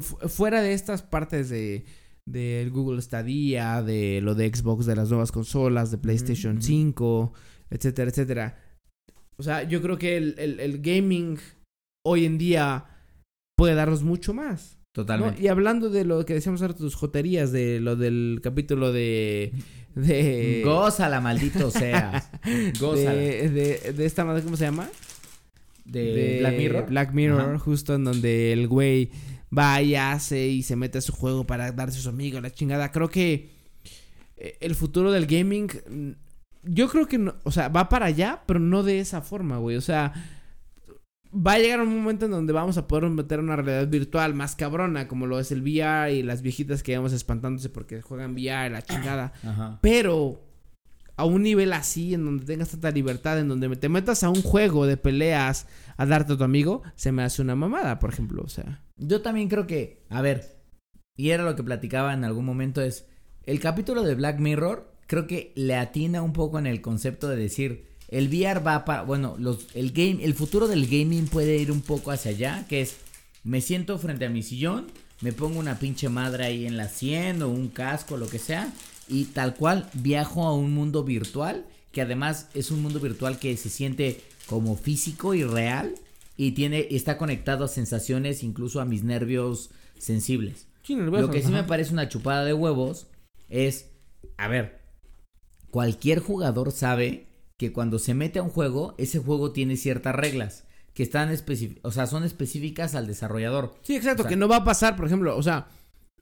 fu- Fuera de estas partes de del Google Stadia, de lo de Xbox, de las nuevas consolas, de PlayStation ujú. 5, etcétera, etcétera. O sea, yo creo que el, el- el gaming hoy en día puede darnos mucho más. ¿no? Totalmente. Y hablando de lo que decíamos ahora, tus joterías, de lo del capítulo de... de *laughs* Gózala, maldito seas. *laughs* Gózala. de, de, de esta madre, ¿cómo se llama? De, Black Mirror. Black Mirror, justo en donde el güey va y hace y se mete a su juego para darse a sus amigos, la chingada. Creo que eh, el futuro del gaming, yo creo que, no, o sea, va para allá, pero no de esa forma, güey. O sea, va a llegar un momento en donde vamos a poder meter una realidad virtual más cabrona, como lo es el VR y las viejitas que vamos espantándose porque juegan VR, la chingada. *clears throat* Ajá. Pero a un nivel así, en donde tengas tanta libertad, en donde te metas a un juego de peleas a darte a tu amigo, se me hace una mamada, por ejemplo. O sea, Yo también creo que, a ver, y era lo que platicaba en algún momento, es el capítulo de Black Mirror, creo que le atina un poco en el concepto de decir, el VR va para, bueno, los, el game, el futuro del gaming puede ir un poco hacia allá, que es, me siento frente a mi sillón, me pongo una pinche madre ahí en la sien o un casco, lo que sea, y tal cual viajo a un mundo virtual, que además es un mundo virtual que se siente como físico y real, y tiene, está conectado a sensaciones, incluso a mis nervios sensibles. Lo que sí me parece una chupada de huevos es, a ver, cualquier jugador sabe que cuando se mete a un juego, ese juego tiene ciertas reglas que están específicas, o sea, son específicas al desarrollador. Sí, exacto, O sea- que no va a pasar, por ejemplo, o sea,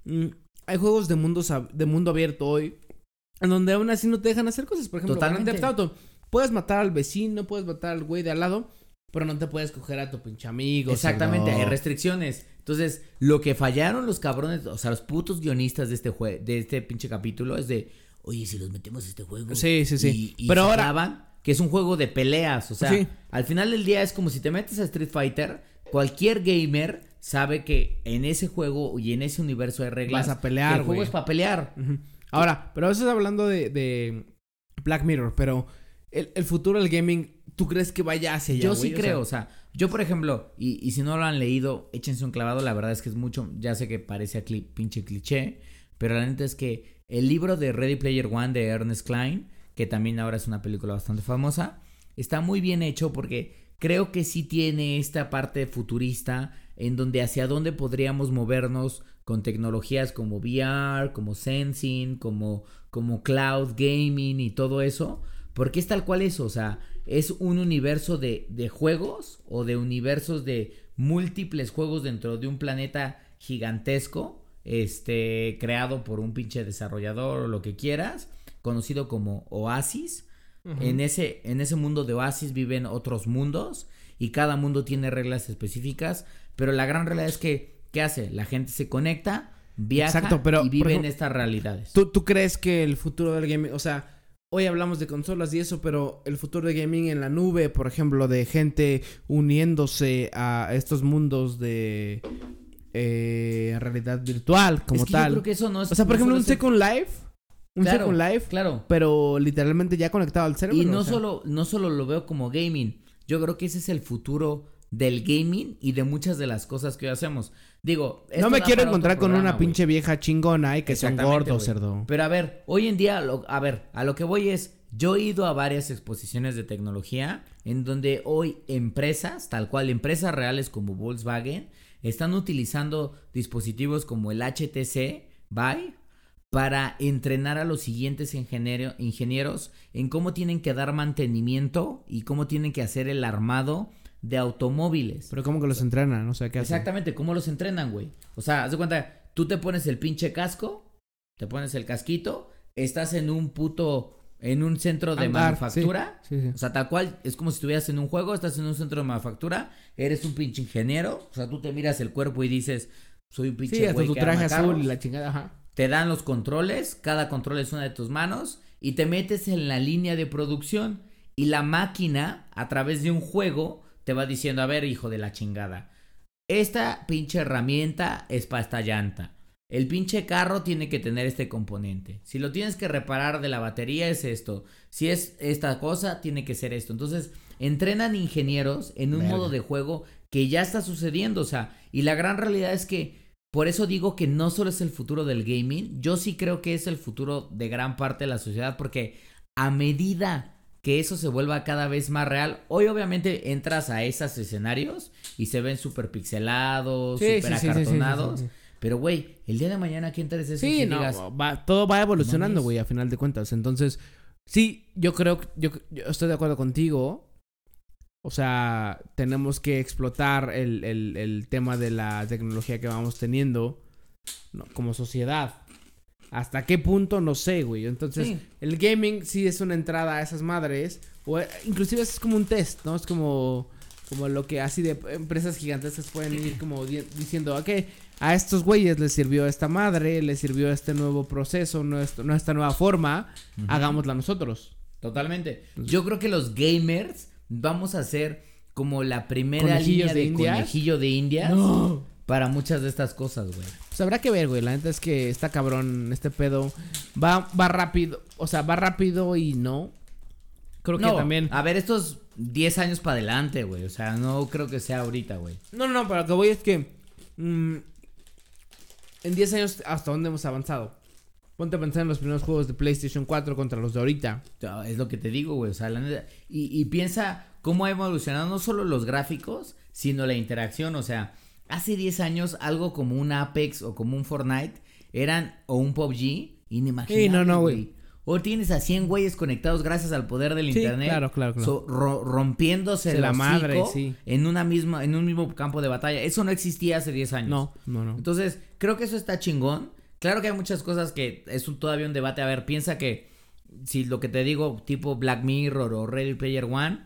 mm, hay juegos de mundo, de mundo abierto hoy, en donde aún así no te dejan hacer cosas. Por ejemplo, Grand Totalmente. Theft Auto, puedes matar al vecino, puedes matar al güey de al lado, pero no te puedes coger a tu pinche amigo. Exactamente, hay restricciones. Entonces, lo que fallaron los cabrones, o sea, los putos guionistas de este jue de este pinche capítulo es de, oye, si los metemos a este juego. Sí, sí, sí. Y, y Pero ahora- clavan, que es un juego de peleas, o sea, Sí. al final del día es como si te metes a Street Fighter, cualquier gamer sabe que en ese juego y en ese universo hay reglas. Vas a pelear, El juego es para pelear. Ahora, pero eso es hablando de, de Black Mirror, pero el, el futuro del gaming, ¿tú crees que vaya hacia allá? Yo sí O sea, creo, o sea, yo por ejemplo, y, y si no lo han leído, échense un clavado, la verdad es que es mucho, ya sé que parece a cli- pinche cliché, pero la neta es que el libro de Ready Player One de Ernest Klein, que también ahora es una película bastante famosa, está muy bien hecho porque creo que sí tiene esta parte futurista en donde hacia dónde podríamos movernos con tecnologías como VR, como sensing, como, como cloud gaming y todo eso. Porque es tal cual eso, o sea, es un universo de, de juegos o de universos de múltiples juegos dentro de un planeta gigantesco, este, creado por un pinche desarrollador o lo que quieras, conocido como Oasis. En ese, en ese mundo de Oasis viven otros mundos y cada mundo tiene reglas específicas, pero la gran realidad es que, ¿qué hace? La gente se conecta, viaja Exacto, pero, y vive en estas realidades. ¿tú, ¿Tú crees que el futuro del gaming, o sea, hoy hablamos de consolas y eso, pero el futuro del gaming en la nube, por ejemplo, de gente uniéndose a estos mundos de eh, realidad virtual como Es que tal? Yo creo que eso no es. o sea, por ejemplo, un Second Life, un Claro, Second Life, Claro. pero literalmente ya conectado al cerebro. Y no o sea. solo, no solo lo veo como gaming. Yo creo que ese es el futuro del gaming y de muchas de las cosas que hoy hacemos. Digo, No me quiero encontrar con programa, una pinche vieja chingona y que sea un Exactamente, gordo, güey. cerdo. Pero a ver, hoy en día, lo- a ver, a lo que voy es, yo he ido a varias exposiciones de tecnología en donde hoy empresas, tal cual empresas reales como Volkswagen, están utilizando dispositivos como el HTC Vive para entrenar a los siguientes ingeniero- ingenieros en cómo tienen que dar mantenimiento y cómo tienen que hacer el armado de automóviles. Pero como que los entrenan, o sea, ¿qué hacen? Exactamente, ¿cómo los entrenan, güey? O sea, haz de cuenta, tú te pones el pinche casco, te pones el casquito, estás en un puto, en un centro de manufactura. sí, sí, sí. O sea, tal cual, es como si estuvieras en un juego, estás en un centro de manufactura, eres un pinche ingeniero, o sea, tú te miras el cuerpo y dices, soy un pinche Sí, hasta tu traje azul carros". y la chingada, ajá. Te dan los controles, cada control es una de tus manos y te metes en la línea de producción y la máquina a través de un juego te va diciendo, a ver, hijo de la chingada, esta pinche herramienta es para esta llanta. El pinche carro tiene que tener este componente. Si lo tienes que reparar de la batería es esto. Si es esta cosa, tiene que ser esto. Entonces, entrenan ingenieros en un Verga. modo de juego que ya está sucediendo. O sea, y la gran realidad es que por eso digo que no solo es el futuro del gaming, yo sí creo que es el futuro de gran parte de la sociedad porque a medida que eso se vuelva cada vez más real, hoy obviamente entras a esos escenarios y se ven súper pixelados, súper sí, acartonados. sí, sí. Pero güey, el día de mañana a eso Sí, no, digas, va- todo va evolucionando, güey, a final de cuentas. Entonces, sí, yo creo, yo, yo estoy de acuerdo contigo. O sea, tenemos que explotar el, el- el tema de la tecnología que vamos teniendo ¿no? como sociedad. ¿Hasta qué punto? No sé, güey. Entonces, Sí. el gaming sí es una entrada a esas madres. O eh, inclusive es como un test, ¿no? Es como, como lo que así de empresas gigantescas pueden ir como di- diciendo, ok, a estos güeyes les sirvió esta madre, les sirvió este nuevo proceso, no esta nueva forma, hagámosla nosotros. Totalmente. Yo creo que los gamers vamos a ser como la primera ¿Conejillos línea de de, conejillo de indias No. para muchas de estas cosas, güey. Pues habrá que ver, güey. La neta es que está cabrón este pedo. Va, va rápido. O sea, va rápido y no. Creo que también. A ver, estos 10 años para adelante, güey. O sea, no creo que sea ahorita, güey. No, no, pero lo que voy es que. mm, en 10 años, ¿hasta dónde hemos avanzado? Ponte a pensar en los primeros juegos de PlayStation 4 contra los de ahorita. Es lo que te digo, güey. O sea, la neta. Y, y piensa cómo ha evolucionado no solo los gráficos, sino la interacción. O sea, hace 10 años algo como un Apex o como un Fortnite eran, o un PUBG, inimaginable. Sí, no, no, güey. O tienes a 100 güeyes conectados gracias al poder del Sí, internet. claro, claro, claro. so- ro- rompiéndose la madre, sí. en una misma, en un mismo campo de batalla. Eso no existía hace 10 años. No, no, no. Entonces, creo que eso está chingón. Claro que hay muchas cosas que es un- todavía un debate. A ver, piensa que si lo que te digo, tipo Black Mirror o Ready Player One,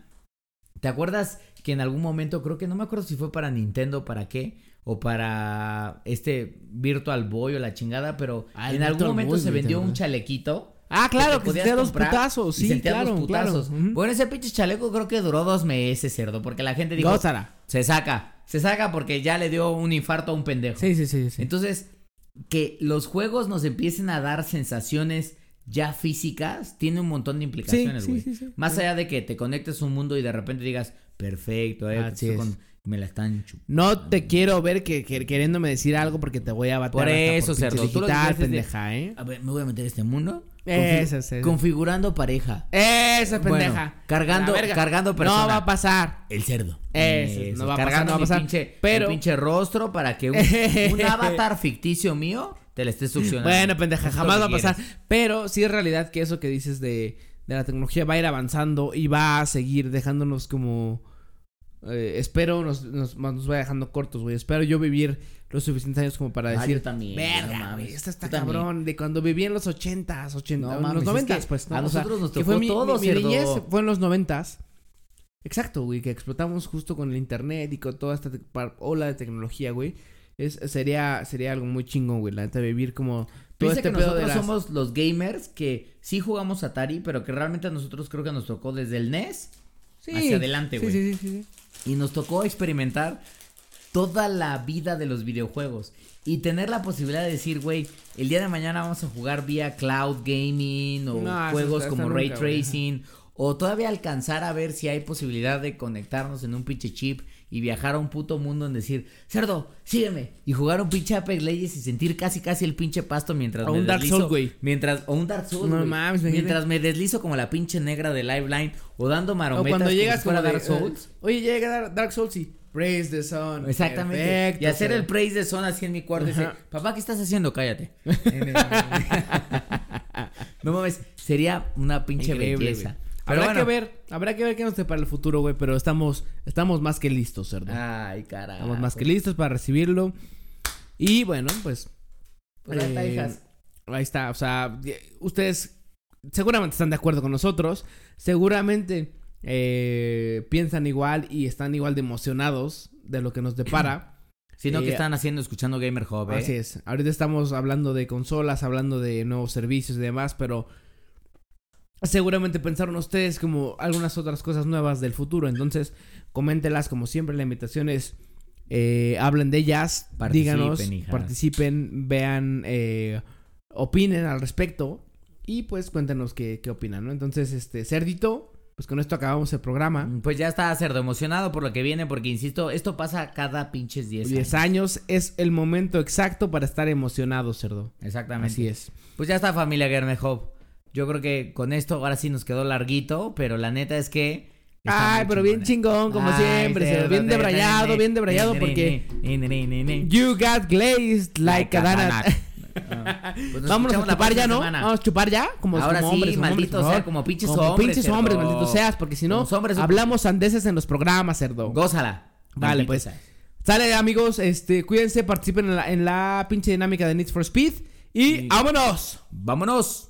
¿te acuerdas que en algún momento, creo que no me acuerdo si fue para Nintendo, para qué, o para este Virtual Boy o la chingada, pero Ah, en algún Virtual momento Boy, se vendió ¿te un chalequito. Ah, claro, que podías se te da dos comprar putazos. Sí, sentías claro, los putazos. claro. Bueno, ese pinche chaleco creo que duró dos meses, cerdo, porque la gente dijo, Gózala. se saca, se saca porque ya le dio un infarto a un pendejo. Sí, sí, sí. sí. Entonces, que los juegos nos empiecen a dar sensaciones ya físicas, tiene un montón de implicaciones, güey. sí, sí, sí. Más allá de que te conectes a un mundo y de repente digas, perfecto, eh, Así estoy es. con- me la están chupando. No te quiero ver que, que- queriéndome decir algo porque te voy a bater. Por hasta eso, cerdo, tú lo que de- pendeja, ¿eh? A ver, me voy a meter a este mundo. Eso. Configurando pareja. Esa Bueno, pendeja. cargando- cargando persona. No va a pasar. El cerdo. Eso, no va a pasar, cargando no va a mi pasar. Pinche, Pero- el pinche rostro para que un, *laughs* un avatar ficticio mío te la esté succionando. Bueno, pendeja, jamás va a pasar. Pero sí es realidad que eso que dices de, de la tecnología va a ir avanzando y va a seguir dejándonos como... eh, espero nos, nos, nos vaya dejando cortos, güey. Espero yo vivir los suficientes años como para Ah, decir... yo también, no Verga, mames. güey, esta está también. cabrón. De cuando viví en los ochentas, ochenta, No en mames, los es noventas, que pues. ¿no? a O sea, nosotros nos que tocó fue mi, todo, mi, mi niñez fue en los noventas. Exacto, güey, que explotamos justo con el internet y con toda esta ola de tecnología, güey. Es, sería, sería algo muy chingón, güey, la neta, vivir como todo Piensa este que pedo de nosotros las... somos los gamers que sí jugamos Atari, pero que realmente a nosotros creo que nos tocó desde el NES Sí, hacia adelante, güey. Sí, sí, sí, sí. y nos tocó experimentar toda la vida de los videojuegos y tener la posibilidad de decir, güey, el día de mañana vamos a jugar vía cloud gaming o No, juegos está- como ray nunca, güey. tracing o todavía alcanzar a ver si hay posibilidad de conectarnos en un pinche chip y viajar a un puto mundo en decir, cerdo, sígueme y jugar un pinche Apex Legends y sentir casi casi el pinche pasto mientras O me un Dark deslizo, Souls, güey. mientras o un Dark Souls, No mames, mientras me deslizo como la pinche negra de Liveline o dando O marometas cuando como llegas como de, Dark Souls. eh, Oye, llega Dar- Dark Souls y... Praise the sun. Exactamente. Perfecto, y hacer o sea. el praise de zona así en mi cuarto. Ajá. papá, ¿qué estás haciendo? Cállate. *laughs* no mames, sería una pinche Increíble, belleza. Pero Habrá bueno. que ver, habrá que ver qué nos depara el futuro, güey, pero estamos, estamos más que listos, cerdo. Ay, carajo. estamos más que listos para recibirlo. Y bueno, pues... Pues ahí está, eh, hijas. Ahí está, o sea, ustedes seguramente están de acuerdo con nosotros, seguramente eh, piensan igual y están igual de emocionados de lo que nos depara. *clears throat* Sino que eh, están haciendo, escuchando Gamer Hub, ¿eh? Así es, ahorita estamos hablando de consolas, hablando de nuevos servicios y demás, pero seguramente pensaron ustedes como algunas otras cosas nuevas del futuro, entonces coméntelas como siempre, la invitación es eh, hablen de ellas, Participen, díganos, hijas. participen, vean, eh, opinen al respecto y pues cuéntenos qué, qué opinan, ¿no? Entonces, este, Cerdito, pues con esto acabamos el programa. Pues ya está cerdo emocionado por lo que viene, porque insisto, esto pasa cada pinches 10 años. 10 años es el momento exacto para estar emocionado, Cerdo. Exactamente. Así es. Pues ya está, familia Germe Hope. Yo creo que con esto ahora sí nos quedó larguito, pero la neta es que. Ay, pero bien chingón, como Ay, siempre, Cerdo. Bien debrayado, bien debrayado porque you got glazed like a donut. Ah, pues nos Vámonos a chupar ya, ¿no? semana. Vamos a chupar ya. Como, Ahora como sí, hombres, maldito hombres, sea, como pinches Como hombres, pinches cerdo. hombres, maldito seas, porque si no, hombres- hablamos andeses en los programas, cerdo. Gózala. Vale, Maldito pues. Sale, amigos, este, cuídense, participen en la, en la pinche dinámica de Need for Speed. Y Sí. ¡vámonos! Vámonos.